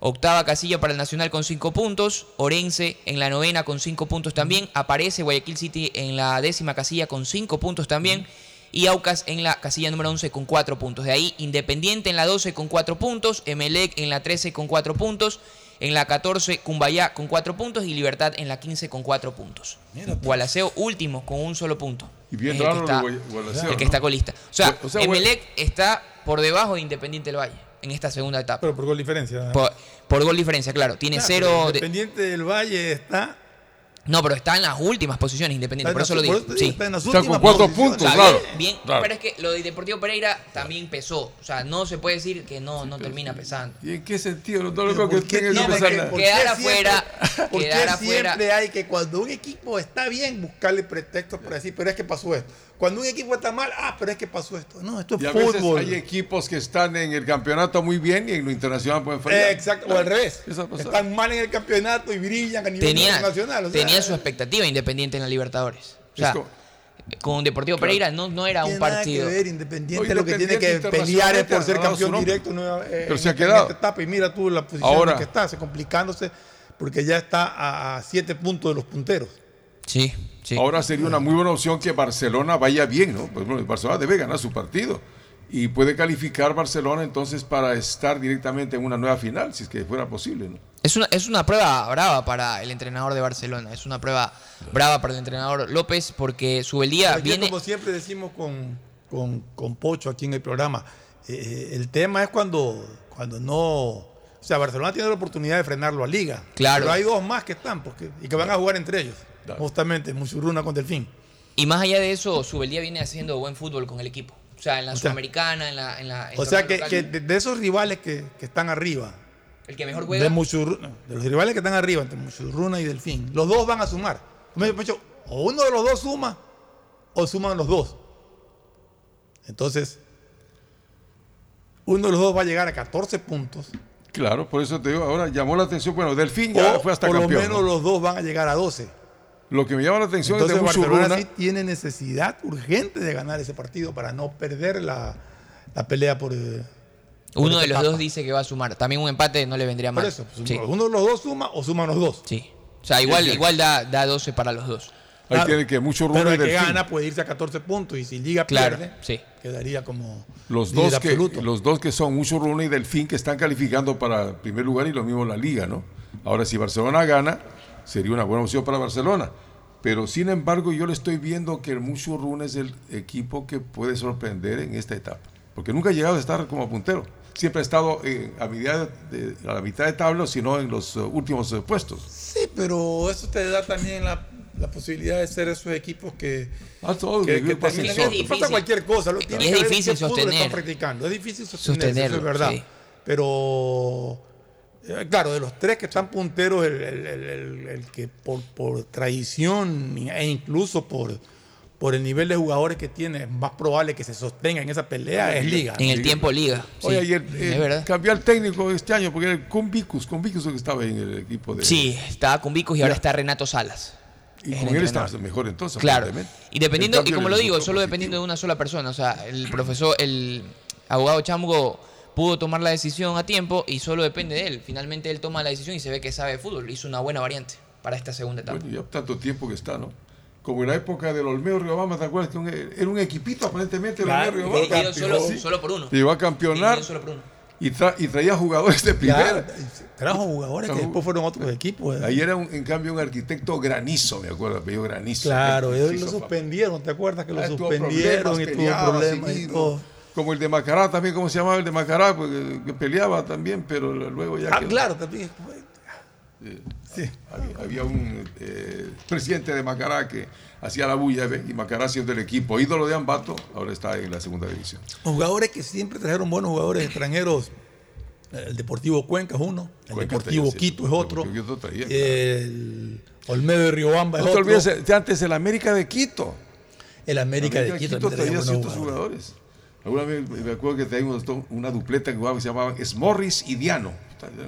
Octava casilla para el Nacional con 5 puntos, Orense en la novena con 5 puntos también, aparece Guayaquil City en la décima casilla con 5 puntos también. Y Aucas en la casilla número 11 con 4 puntos. De ahí Independiente en la 12 con 4 puntos. Emelec en la 13 con 4 puntos. En la 14 Cumbayá con 4 puntos. Y Libertad en la 15 con 4 puntos. Gualaceo último con un solo punto. Y bien Es el que está, Gualaceo, el que ¿no? está colista. O sea, O sea, Emelec está por debajo de Independiente del Valle en esta segunda etapa. Pero por gol diferencia. Por, por gol diferencia, claro. Tiene cero. de- Independiente del Valle está. No, pero está en las últimas posiciones Independiente. Está Por eso lo digo. Sí. está en las Está últimas con cuatro posiciones. puntos, O sea, claro. bien, claro. pero es que lo de Deportivo Pereira también pesó. O sea, no se puede decir que no, no termina pesando. ¿Y en qué sentido? No, no lo Pero veo que ¿por qué tenga que que- nada. por Quedar qué afuera, siempre- ¿Por qué quedar afuera. siempre hay que cuando un equipo está bien buscarle pretextos para decir, pero es que pasó esto? Cuando un equipo está mal, ah, pero es que pasó esto. No, esto es Y a veces fútbol. hay equipos que están en el campeonato muy bien y en lo internacional pueden fallar. Eh, exacto, o al revés. Están mal en el campeonato y brillan a nivel Tenía, internacional. o sea, tenía su expectativa Independiente en la Libertadores. O sea, con Deportivo Pereira no, no era un tiene partido. que ver, Independiente No, lo que tiene que pelear es por ser campeón directo eh, Pero en se ha en quedado. esta etapa. Y mira tú la posición Ahora- en que está, se complicándose porque ya está a, a siete puntos de los punteros. Sí, sí. Ahora sería una muy buena opción que Barcelona vaya bien, ¿no? Pues bueno, Barcelona debe ganar su partido y puede calificar Barcelona entonces para estar directamente en una nueva final, si es que fuera posible, ¿no? Es una, es una prueba brava para el entrenador de Barcelona. Es una prueba brava para el entrenador López porque Pero ya viene. como siempre decimos con, con, con Pocho aquí en el programa, eh, el tema es cuando, cuando no... O sea, Barcelona tiene la oportunidad de frenarlo a Liga. Claro. Pero hay dos más que están porque, y que van a jugar entre ellos. Justamente, Musurruna con Delfín. Y más allá de eso, Subeldía viene haciendo buen fútbol con el equipo. O sea, en la O sea, Sudamericana, en la. En la en O sea, que, de, de esos rivales que, que están arriba, el que mejor de, juega. Musurruna- de los rivales que están arriba, entre Musurruna y Delfín, los dos van a sumar. O uno de los dos suma, o suman los dos. Entonces, uno de los dos va a llegar a 14 puntos. Claro, por eso te digo, ahora llamó la atención, bueno, Delfín ya o fue hasta por campeón. lo menos ¿no? los dos van a llegar a 12. Lo que me llama la atención Entonces es de Barcelona sí tiene necesidad urgente de ganar ese partido para no perder la, la pelea por... eh, por Uno de los etapa. dos dice que va a sumar. También un empate no le vendría Por mal. eso, pues, Sí. uno de los dos suma o suman los dos. Sí. O sea, igual, igual da, da 12 para los dos. Ahí tiene que mucho Pero el que gana puede irse a 14 puntos y si Liga Claro, pierde, sí. quedaría como Los dos, que, absoluto. los dos que son Mucho Runa y Delfín que están calificando para primer lugar y lo mismo la liga, ¿no? Ahora, si Barcelona gana, sería una buena opción para Barcelona. Pero sin embargo, yo le estoy viendo que el Mucho Runa es el equipo que puede sorprender en esta etapa. Porque nunca ha llegado a estar como puntero. Siempre ha estado eh, a, mitad de- a la mitad de tabla, sino en los eh, últimos eh, puestos. Sí, pero eso te da también la, la posibilidad de ser esos equipos que, Ah, todo, que, que que pasa cualquier cosa. Lo, tiene es que ver difícil qué sostener. están practicando. Es difícil Sostenerlo, eso es verdad. sí. Pero, claro, de los tres que están punteros, el, el- el- el- el que por, por tradición e incluso por, por el nivel de jugadores que tiene, es más probable que se sostenga en esa pelea es Liga. En el tiempo Liga. Oye, sí, ayer es verdad. cambió al técnico este año porque era Cumbicus, Cumbicus el que estaba en el equipo de. Sí, estaba con Vicos y ahora Ya. está Renato Salas. Y con él está mejor entonces. Claro. Y dependiendo, y como lo digo, solo positivo. dependiendo de una sola persona. O sea, el profesor, el abogado Chamgo pudo tomar la decisión a tiempo y solo depende de él. Finalmente él toma la decisión y se ve que sabe de fútbol. Hizo una buena variante para esta segunda etapa. Bueno, ya tanto tiempo que está, ¿no? Como en la época del Olmedo Riobamba, ¿te acuerdas? Que un- era un equipito aparentemente el Claro, Olmedo Pero Riobamba. solo, Sí. solo por uno. Llegó a campeonar solo por uno. y, tra- y traía jugadores de primera. Ya, trajo jugadores que después fueron otros equipos. ¿eh? Ahí era, un- en cambio, un arquitecto granizo, me acuerdo, apellido granizo. Claro, ellos lo suspendieron, ¿te acuerdas que lo Ah, tuvo suspendieron y tuvo problemas y seguido. todo? Como el de Macará también, ¿cómo se llamaba el de Macará? Pues, que, que peleaba también, pero luego ya Ah, quedó. claro, también. Eh, Sí. Había, había un eh, presidente de Macará que hacía la bulla y Macará siendo el equipo ídolo de Ambato, ahora está en la segunda división. Jugadores que siempre trajeron buenos jugadores extranjeros. El Deportivo Cuenca es uno, el Cuenca Deportivo traía, Quito es otro, Quito traía, el Olmedo de Riobamba es No te otro, olvides de antes el América de Quito. el América de Quito, también traía traía buenos ciertos jugadores. jugadores. Alguna vez me acuerdo que teníamos una dupleta que que se llamaban Smorris y Diano.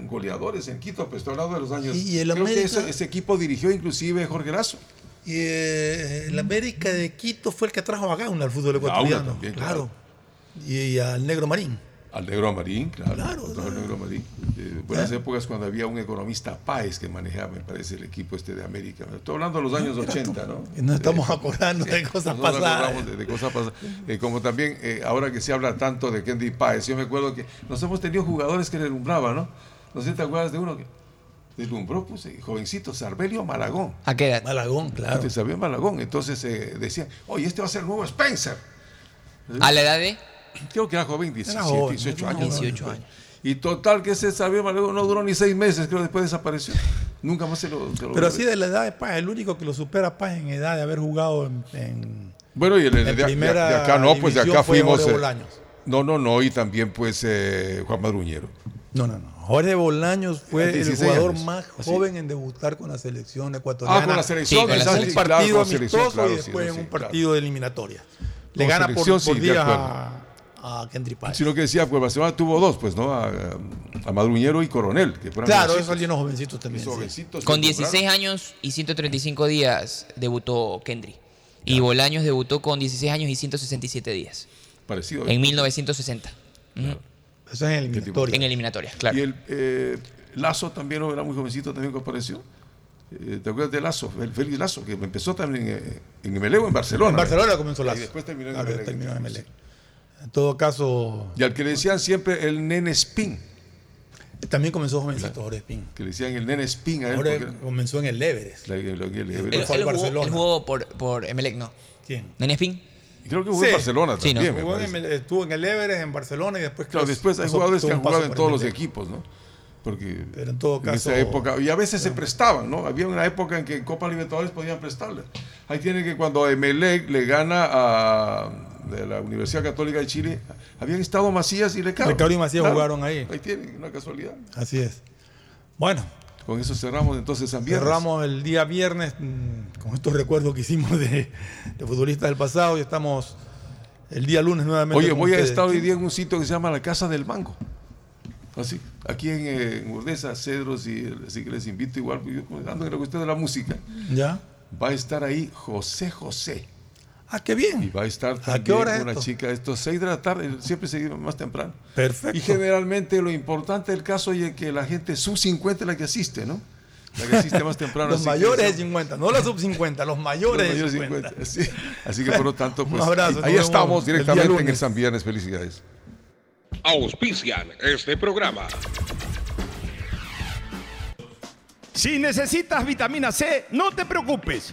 Goleadores en Quito, pues estoy hablando de los años. Y el creo que América- ese, ese equipo dirigió inclusive Jorge Lazo. Y eh, el América de Quito fue el que trajo a Gauna al fútbol Gauna ecuatoriano. claro. Y, y al Negro Marín. Al Negro Marín, claro. Claro, Otro Negro Marín. Eh, buenas épocas cuando había un economista Páez que manejaba, me parece, el equipo este de América. Estoy hablando de los años 80, ¿no? Y nos estamos acordando de cosas Nosotros pasadas. De, de cosas pasadas. Eh, como también, eh, ahora que se habla tanto de Kendy Páez, yo me acuerdo que nos hemos tenido jugadores que deslumbraban, ¿no? No sé si te acuerdas de uno que deslumbró, pues, eh, jovencito, Sarbelio Malagón. ¿A qué edad? Malagón, claro. Este Sarbelio Malagón. Entonces eh, decían, oye, este va a ser el nuevo Spencer. ¿A la edad de? Creo que era joven, 17, joven, 18 era años. joven. 18 años. Y total que ese Sarbelio Malagón no duró ni seis meses, creo, después desapareció. Nunca más se lo... se lo- Pero así de la edad de Paz, el único que lo supera Paz en edad de haber jugado en, en- Bueno, y el, en de, de- primera de acá no, pues de acá fuimos... Jorge eh, Bolaños. no, no, no, y también pues eh, Juan Madruñero. No, no, no. Jorge Bolaños fue el 16 jugador años. más Así. joven en debutar con la selección ecuatoriana. Ah, con la selección, Sí, sí, un claro, partido selección, amistoso claro, y después sí, en un claro. partido de eliminatoria. Le Con gana por, sí, por días a, a Kendry Páez. Sino que decía, pues Barcelona tuvo dos, pues, ¿no? A, a Madruñero y Coronel. Que fueron Claro, jovencitos. eso salieron jovencitos también. Esos sí. jovencitos Con que 16 años y 135 días debutó Kendry. Y Bolaños debutó con 16 años y 167 días. Parecido. ¿eh? En 1960. Ujú. Eso es en eliminatoria. En eliminatorias, claro. Y el eh, Lazo también era muy jovencito también que apareció. Eh, ¿Te acuerdas de Lazo? El Félix Lazo, que empezó también en Emelec o en Barcelona. En Barcelona comenzó Lazo. Y después terminó en Claro, terminó en. En todo caso, Y al que le decían siempre el nene Spin. también comenzó jovencito Jorge Espín. Que le decían el nene Spin a él. Porque- comenzó en el Everest. La- la- la- la- Él, él jugó, Barcelona. él jugó por, por Emelec, ¿no? ¿Quién? ¿Nene Spin? Creo que jugó Sí. en Barcelona Sí, ¿no? también. Jugó en el- estuvo en el Everest, en Barcelona y después. Claro, después hay jugadores que han jugado en todos los equipos, ¿no? Porque Pero en todo en caso. esa época, y a veces se prestaban, ¿no? Había una época en que en Copa Libertadores podían prestarle. Ahí tiene que cuando Emelec le gana a de la Universidad Católica de Chile, habían estado Macías y Lecaro. Lecaro y Macías jugaron ahí. Ahí tiene, una casualidad. Así es. Bueno, Con eso cerramos entonces San Viernes. cerramos el día viernes mm, con estos recuerdos que hicimos de, de futbolistas del pasado y estamos el día lunes nuevamente. Oye, voy a estar hoy día en un sitio que se llama la Casa del Mango. Así, aquí en, eh, en Urdesa, Cedros, y así que les invito igual, yo ando en la cuestión de la música. ¿Ya? Va a estar ahí José José. Ah, qué bien. Y va a estar ¿A también qué hora una esto? chica, estos 6 de la tarde, siempre se iba más temprano. Perfecto. Y generalmente lo importante del caso es que la gente sub 50 es la que asiste, ¿no? La que asiste más temprano. Los mayores de eso- 50, no los sub 50, los mayores, los mayores de de 50. 50, sí. Así que por lo tanto, Un pues abrazo, ahí, estamos el directamente en el. San Viernes. Felicidades. Auspician este programa. Si necesitas vitamina C, no te preocupes.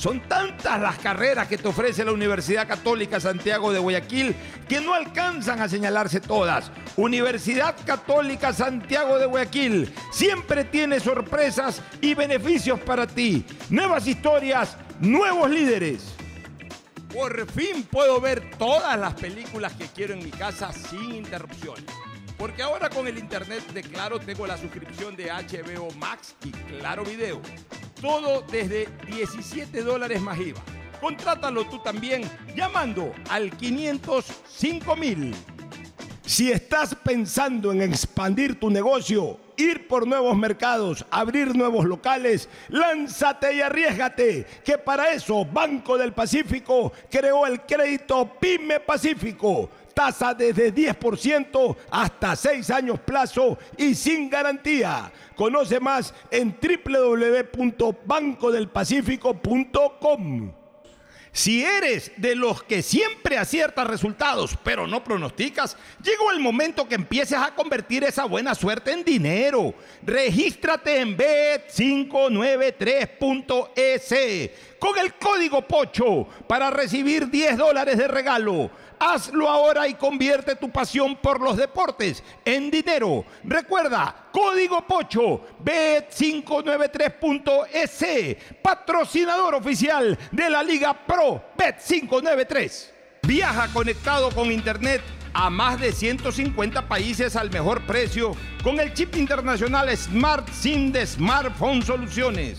Son tantas las carreras que te ofrece la Universidad Católica Santiago de Guayaquil que no alcanzan a señalarse todas. Universidad Católica Santiago de Guayaquil siempre tiene sorpresas y beneficios para ti. Nuevas historias, nuevos líderes. Por fin puedo ver todas las películas que quiero en mi casa sin interrupciones. Porque ahora con el internet de Claro tengo la suscripción de HBO Max y Claro Video. Todo desde 17 dólares más IVA. Contrátalo tú también llamando al 505 mil. Si estás pensando en expandir tu negocio, ir por nuevos mercados, abrir nuevos locales, lánzate y arriesgate, que para eso Banco del Pacífico creó el crédito Pyme Pacífico. Tasa desde 10% hasta 6 años plazo y sin garantía. Conoce más en www.bancodelpacifico.com. Si eres de los que siempre aciertas resultados, pero no pronosticas, llegó el momento que empieces a convertir esa buena suerte en dinero. Regístrate en bet593.es con el código POCHO para recibir 10 dólares de regalo. Hazlo ahora y convierte tu pasión por los deportes en dinero. Recuerda, código POCHO, bet593.es, patrocinador oficial de la Liga Pro Bet593. Viaja conectado con Internet a más de 150 países al mejor precio con el chip internacional Smart SIM de Smartphone Soluciones.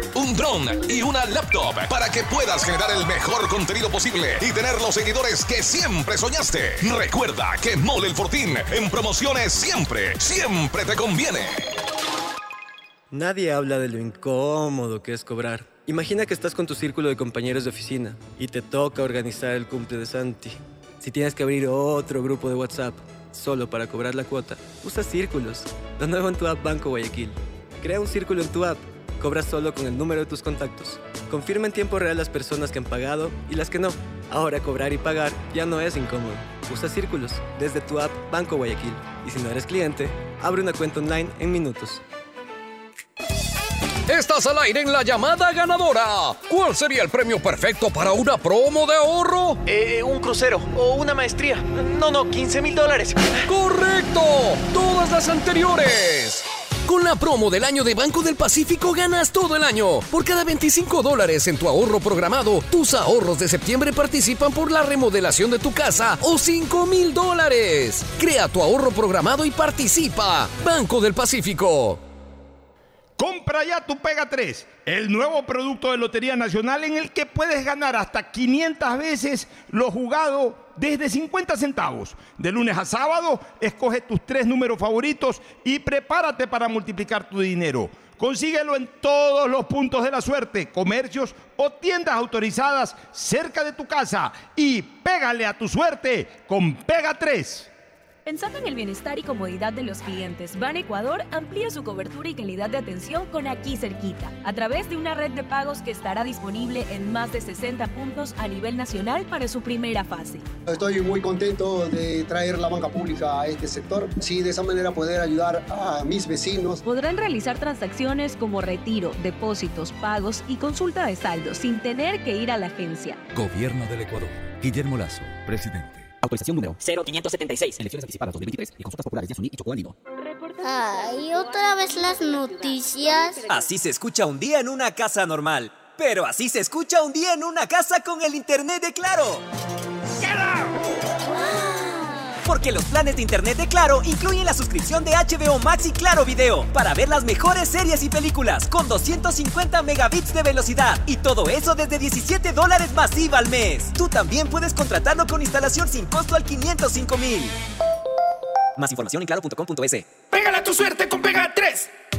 un drone y una laptop para que puedas generar el mejor contenido posible y tener los seguidores que siempre soñaste. Recuerda que Mole el Fortín en promociones siempre, siempre te conviene. Nadie habla de lo incómodo que es cobrar. Imagina que estás con tu círculo de compañeros de oficina y te toca organizar el cumple de Santi. Si tienes que abrir otro grupo de WhatsApp solo para cobrar la cuota, usa círculos. Lo en tu app Banco Guayaquil. Crea un círculo en tu app. Cobra solo con el número de tus contactos. Confirma en tiempo real las personas que han pagado y las que no. Ahora cobrar y pagar ya no es incómodo. Usa círculos desde tu app Banco Guayaquil. Y si no eres cliente, abre una cuenta online en minutos. Estás al aire en la llamada ganadora. ¿Cuál sería el premio perfecto para una promo de ahorro? Eh, un crucero o una maestría. No, no, 15 mil dólares. ¡Correcto! Todas las anteriores. Con la promo del año de Banco del Pacífico ganas todo el año. Por cada 25 dólares en tu ahorro programado, tus ahorros de septiembre participan por la remodelación de tu casa o 5 mil dólares. Crea tu ahorro programado y participa. Banco del Pacífico. Compra ya tu Pega 3, el nuevo producto de Lotería Nacional en el que puedes ganar hasta 500 veces lo jugado desde 50 centavos. De lunes a sábado, escoge tus tres números favoritos y prepárate para multiplicar tu dinero. Consíguelo en todos los puntos de la suerte, comercios o tiendas autorizadas cerca de tu casa y pégale a tu suerte con Pega 3. Pensando en el bienestar y comodidad de los clientes, Ban Ecuador amplía su cobertura y calidad de atención con aquí cerquita, a través de una red de pagos que estará disponible en más de 60 puntos a nivel nacional para su primera fase. Estoy muy contento de traer la banca pública a este sector. Sí, de esa manera poder ayudar a mis vecinos. Podrán realizar transacciones como retiro, depósitos, pagos y consulta de saldo sin tener que ir a la agencia. Gobierno del Ecuador. Guillermo Lazo, presidente. Autorización número 0576. Elecciones anticipadas 2023 y consultas populares de Asuní y Chocó Andino. Ay, otra vez las noticias. Así se escucha un día en una casa normal. Pero así se escucha un día en una casa con el internet de Claro. Porque los planes de internet de Claro incluyen la suscripción de HBO Max y Claro Video para ver las mejores series y películas con 250 megabits de velocidad y todo eso desde 17 dólares masiva al mes. Tú también puedes contratarlo con instalación sin costo al 505 mil. Más información en claro.com.es. Pégala tu suerte con Pega 3.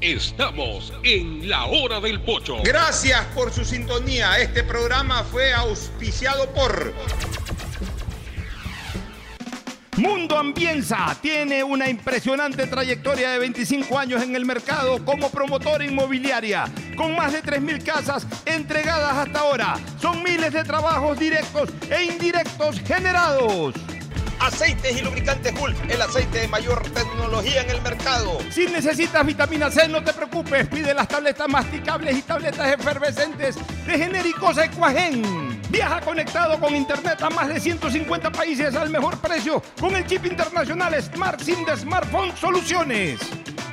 Estamos en la hora del pocho. Gracias por su sintonía. Este programa fue auspiciado por... Mundo Ambienza tiene una impresionante trayectoria de 25 años en el mercado como promotora inmobiliaria, con más de 3.000 casas entregadas hasta ahora. Son miles de trabajos directos e indirectos generados. Aceites y lubricantes Hulk, el aceite de mayor tecnología en el mercado. Si necesitas vitamina C, no te preocupes. Pide las tabletas masticables y tabletas efervescentes de genéricos Equagen. Viaja conectado con internet a más de 150 países al mejor precio con el chip internacional Smart SIM de Smartphone Soluciones.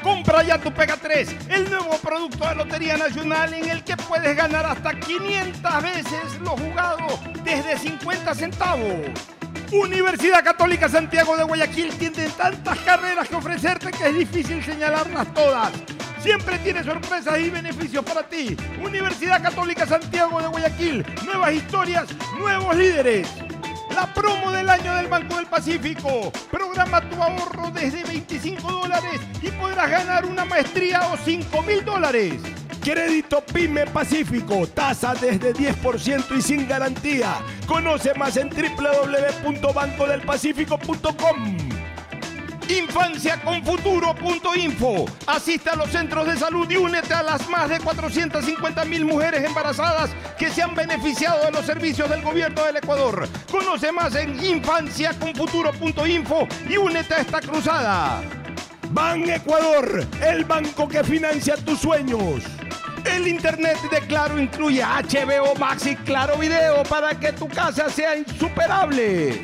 Compra ya tu Pega 3, el nuevo producto de Lotería Nacional en el que puedes ganar hasta 500 veces lo jugado desde 50 centavos. Universidad Católica Santiago de Guayaquil tiene tantas carreras que ofrecerte que es difícil señalarlas todas. Siempre tiene sorpresas y beneficios para ti. Universidad Católica Santiago de Guayaquil. Nuevas historias, nuevos líderes. La promo del año del Banco del Pacífico. Programa tu ahorro desde 25 dólares y podrás ganar una maestría o 5 mil dólares. Crédito Pyme Pacífico, tasa desde 10% y sin garantía. Conoce más en www.bancodelpacifico.com. Infanciaconfuturo.info. Asiste a los centros de salud y únete a las más de 450 mil mujeres embarazadas que se han beneficiado de los servicios del gobierno del Ecuador. Conoce más en infanciaconfuturo.info y únete a esta cruzada. Ban Ecuador, el banco que financia tus sueños. El internet de Claro incluye HBO Max y Claro Video para que tu casa sea insuperable.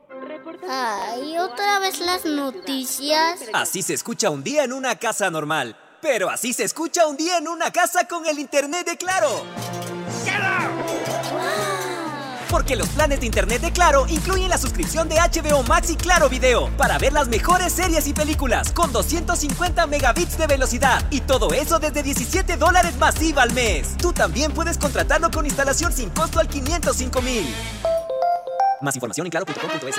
Ay, otra vez las noticias. Así se escucha un día en una casa normal. Pero así se escucha un día en una casa con el internet de Claro. Porque los planes de internet de Claro incluyen la suscripción de HBO Max y Claro Video para ver las mejores series y películas con 250 megabits de velocidad y todo eso desde 17 dólares masiva al mes. Tú también puedes contratarlo con instalación sin costo al 505 mil. Más información en claro.com.es.